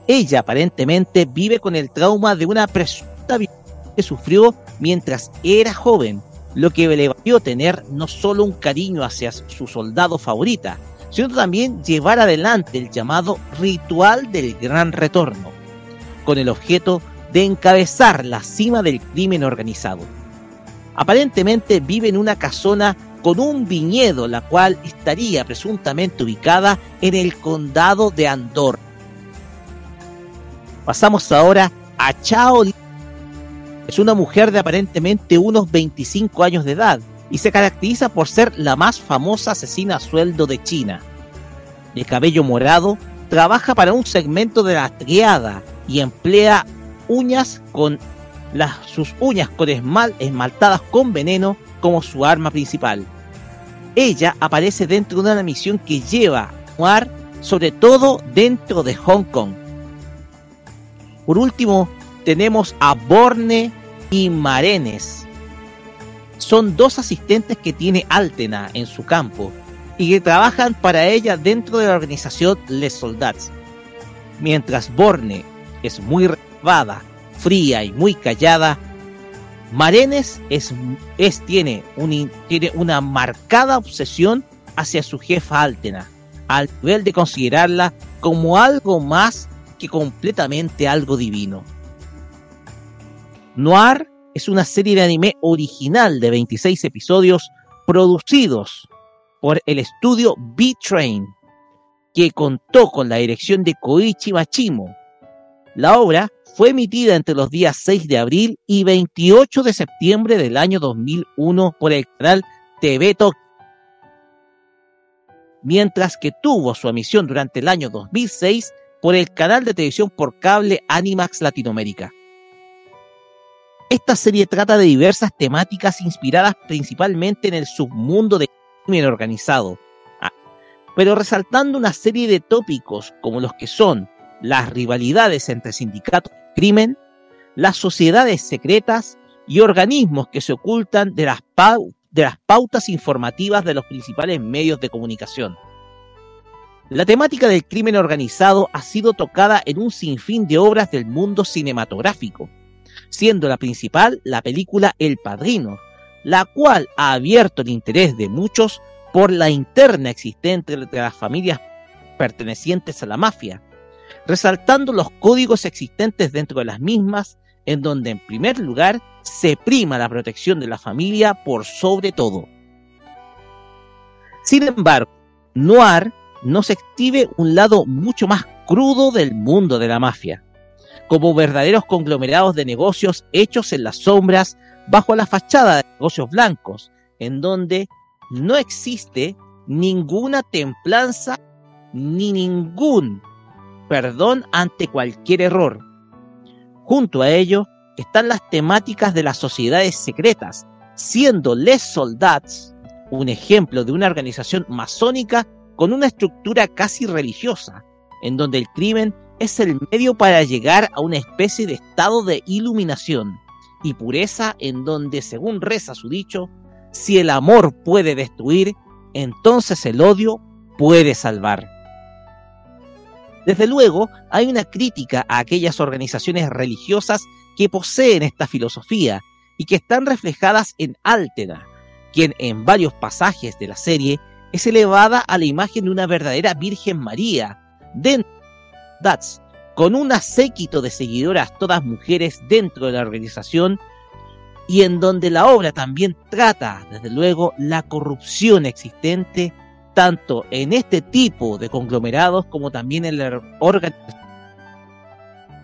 Ella aparentemente vive con el trauma de una presunta violencia que sufrió mientras era joven, lo que le valió tener no solo un cariño hacia su soldado favorita, sino también llevar adelante el llamado ritual del gran retorno, con el objeto de encabezar la cima del crimen organizado. Aparentemente vive en una casona con un viñedo, la cual estaría presuntamente ubicada en el condado de Andorra. Pasamos ahora a Chao. Es una mujer de aparentemente unos 25 años de edad y se caracteriza por ser la más famosa asesina a sueldo de China. De cabello morado, trabaja para un segmento de la triada y emplea uñas con las, sus uñas con esmal, esmaltadas con veneno como su arma principal. Ella aparece dentro de una misión que lleva a Noir, sobre todo dentro de Hong Kong. Por último, tenemos a Borne y Marenes. Son dos asistentes que tiene Altena en su campo y que trabajan para ella dentro de la organización Les Soldats. Mientras Borne es muy reservada, fría y muy callada, Marenes es, tiene, tiene una marcada obsesión hacia su jefa Altena, al nivel de considerarla como algo más que completamente algo divino. Noir es una serie de anime original de 26 episodios producidos por el estudio B-Train, que contó con la dirección de Koichi Machimo. La obra fue emitida entre los días 6 de abril y 28 de septiembre del año 2001 por el canal TV Tokyo, mientras que tuvo su emisión durante el año 2006 por el canal de televisión por cable Animax Latinoamérica. Esta serie trata de diversas temáticas inspiradas principalmente en el submundo del crimen organizado, ah, pero resaltando una serie de tópicos como los que son las rivalidades entre sindicatos de crimen, las sociedades secretas y organismos que se ocultan de las, pau de las pautas informativas de los principales medios de comunicación. La temática del crimen organizado ha sido tocada en un sinfín de obras del mundo cinematográfico, siendo la principal la película El Padrino, la cual ha abierto el interés de muchos por la interna existente entre las familias pertenecientes a la mafia, resaltando los códigos existentes dentro de las mismas, en donde en primer lugar se prima la protección de la familia por sobre todo. Sin embargo, Noir nos exhibe un lado mucho más crudo del mundo de la mafia, como verdaderos conglomerados de negocios hechos en las sombras bajo la fachada de negocios blancos, en donde no existe ninguna templanza ni ningún perdón ante cualquier error. Junto a ello están las temáticas de las sociedades secretas, siendo Les Soldats un ejemplo de una organización masónica con una estructura casi religiosa, en donde el crimen es el medio para llegar a una especie de estado de iluminación y pureza en donde, según reza su dicho, si el amor puede destruir, entonces el odio puede salvar. Desde luego, hay una crítica a aquellas organizaciones religiosas que poseen esta filosofía y que están reflejadas en Altena, quien en varios pasajes de la serie es elevada a la imagen de una verdadera Virgen María, dentro de Con un séquito de seguidoras, todas mujeres dentro de la organización, y en donde la obra también trata, desde luego, la corrupción existente tanto en este tipo de conglomerados como también en la organización,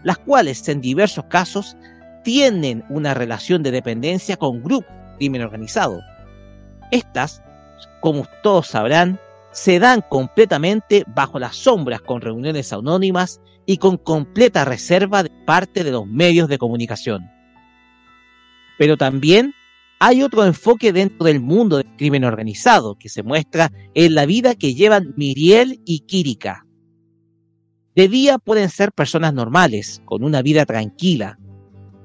las cuales en diversos casos tienen una relación de dependencia con grupos de crimen organizado. Estas, como todos sabrán, se dan completamente bajo las sombras con reuniones anónimas y con completa reserva de parte de los medios de comunicación. Pero también hay otro enfoque dentro del mundo del crimen organizado que se muestra en la vida que llevan Miriel y Kirika. De día pueden ser personas normales, con una vida tranquila,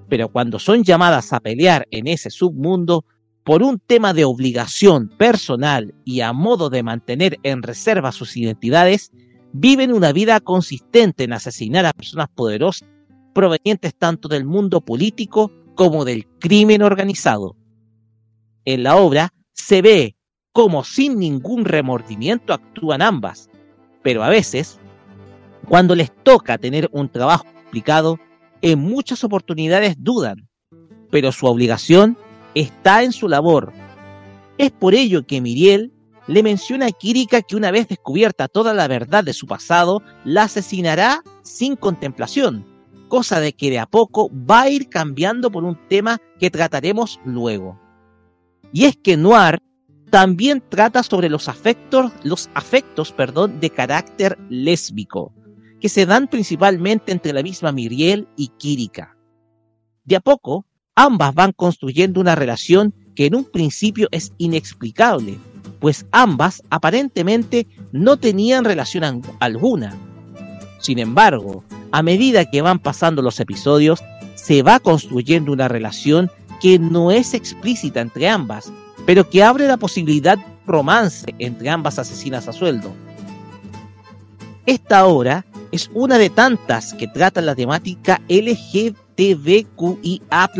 pero cuando son llamadas a pelear en ese submundo por un tema de obligación personal y a modo de mantener en reserva sus identidades, viven una vida consistente en asesinar a personas poderosas provenientes tanto del mundo político como del crimen organizado. En la obra se ve como sin ningún remordimiento actúan ambas, pero a veces, cuando les toca tener un trabajo complicado, en muchas oportunidades dudan, pero su obligación está en su labor. Es por ello que Miriel le menciona a Kirika que una vez descubierta toda la verdad de su pasado, la asesinará sin contemplación, cosa de que de a poco va a ir cambiando por un tema que trataremos luego. Y es que Noir también trata sobre los afectos, los afectos perdón, de carácter lésbico, que se dan principalmente entre la misma Miriel y Kirika. De a poco, ambas van construyendo una relación que en un principio es inexplicable, pues ambas aparentemente no tenían relación alguna. Sin embargo, a medida que van pasando los episodios, se va construyendo una relación que no es explícita entre ambas, pero que abre la posibilidad de romance entre ambas asesinas a sueldo. Esta obra es una de tantas que trata la temática LGTBQIA,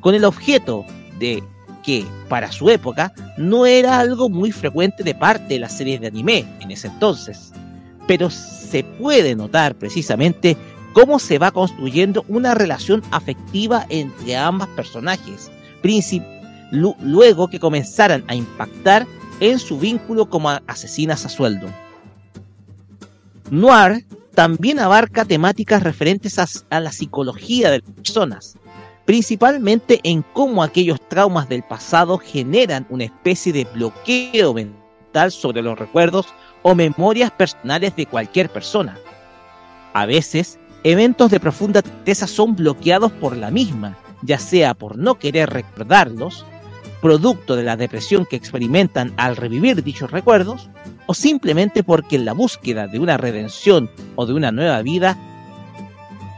con el objeto de que, para su época, no era algo muy frecuente de parte de las series de anime en ese entonces. Pero se puede notar precisamente cómo se va construyendo una relación afectiva entre ambas personajes, luego que comenzaran a impactar en su vínculo como asesinas a sueldo. Noir también abarca temáticas referentes a, la psicología de personas, principalmente en cómo aquellos traumas del pasado generan una especie de bloqueo mental sobre los recuerdos o memorias personales de cualquier persona. A veces, eventos de profunda tristeza son bloqueados por la misma, ya sea por no querer recordarlos, producto de la depresión que experimentan al revivir dichos recuerdos, o simplemente porque en la búsqueda de una redención o de una nueva vida,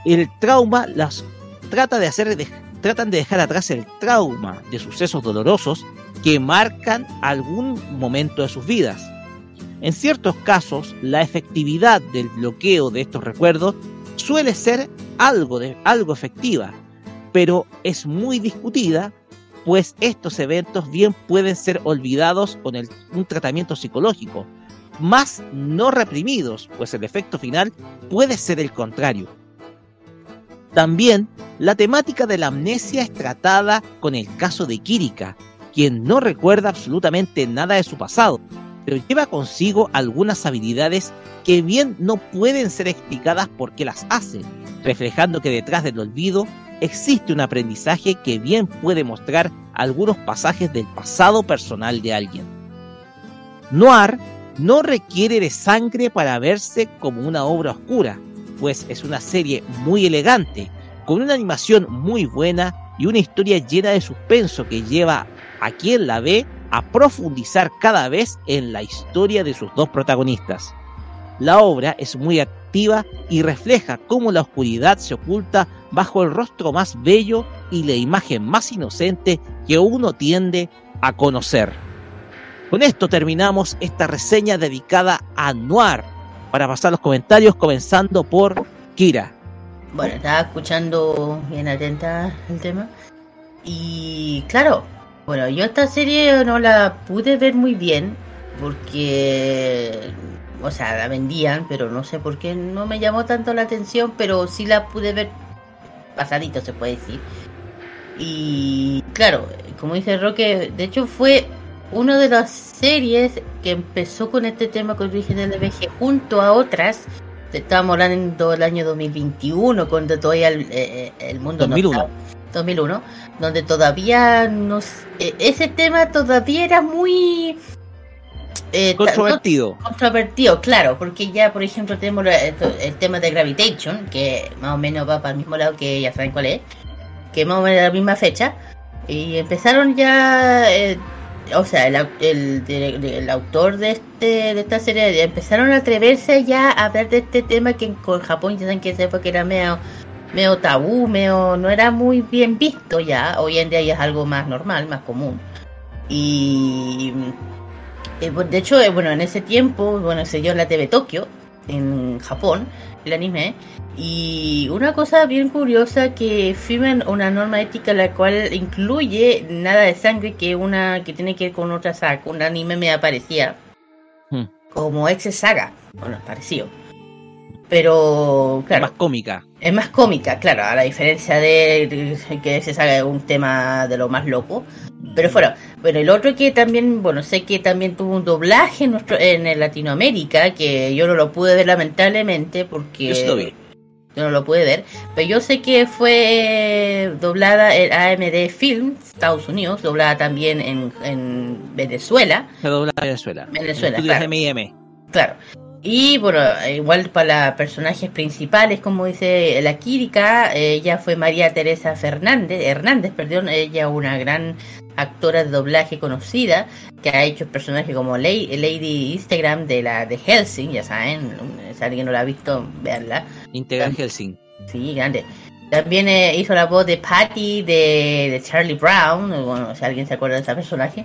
el trauma las trata de hacer tratan de dejar atrás el trauma de sucesos dolorosos que marcan algún momento de sus vidas. En ciertos casos, la efectividad del bloqueo de estos recuerdos suele ser algo, de, algo efectiva, pero es muy discutida, pues estos eventos bien pueden ser olvidados con un tratamiento psicológico, más no reprimidos, pues el efecto final puede ser el contrario. También la temática de la amnesia es tratada con el caso de Kirika, quien no recuerda absolutamente nada de su pasado, pero lleva consigo algunas habilidades que bien no pueden ser explicadas por qué las hace, reflejando que detrás del olvido existe un aprendizaje que bien puede mostrar algunos pasajes del pasado personal de alguien. Noir no requiere de sangre para verse como una obra oscura, pues es una serie muy elegante, con una animación muy buena y una historia llena de suspenso que lleva a quien la ve a profundizar cada vez en la historia de sus dos protagonistas. La obra es muy activa y refleja cómo la oscuridad se oculta bajo el rostro más bello y la imagen más inocente que uno tiende a conocer. Con esto terminamos esta reseña dedicada a Noir. Para pasar los comentarios, comenzando por Kira.
Bueno, estaba escuchando bien atenta el tema. Y claro, bueno, yo esta serie no la pude ver muy bien porque, o sea, la vendían, pero no sé por qué no me llamó tanto la atención, pero sí la pude ver pasadito, se puede decir. Y claro, como dice Roque, de hecho fue una de las series que empezó con este tema con origen del VG junto a otras. Estábamos hablando del año 2021, cuando todavía el, eh, el mundo
2001.
no estaba. 2001, donde todavía nos, eh, ese tema todavía era muy eh,
Controvertido.
controvertido, claro, porque ya, por ejemplo, tenemos el tema de Gravitation, que más o menos va para el mismo lado que ya saben cuál es, que más o menos a la misma fecha, y empezaron ya, eh, o sea, el, el, dire- el autor de este de esta serie empezaron a atreverse ya a hablar de este tema que en, con Japón ya saben que esa época era medio, medio tabú, medio, no era muy bien visto ya, hoy en día ya es algo más normal, más común. Y eh, de hecho, eh, bueno, en ese tiempo, bueno, se dio en la TV Tokio, en Japón, el anime. Y una cosa bien curiosa que firman una norma ética la cual incluye nada de sangre que una que tiene que ver con otra saga, un anime me aparecía
Hmm.
como ex saga, bueno, parecido. Pero claro,
Más cómica.
es más cómica, claro, a la diferencia de, que se sabe un tema de lo más loco. Pero fuera, bueno, el otro que también, bueno, sé que también tuvo un doblaje en, nuestro, en Latinoamérica, que yo no lo pude ver lamentablemente porque
Yo lo vi.
yo no lo pude ver, pero yo sé que fue doblada en AMD Film, Estados Unidos, doblada también en, en Venezuela.
Se dobla en Venezuela.
Venezuela,
Estudios
claro. Claro. Y bueno, igual para los personajes principales, como dice la Kirika, ella fue María Teresa Fernández, Hernández, perdón, ella una gran actora de doblaje conocida, que ha hecho personajes como Lady, Lady Instagram de la de Helsing, ya saben, si alguien no la ha visto, veanla.
Integral Helsing.
Sí, grande. También eh, hizo la voz de Patty de, de Charlie Brown, bueno, si alguien se acuerda de ese personaje.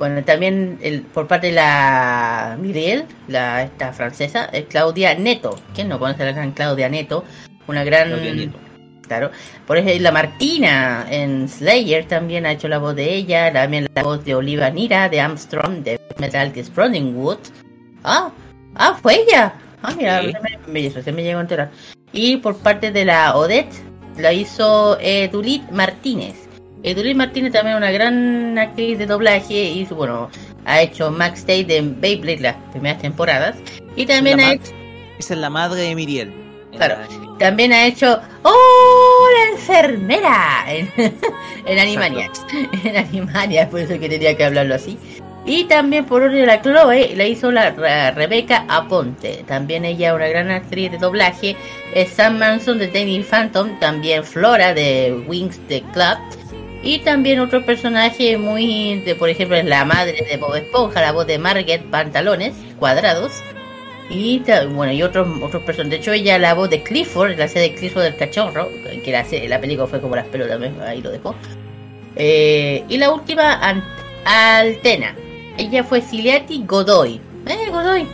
Bueno, también el, por parte de la Miriel, la esta francesa, es Claudia Neto. ¿Quién no conoce a la gran Claudia Neto? Una gran...
Claudia Neto.
Claro. Por ejemplo, la Martina en Slayer también ha hecho la voz de ella. También la voz de Oliva Nira de Armstrong de Metal Gear Wood. Ah, ah, fue ella. Ah, mira,
Sí.
me, me, se me llegó a enterar. Y por parte de la Odette, la hizo Edulit Martínez. Edulit Martínez también una gran actriz de doblaje y bueno, ha hecho Max Stay de Beyblade las primeras temporadas. Y también ha
es la
hecho,
Esa es la madre de Miriel.
Claro. también ha hecho ¡Oh! La enfermera en, en Animaniacs. En Animaniacs, por eso que tenía que hablarlo así. Y también por orden de la Chloe la hizo la Re- Rebeca Aponte. También ella una gran actriz de doblaje. Es Sam Manson de Danny Phantom. También Flora de Wings the Club. Y también otro personaje muy, de, por ejemplo, es la madre de Bob Esponja, la voz de Margaret Pantalones Cuadrados. Y bueno, y otros otros personajes. De hecho, ella la voz de Clifford, la serie de Clifford del cachorro, que la, la película fue como las pelotas, ahí lo dejó. Eh, y la última, An- Altena. Ella fue Ciliati Godoy. Eh, Godoy.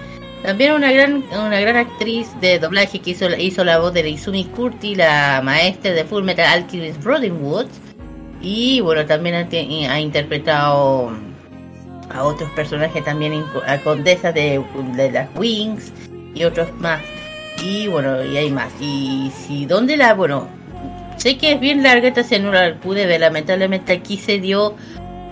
También una gran, una gran actriz de doblaje que hizo, hizo la voz de Izumi Curti, la maestra de Full Metal Alchemist Brotherhood. Y bueno, también ha, te- ha interpretado a otros personajes también, a Condesa de, las Wings y otros más. Y bueno, y hay más. Y si, ¿dónde la, bueno, sé que es bien larga esta no la pude ver, lamentablemente aquí se dio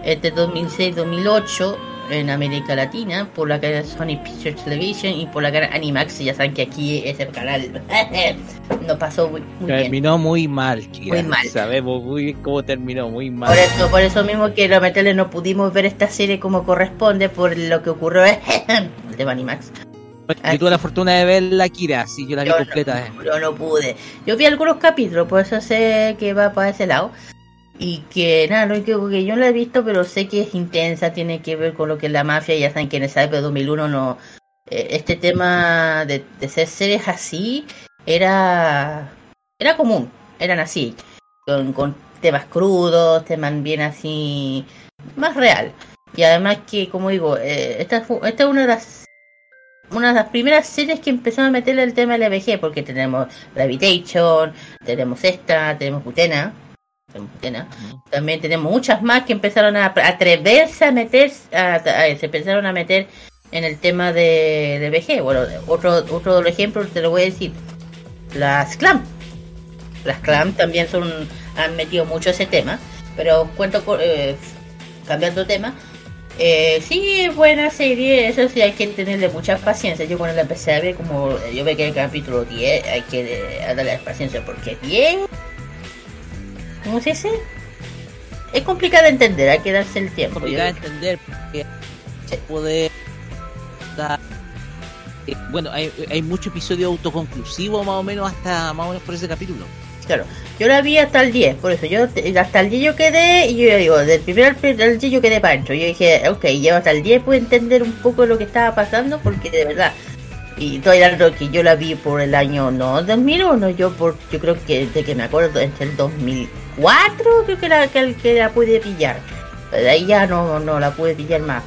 entre 2006 y 2008 en América Latina por la cadena Sony Pictures Television y por la cadena Animax. Ya saben que aquí ese canal nos pasó muy, muy bien.
Muy mal, Kira.
Muy mal.
Sabemos muy bien cómo terminó, muy mal.
Por eso, por eso mismo que lamentablemente no pudimos ver esta serie como corresponde por lo que ocurrió el tema Animax.
Yo tuve la fortuna de verla, Kira, sí, yo la vi
Yo
completa. eh.
Yo no pude. Yo vi algunos capítulos, por eso sé que va para ese lado. Y que nada, lo único que yo no la he visto, pero sé que es intensa, tiene que ver con lo que es la mafia. Ya saben que en esa época de 2001 no. eh, este tema de, de ser series así era. Era común, eran así. Con, con temas crudos, temas bien así. Más real. Y además que, como digo, eh, esta, esta es una de las una de las primeras series que empezaron a meterle el tema LBG, porque tenemos Gravitation, tenemos esta, tenemos Utena, también tenemos muchas más que empezaron a atreverse a meter, a- a- se empezaron a meter en el tema de LBG. Bueno, otro, otro ejemplo te lo voy a decir, las Clam. Las Clam también son, han metido mucho ese tema, pero cuento, con- eh, cambiando de tema, eh, sí, buena serie, eso sí hay que tenerle mucha paciencia. Yo cuando la empecé a ver, como yo ve que el capítulo 10, hay que eh, darle paciencia porque es bien. ¿Cómo se dice? Es complicado de entender, hay que darse el tiempo.
complicado
Yo-
de entender porque poder dar- eh, bueno hay, hay mucho episodio autoconclusivo más o menos hasta más o menos por ese capítulo
Claro, yo la vi hasta el 10, por eso yo hasta el 10 yo quedé y yo digo, del primero al, pri- al 10 yo quedé pancho. Yo dije, ok, yo hasta el 10 puedo entender un poco lo que estaba pasando porque de verdad. Y estoy hablando que yo la vi por el año, no 2001, yo por yo creo que de que me acuerdo, entre el 2004 creo que la, que, la pude pillar. De ahí ya no, no la pude pillar más.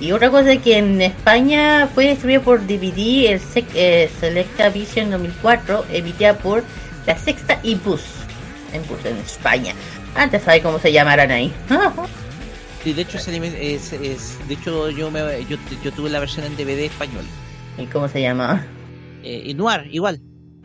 Y otra cosa es que en España fue distribuida por DVD, el Sec- eh, Selecta Vision 2004, emitida por la Sexta y Bus, en en España. Antes sabe cómo se llamaran ahí.
Sí, de hecho es- de hecho yo me yo, yo tuve la versión en DVD español
¿Y cómo se llama?
eh, y Noir igual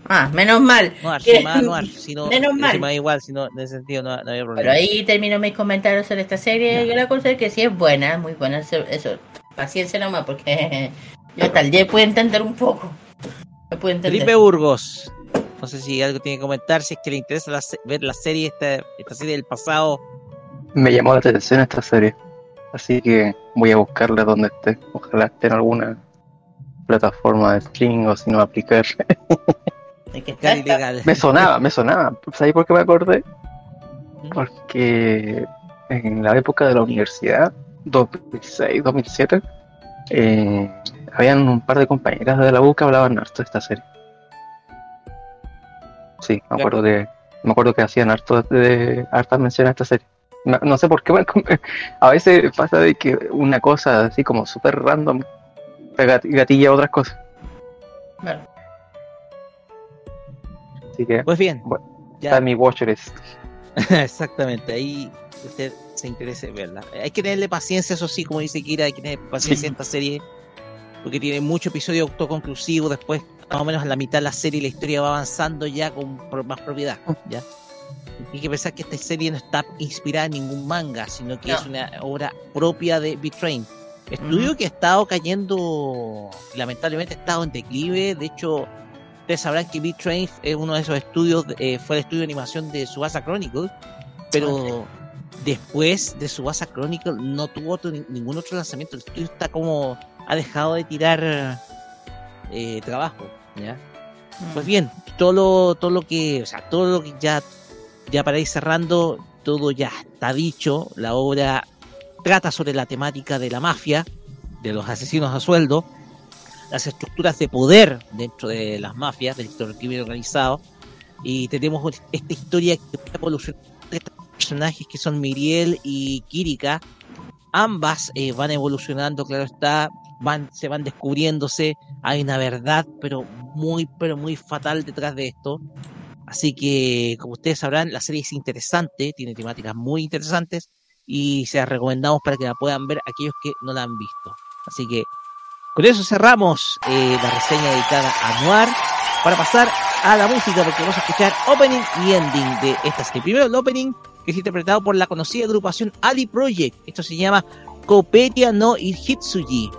Ah, menos mal.
Noir se llamaba Noir si no
Menos
se
mal.
llamaba igual si no en ese sentido no, no había problema
Pero ahí termino mis comentarios sobre esta serie. Yo la considero que sí es buena, muy buena. Eso, eso. paciencia nomás, porque yo el 10 puedo entender un poco. Me puedo entender.
Felipe Burgos no sé si algo tiene que comentar si es que le interesa la ver la serie esta, esta serie del pasado
Me llamó la atención esta serie. Así que voy a buscarla donde esté. Ojalá esté en alguna plataforma de streaming o si no aplicar.
Ilegal.
me sonaba, me sonaba. ¿Sabes por qué me acordé? Porque en la época de la universidad, 2006, 2007, eh, habían un par de compañeras de la U que hablaban harto de esta serie. Sí, me acuerdo de, me acuerdo que hacían harto de, hartas menciones a esta serie. No, no sé por qué, me- a veces pasa de que una cosa así como súper random gatilla otras cosas.
Claro.
Así que,
pues bien, ya.
está en mi watchlist.
Exactamente, ahí usted se interese en verla. Hay que tenerle paciencia, eso sí, como dice Kira, hay que tener paciencia en esta serie, porque tiene mucho episodio autoconclusivo, después más o menos a la mitad de la serie la historia va avanzando ya con más propiedad, ¿ya? Hay que pensar que esta serie no está inspirada en ningún manga, sino que
No.
es una obra propia de B-Train. Estudio que ha estado cayendo, lamentablemente ha estado en declive, de hecho Ustedes sabrán que Beat Train es uno de esos estudios, eh, fue el estudio de animación de Subasa Chronicle, pero después de Subasa Chronicle no tuvo otro- ni- ningún otro lanzamiento. El estudio está como, ha dejado de tirar eh, trabajo, ¿ya? Pues bien, todo lo, todo lo que, o sea, todo lo que ya, ya para ir cerrando, todo ya está dicho. La obra trata sobre la temática de la mafia, de los asesinos a sueldo, las estructuras de poder dentro de las mafias, del crimen organizado, y tenemos esta historia que va evolucionando de estos personajes que son Miriel y Kirika. Ambas eh, van evolucionando, claro está, van, se van descubriéndose, hay una verdad, pero muy, pero muy fatal detrás de esto. Así que, como ustedes sabrán, la serie es interesante, tiene temáticas muy interesantes y se las recomendamos para que la puedan ver aquellos que no la han visto. Así que con eso cerramos eh, la reseña dedicada a Noir para pasar a la música porque vamos a escuchar opening y ending de esta serie. Primero el opening que es interpretado por la conocida agrupación Ali Project. Esto se llama
Copetia no Hitsuji.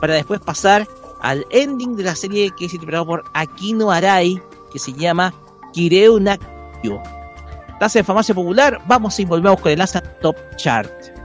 Para después pasar al ending de la serie que es interpretado por Akino Arai que se llama Kireu Nakyo. Tasa de fama popular, vamos y volvemos con el Asa Top Chart.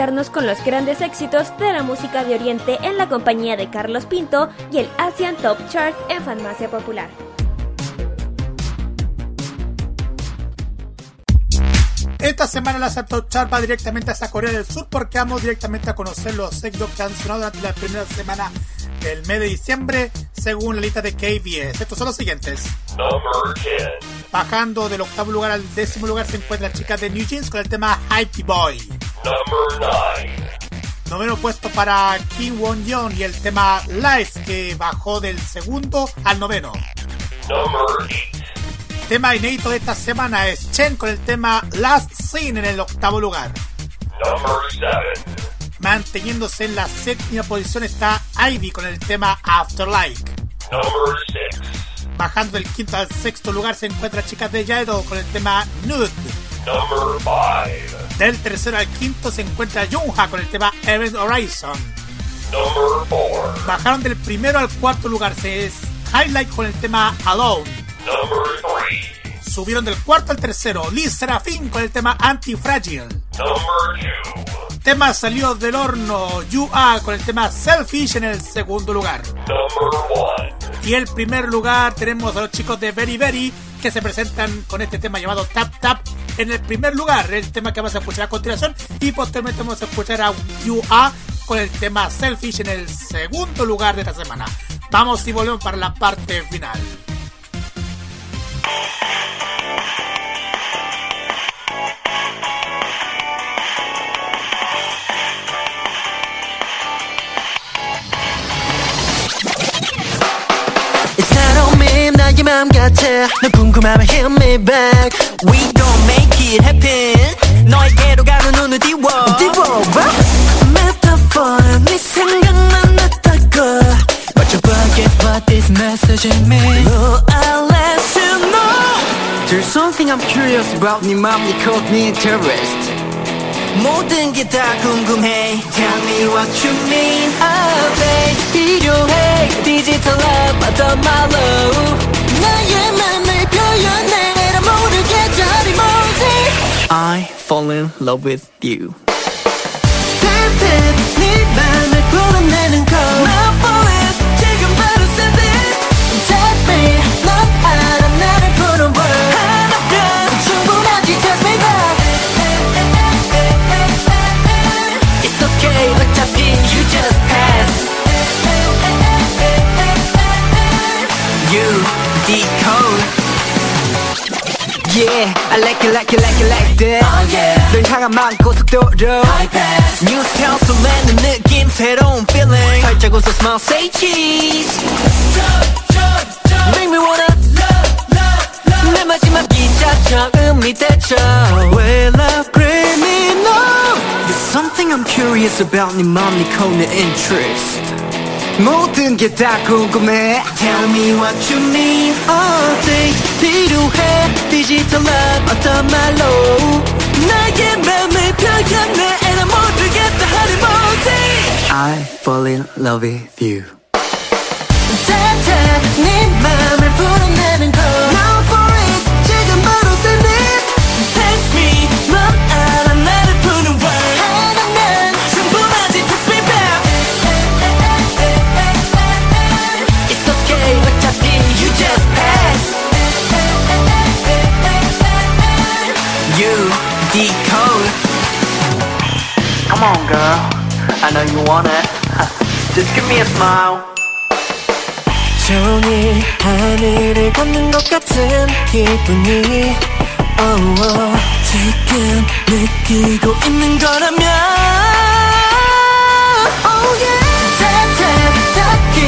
Hora de conectarnos con los grandes éxitos de la música de Oriente en la compañía de Carlos Pinto y el Asian Top Chart en Farmacia Popular.
Esta semana la Top Chart va directamente hasta Corea del Sur porque vamos directamente a conocer los éxitos que han sonado durante la primera semana del mes de diciembre según la lista de KBS. Estos son los siguientes. Bajando del octavo lugar al décimo lugar se encuentra la chica de New Jeans con el tema Hype Boy. Noveno puesto para Kim Won Young y el tema Life que bajó del segundo al noveno. Tema inédito de esta semana es Chen con el tema Last Scene en el octavo lugar. Manteniéndose en la séptima posición está Ivy con el tema Afterlife. Bajando del quinto al sexto lugar se encuentra Chicas de Yaedo con el tema Nude. Del tercero al quinto se encuentra Junha con el tema Event Horizon. Bajaron del primero al cuarto lugar se es Highlight con el tema Alone. Subieron del cuarto al tercero Liz Serafín con el tema Anti-Fragile. Tema salió del horno Are con el tema Selfish en el segundo lugar. Y el primer lugar tenemos a los chicos de Very Very que se presentan con este tema llamado Tap Tap en el primer lugar, el tema que vamos a escuchar a continuación. Y posteriormente vamos a escuchar a You Are con el tema Selfish en el segundo lugar de esta semana. Vamos y volvemos para la parte final.
사람이 나의 맘 같아 너 궁금하면 hit me back We gon' make it happen 너에게로 가는 눈을 띄워 띄워봐 Metaphor 네 생각만 났다고 But you forget what this message means Oh, I'll let you know
There's something I'm curious about 네 맘, 네 caught 네 interest
모든 게 다 궁금해 Tell me what you mean Oh babe 필요해 디지털 love 어떤 말로 나의 맘을 표현해 나 모르겠지 어디모지
I fall in love with you
Tap tap 네 맘을 풀어내는 거
like it like it like it like that
Oh yeah
널 향한 마음 고속도로
pass
New style 설레는 느낌 새로운 feeling 살짝 웃어 smile say cheese
Make me wanna 내 마지막 기차 처음이 됐죠
Well I pray me no There's something I'm curious about 네 맘, 네 caught 내 interest 모든 게 다 궁금해
Tell me what you mean
All things 필요해 디지털 love 어떤 말로
나의 맘을 표현해 And I'm 모르겠다 하리 못해
I fall in love with you
타타 네 맘을 풀어내
I know you want it Just give me a smile
종일 하늘을 걷는 것 같은 기분이 oh, oh. 지금 느끼고 있는 거라면 oh, yeah. 닿기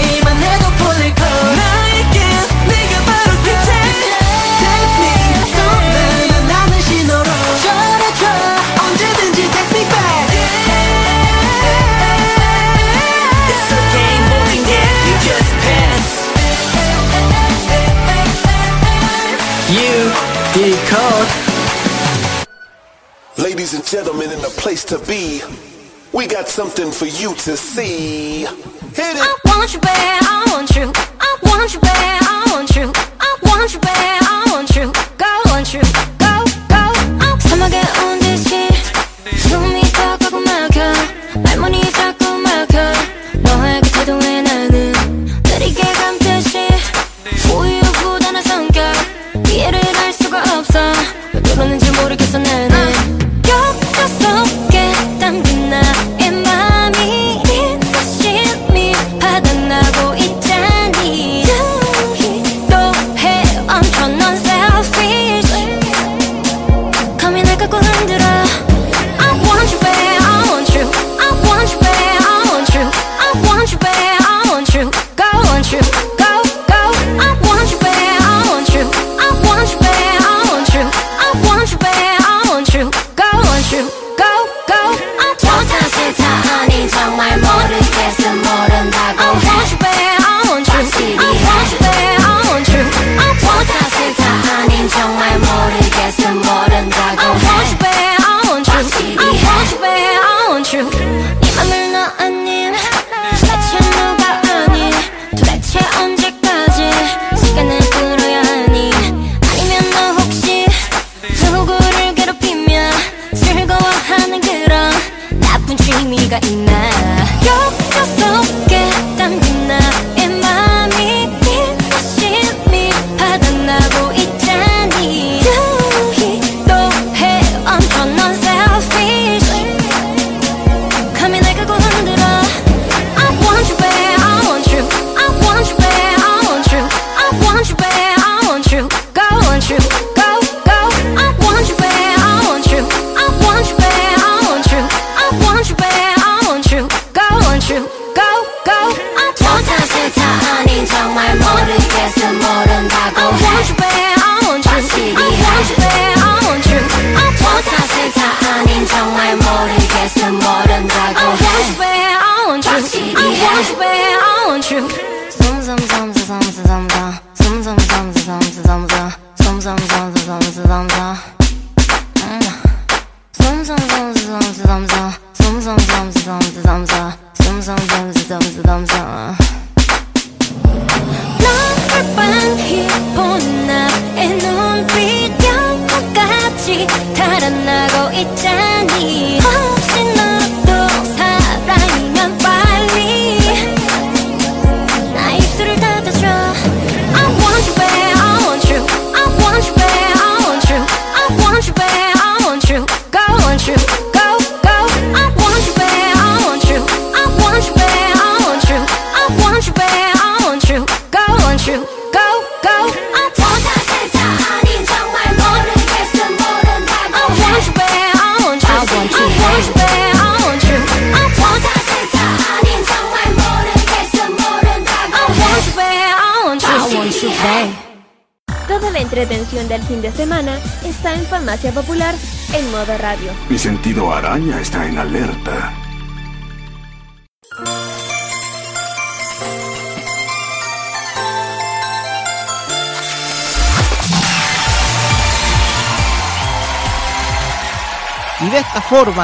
ladies and gentlemen, in the place to be. We got something for you to see. Hit it.
I want you bad, I want you. I want you bad, I want you. I want you bad, I want you. Go, want you. Go, go. Oh, summer get on this shit.
숨이 다 가고 막혀. 말문이 자꾸 막혀. 너의 그때도 왜 나는 느리게 감듯이 우유부단한 성격. 이해를 할 수가 없어. 왜 그러는지 모르겠어,
난.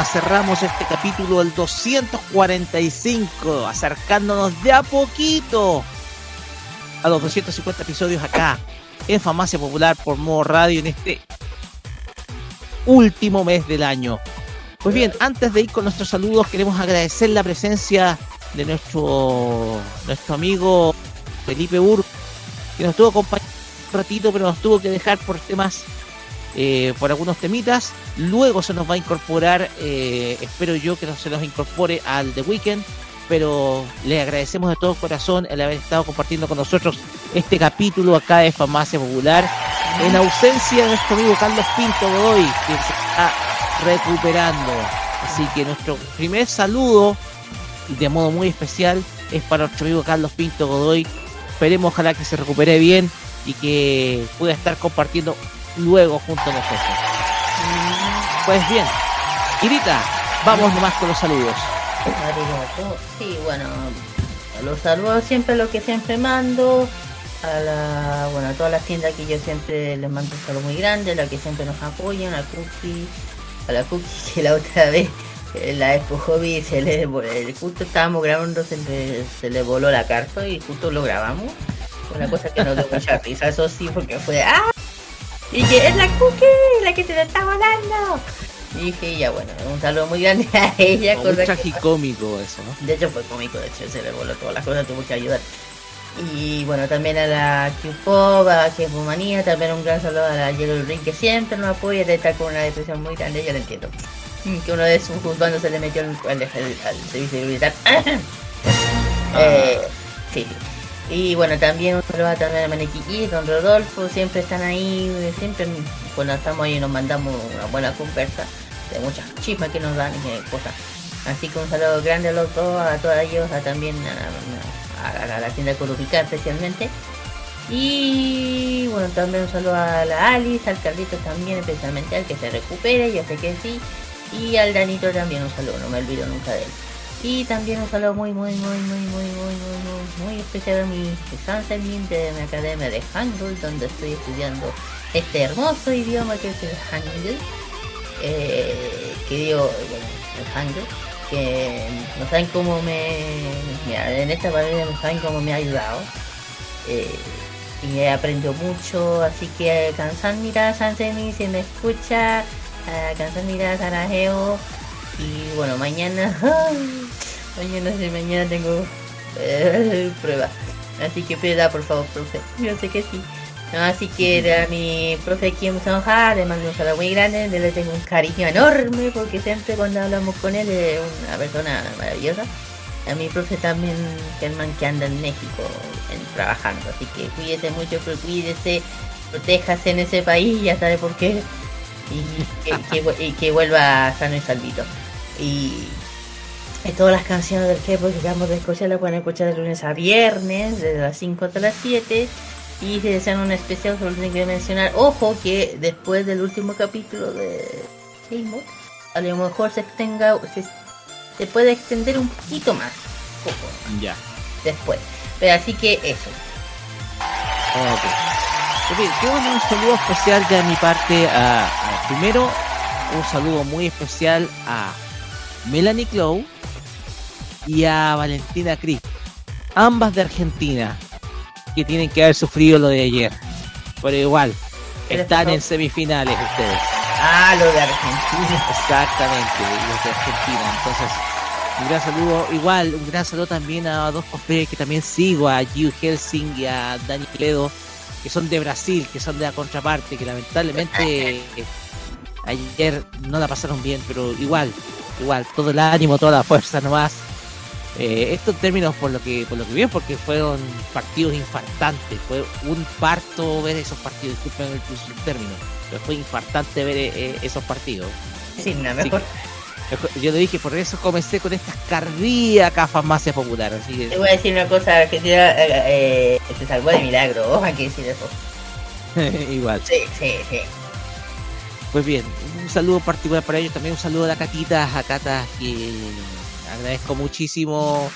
cerramos este capítulo, el 245, acercándonos de a poquito a los 250 episodios acá en Famacia Popular por modo radio en este último mes del año. Pues bien, antes de ir con nuestros saludos, queremos agradecer la presencia de nuestro, nuestro amigo Felipe Ur, que nos estuvo acompañando un ratito, pero nos tuvo que dejar por temas eh, por algunos temitas. Luego se nos va a incorporar, eh, espero yo que no se nos incorpore al The Weekend. Pero le agradecemos de todo corazón el haber estado compartiendo con nosotros este capítulo acá de Famacia Popular. En ausencia de nuestro amigo Carlos Pinto Godoy, que se está recuperando. Así que nuestro primer saludo, de modo muy especial, es para nuestro amigo Carlos Pinto Godoy. Esperemos, ojalá que se recupere bien y que pueda estar compartiendo luego junto a nosotros. Pues bien, Irita, vamos nomás con los saludos.
Sí, bueno, los saludos siempre los que siempre mando. A, la, bueno, a todas las tiendas que yo siempre les mando un saludo muy grande, las que siempre nos apoyan, a Cookie, a la Cookie que la otra vez eh, la Expo Hobby se le eh, justo estábamos grabando se le, se le voló la carta y justo lo grabamos una cosa que nos dio mucha risa eso sí porque fue. ¡ah! Y que es la cookie, la que se le está volando. Y dije, ya bueno, un saludo muy grande a ella.
Muy
tragicómico que...
eso, ¿no?
De hecho fue cómico, de hecho se le voló todas las cosas, tuvo que ayudar. Y bueno, también a la Q-Pop, a Manía, también un gran saludo a la Yellow Ring que siempre nos apoya, de estar con una depresión muy grande, yo lo entiendo. Mm, que uno de sus juzgandos se le metió al, servicio militar. Ah. Eh, sí, y bueno, también un saludo también a Manequiqui, Don Rodolfo, siempre están ahí, siempre cuando estamos ahí nos mandamos una buena conversa de muchas chismas que nos dan que cosas. Así que un saludo grande a los dos, a todos ellos, a también a, la tienda Colupica especialmente. Y bueno, también un saludo a la Alice, al Carlitos también, especialmente al que se recupere, ya sé que sí. Y al Danito también un saludo, no me olvido nunca de él. Y también un saludo muy, muy, muy, muy, muy, muy, muy, muy, muy especial a mi Sansemin de mi academia de Hangul, donde estoy estudiando este hermoso idioma que es el Hangul. Eh, que digo, el Hangul, que no saben cómo me. En esta pandemia no saben cómo me ha ayudado. Eh, y he aprendido mucho, así que Kansan Mira Sansemi, si me escucha, Kansan Mira Sarajeo. Y bueno, mañana, mañana sí, mañana tengo eh, prueba. Así que pida por favor, profe. Yo sé que sí. Así que era mi profe Kim Song Ha, le mando un saludo muy grande, le tengo un cariño enorme porque siempre cuando hablamos con él es una persona maravillosa. A mi profe también, Germán, que anda en México en- trabajando, así que cuídese mucho, pero cuídese, protéjase en ese país, ya sabe por qué, y que, y que vuelva sano y salvito. Y, todas las canciones del K-pop que acabamos de escuchar las pueden escuchar de lunes a viernes, desde las 5 hasta las 7. Y si desean un especial, solo tienen que mencionar, ojo, que después del último capítulo de K-pop, a lo mejor se extenga, se, se puede extender un poquito más, poco
Ya.
después. Pero así que eso.
Ok. Ok, quiero un saludo especial de mi parte a, a- primero un saludo muy especial a Melanie Clow y a Valentina Cris, ambas de Argentina, que tienen que haber sufrido lo de ayer. Pero igual,
¿Qué les
están en semifinales ustedes.
Ah, lo de Argentina.
Exactamente, los de Argentina. Entonces, un gran saludo, igual, un gran saludo también a dos cosplayers que también sigo, a Hugh Helsing y a Dani Ledo, que son de Brasil, que son de la contraparte, que lamentablemente ayer no la pasaron bien, pero igual, igual, todo el ánimo, toda la fuerza nomás. Eh, esto en términos por lo que por lo que vi, porque fueron partidos infartantes, fue un parto ver esos partidos, disculpen el, término, pero fue infartante ver eh, esos partidos.
Sí, no, mejor.
yo le dije, por eso comencé con estas cardíacas farmacia popular, así que
Te voy a decir una cosa, Argentina eh, eh, se salvó de milagro, hay que decir eso.
igual.
Sí, sí, sí.
Pues bien, un saludo particular para ellos, también un saludo a la Catita, a Cata, que agradezco muchísimo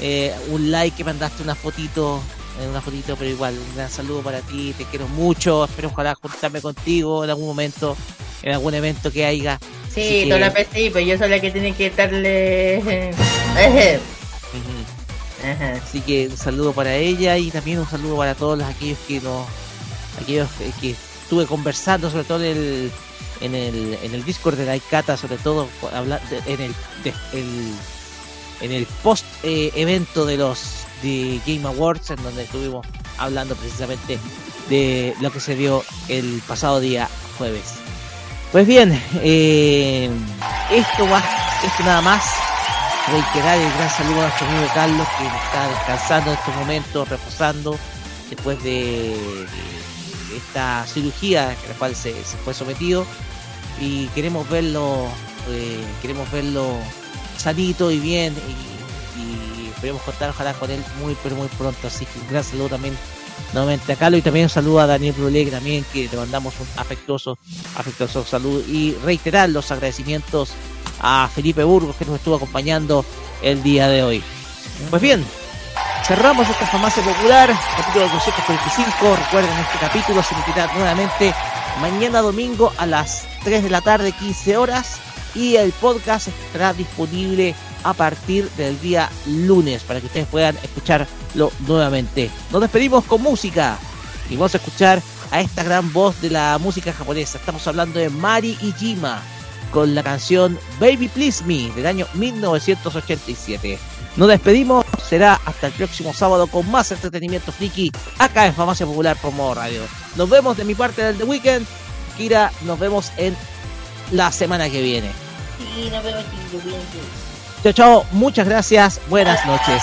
eh, un like que mandaste una fotito, eh, una fotito, pero igual, un gran saludo para ti, te quiero mucho, espero ojalá juntarme contigo en algún momento, en algún evento que haya.
Sí,
que-
toda la sí, pues yo soy la que tiene que darle...
Ujú. Así que un saludo para ella y también un saludo para todos los- aquellos que nos, aquellos que, que estuve conversando, sobre todo en el, en el, en el Discord de la ICATA, sobre todo en el, en el post eh, evento de los de Game Awards, en donde estuvimos hablando precisamente de lo que se dio el pasado día jueves. Pues bien, eh, esto va, esto nada más reiterar el gran saludo a nuestro amigo Carlos que está descansando en estos momentos, reposando después de, esta cirugía a la cual se fue sometido y queremos verlo eh, queremos verlo sanito y bien y, y contar ojalá con él muy pero muy pronto así que un gran saludo también nuevamente a Carlos y también un saludo a Daniel Brulé también que le mandamos un afectuoso afectuoso saludo y reiterar los agradecimientos a Felipe Burgos que nos estuvo acompañando el día de hoy. Pues bien, cerramos esta farmacia popular, capítulo 245. Recuerden, este capítulo se emitirá nuevamente mañana domingo a las 3 de la tarde, 15 horas. Y el podcast estará disponible a partir del día lunes para que ustedes puedan escucharlo nuevamente. Nos despedimos con música y vamos a escuchar a esta gran voz de la música japonesa. Estamos hablando de Mari Ijima con la canción Baby Please Me del año 1987. Nos despedimos,
será hasta el próximo sábado con más entretenimiento friki acá en Farmacia Popular Promo Radio. Nos vemos de mi parte del The Weekend. Kira, nos vemos en la semana que viene.
Sí, nos vemos,
Chao, chao. Muchas gracias. Buenas noches.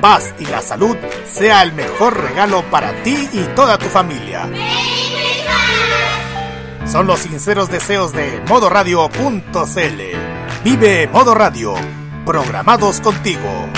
paz y la salud sea el mejor regalo para ti y toda tu familia. Son los sinceros deseos de modoradio.cl. Vive Modo Radio, programados contigo.